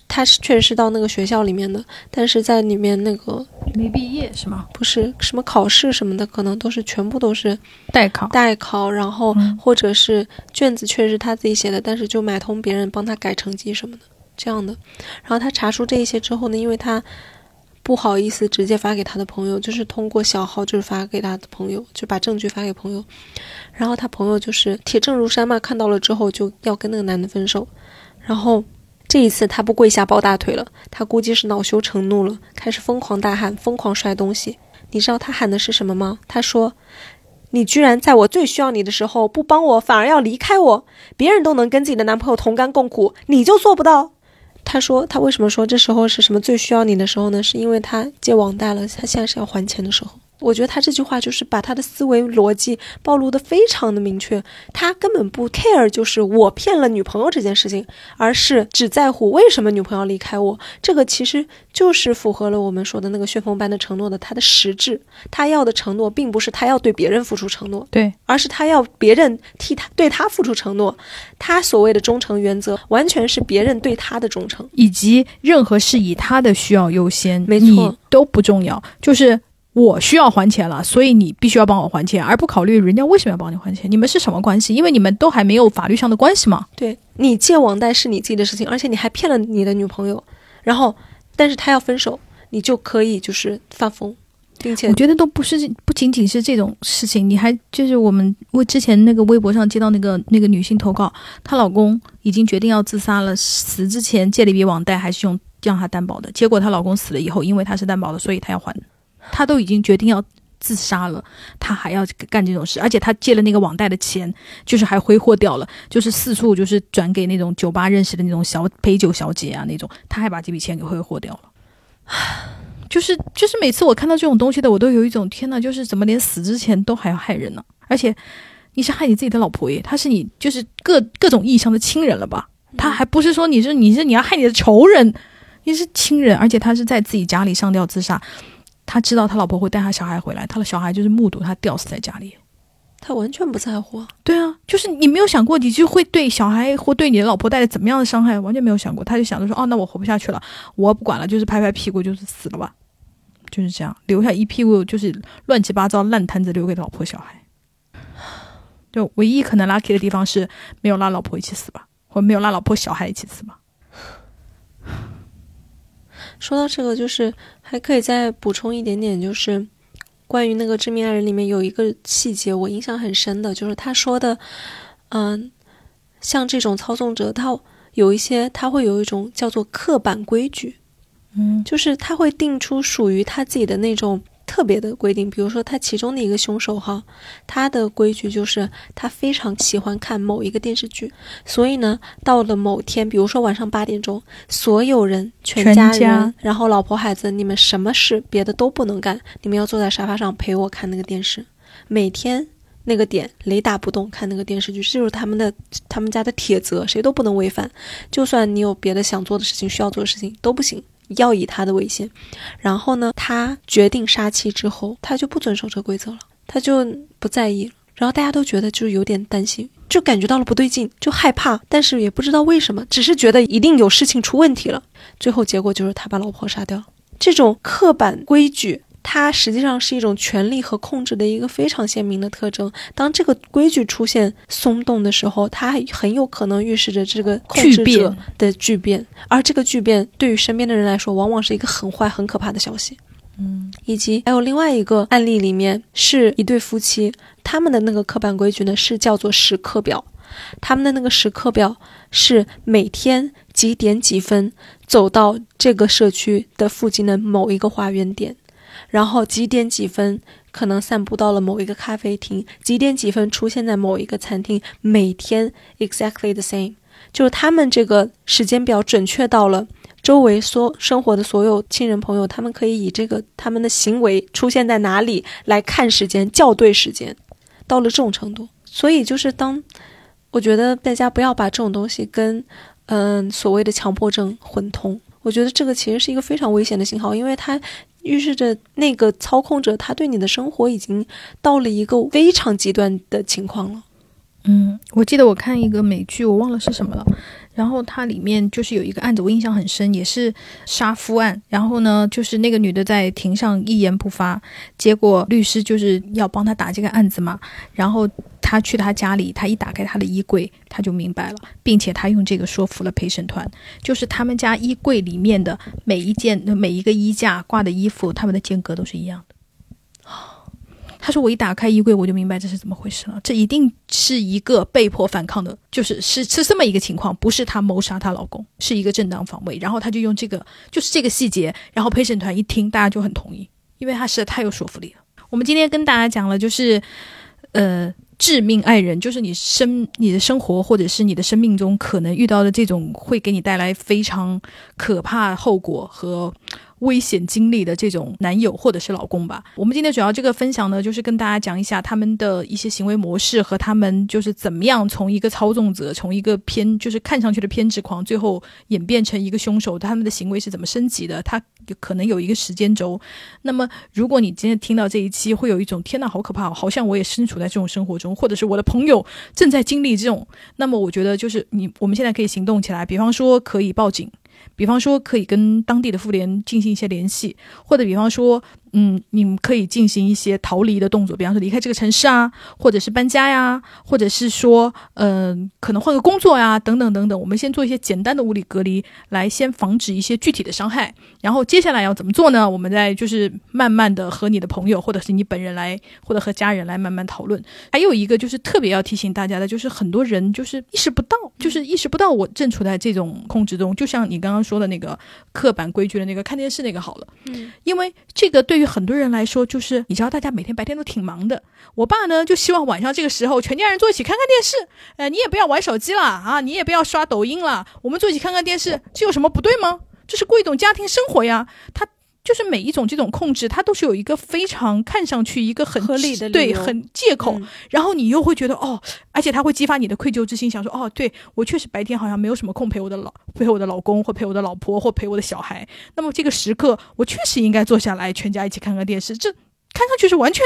B: 他是确实是到那个学校里面的，但是在里面那个
A: 没毕业是吗？
B: 不是什么考试什么的，可能都是全部都是
A: 代考。
B: 代考，然后
A: 嗯
B: 或者是卷子确实是他自己写的，但是就买通别人帮他改成绩什么的这样的。然后他查出这一些之后呢，因为他不好意思直接发给他的朋友，就是通过小号就是发给他的朋友，就把证据发给朋友。然后他朋友就是铁证如山嘛，看到了之后就要跟那个男的分手。然后这一次他不跪下抱大腿了，他估计是恼羞成怒了，开始疯狂大喊，疯狂摔东西。你知道他喊的是什么吗？他说：“你居然在我最需要你的时候不帮我，反而要离开我。别人都能跟自己的男朋友同甘共苦，你就做不到。”他说：“他为什么说这时候是什么最需要你的时候呢？是因为他借网贷了，他现在是要还钱的时候。”我觉得他这句话就是把他的思维逻辑暴露的非常的明确，他根本不 care 就是我骗了女朋友这件事情，而是只在乎为什么女朋友离开我。这个其实就是符合了我们说的那个旋风般的承诺的他的实质。他要的承诺并不是他要对别人付出承诺，
A: 对，
B: 而是他要别人替他对他付出承诺。他所谓的忠诚原则，完全是别人对他的忠诚。
A: 以及任何是以他的需要优先，
B: 没错
A: 都不重要。就是我需要还钱了，所以你必须要帮我还钱，而不考虑人家为什么要帮你还钱。你们是什么关系？因为你们都还没有法律上的关系嘛。
B: 对你借网贷是你自己的事情，而且你还骗了你的女朋友，然后但是他要分手，你就可以就是发疯，并且
A: 我觉得都不是不仅仅是这种事情，你还就是我们我之前那个微博上接到那个那个女性投稿，她老公已经决定要自杀了，死之前借了一笔网贷，还是用让她担保的。结果她老公死了以后，因为她是担保的，所以她要还。她都已经决定要自杀了，他还要干这种事，而且他借了那个网贷的钱，就是还挥霍掉了，就是四处就是转给那种酒吧认识的那种小陪酒小姐啊那种，他还把这笔钱给挥霍掉了。就是就是每次我看到这种东西的，我都有一种天呐，就是怎么连死之前都还要害人呢？而且你是害你自己的老婆耶，他是你就是各各种意义上的亲人了吧？他还不是说你是你是你要害你的仇人，你是亲人，而且他是在自己家里上吊自杀。他知道他老婆会带他小孩回来，他的小孩就是目睹他吊死在家里，
B: 他完全不在乎。
A: 对啊，就是你没有想过，你就会对小孩或对你的老婆带来怎么样的伤害，完全没有想过。他就想着说，哦，那我活不下去了，我不管了，就是拍拍屁股就是死了吧，就是这样，留下一屁股就是乱七八糟烂摊子留给老婆小孩。就唯一可能 lucky 的地方是没有拉老婆一起死吧，或没有拉老婆小孩一起死吧。
B: 说到这个，就是还可以再补充一点点，就是关于那个《致命爱人》里面有一个细节，我印象很深的，就是他说的，嗯，像这种操纵者，他有一些他会有一种叫做刻板规矩，
A: 嗯，
B: 就是他会定出属于他自己的那种。特别的规定，比如说他其中的一个凶手哈，他的规矩就是他非常喜欢看某一个电视剧，所以呢，到了某天，比如说晚上八点钟，所有人全家人，然后老婆孩子，你们什么事别的都不能干，你们要坐在沙发上陪我看那个电视，每天那个点雷打不动看那个电视剧，这就是他们的他们家的铁则，谁都不能违反，就算你有别的想做的事情需要做的事情都不行。要以他的为先，然后呢，他决定杀妻之后，他就不遵守这个规则了，他就不在意了。然后大家都觉得就是有点担心，就感觉到了不对劲，就害怕，但是也不知道为什么，只是觉得一定有事情出问题了。最后结果就是他把老婆杀掉。这种刻板规矩。它实际上是一种权力和控制的一个非常鲜明的特征。当这个规矩出现松动的时候，它很有可能预示着这个控制者的巨变。而这个巨变对于身边的人来说，往往是一个很坏、很可怕的消息。
A: 嗯，
B: 以及还有另外一个案例里面，是一对夫妻，他们的那个刻板规矩呢是叫做时刻表。他们的那个时刻表是每天几点几分走到这个社区的附近的某一个花园点。然后几点几分可能散步到了某一个咖啡厅，几点几分出现在某一个餐厅，每天 exactly the same，就是他们这个时间表准确到了周围所生活的所有亲人朋友，他们可以以这个他们的行为出现在哪里来看时间校对时间，到了这种程度。所以就是当我觉得大家不要把这种东西跟嗯所谓的强迫症混同，我觉得这个其实是一个非常危险的信号，因为它。预示着那个操控者，他对你的生活已经到了一个非常极端的情况了。
A: 嗯，我记得我看一个美剧，我忘了是什么了。然后它里面就是有一个案子，我印象很深，也是杀夫案。然后呢，就是那个女的在庭上一言不发，结果律师就是要帮他打这个案子嘛。然后他去他家里，他一打开他的衣柜，他就明白了，并且他用这个说服了陪审团，就是他们家衣柜里面的每一件、每一个衣架挂的衣服，他们的间隔都是一样。他说：“我一打开衣柜，我就明白这是怎么回事了。这一定是一个被迫反抗的，就是是是这么一个情况，不是她谋杀她老公，是一个正当防卫。然后他就用这个，就是这个细节。然后陪审团一听，大家就很同意，因为他实在太有说服力了。我们今天跟大家讲了，就是呃，致命爱人，就是你生你的生活或者是你的生命中可能遇到的这种会给你带来非常可怕后果和。”危险经历的这种男友或者是老公吧，我们今天主要这个分享呢，就是跟大家讲一下他们的一些行为模式和他们就是怎么样从一个操纵者，从一个偏就是看上去的偏执狂，最后演变成一个凶手，他们的行为是怎么升级的？他可能有一个时间轴。那么，如果你今天听到这一期，会有一种天呐，好可怕，好像我也身处在这种生活中，或者是我的朋友正在经历这种，那么我觉得就是你，我们现在可以行动起来，比方说可以报警。比方说，可以跟当地的妇联进行一些联系，或者比方说。嗯，你们可以进行一些逃离的动作，比方说离开这个城市啊，或者是搬家呀，或者是说，嗯，可能换个工作呀，等等等等。我们先做一些简单的物理隔离，来先防止一些具体的伤害。然后接下来要怎么做呢？我们再就是慢慢的和你的朋友，或者是你本人来，或者和家人来慢慢讨论。还有一个就是特别要提醒大家的，就是很多人就是意识不到，就是意识不到我正处在这种控制中。就像你刚刚说的那个刻板规矩的那个看电视那个好了，
B: 嗯，
A: 因为这个对。对于很多人来说，就是你知道，大家每天白天都挺忙的。我爸呢，就希望晚上这个时候，全家人坐一起看看电视。呃，你也不要玩手机了啊，你也不要刷抖音了，我们坐一起看看电视，这有什么不对吗？这是过一种家庭生活呀。他。就是每一种这种控制，它都是有一个非常看上去一个很
B: 合理的
A: 对很借口，然后你又会觉得哦，而且它会激发你的愧疚之心，想说哦，对我确实白天好像没有什么空陪我的老陪我的老公或陪我的老婆或陪我的小孩，那么这个时刻我确实应该坐下来全家一起看看电视，这看上去是完全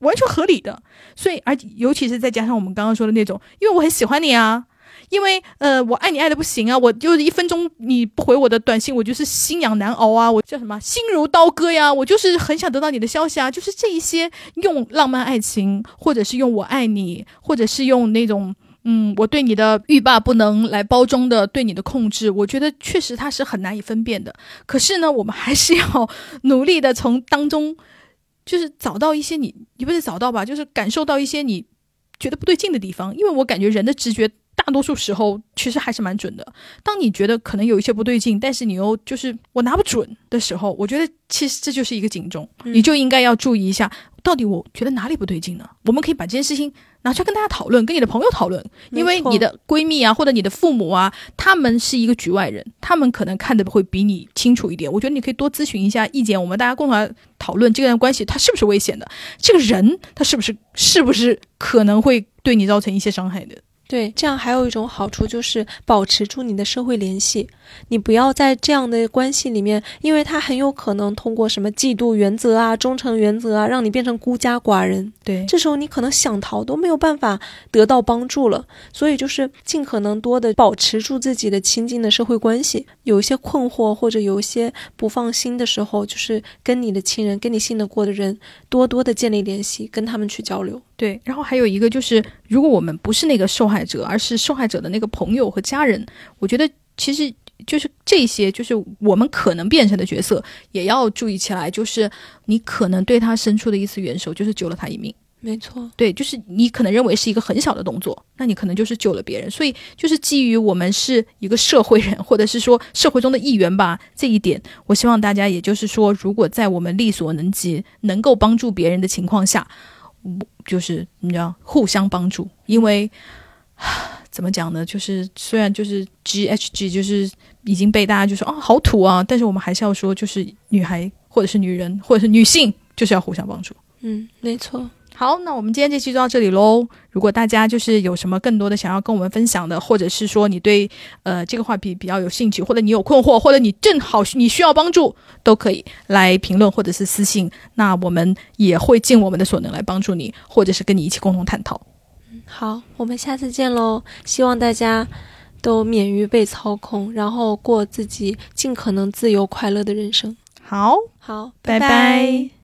A: 完全合理的。所以而尤其是再加上我们刚刚说的那种，因为我很喜欢你啊。因为呃，我爱你爱的不行啊，我就是一分钟你不回我的短信，我就是心痒难熬啊，我叫什么心如刀割呀，我就是很想得到你的消息啊，就是这一些用浪漫爱情，或者是用我爱你，或者是用那种嗯我对你的欲罢不能来包装的对你的控制，我觉得确实它是很难以分辨的。可是呢，我们还是要努力的从当中，就是找到一些你，你不是找到吧，就是感受到一些你觉得不对劲的地方，因为我感觉人的直觉。大多数时候其实还是蛮准的。当你觉得可能有一些不对劲，但是你又就是我拿不准的时候，我觉得其实这就是一个警钟，你就应该要注意一下，到底我觉得哪里不对劲呢？我们可以把这件事情拿出来跟大家讨论，跟你的朋友讨论，因为你的闺蜜啊或者你的父母啊，他们是一个局外人，他们可能看的会比你清楚一点。我觉得你可以多咨询一下意见，我们大家共同来讨论这段关系它是不是危险的，这个人他是不是是不是可能会对你造成一些伤害的。
B: 对，这样还有一种好处就是保持住你的社会联系，你不要在这样的关系里面，因为他很有可能通过什么嫉妒原则啊、忠诚原则啊，让你变成孤家寡人。
A: 对，
B: 这时候你可能想逃都没有办法得到帮助了。所以就是尽可能多的保持住自己的亲近的社会关系，有一些困惑或者有一些不放心的时候，就是跟你的亲人、跟你信得过的人多多的建立联系，跟他们去交流。
A: 对，然后还有一个就是，如果我们不是那个受害者，而是受害者的那个朋友和家人，我觉得其实就是这些，就是我们可能变成的角色，也要注意起来。就是你可能对他伸出的一次援手，就是救了他一命。
B: 没错，
A: 对，就是你可能认为是一个很小的动作，那你可能就是救了别人。所以，就是基于我们是一个社会人，或者是说社会中的一员吧，这一点，我希望大家，也就是说，如果在我们力所能及、能够帮助别人的情况下。就是你知道互相帮助，因为 怎么讲呢？就是虽然就是 G H G 就是已经被大家就说啊好土啊，但是我们还是要说，就是女孩或者是女人或者是女性，就是要互相帮助。
B: 嗯，没错。
A: 好，那我们今天这期就到这里喽。如果大家就是有什么更多的想要跟我们分享的，或者是说你对呃这个话题比较有兴趣，或者你有困惑，或者你正好你需要帮助，都可以来评论或者是私信。那我们也会尽我们的所能来帮助你，或者是跟你一起共同探讨。
B: 好，我们下次见喽。希望大家都免于被操控，然后过自己尽可能自由快乐的人生。
A: 好
B: 好，
A: 拜
B: 拜。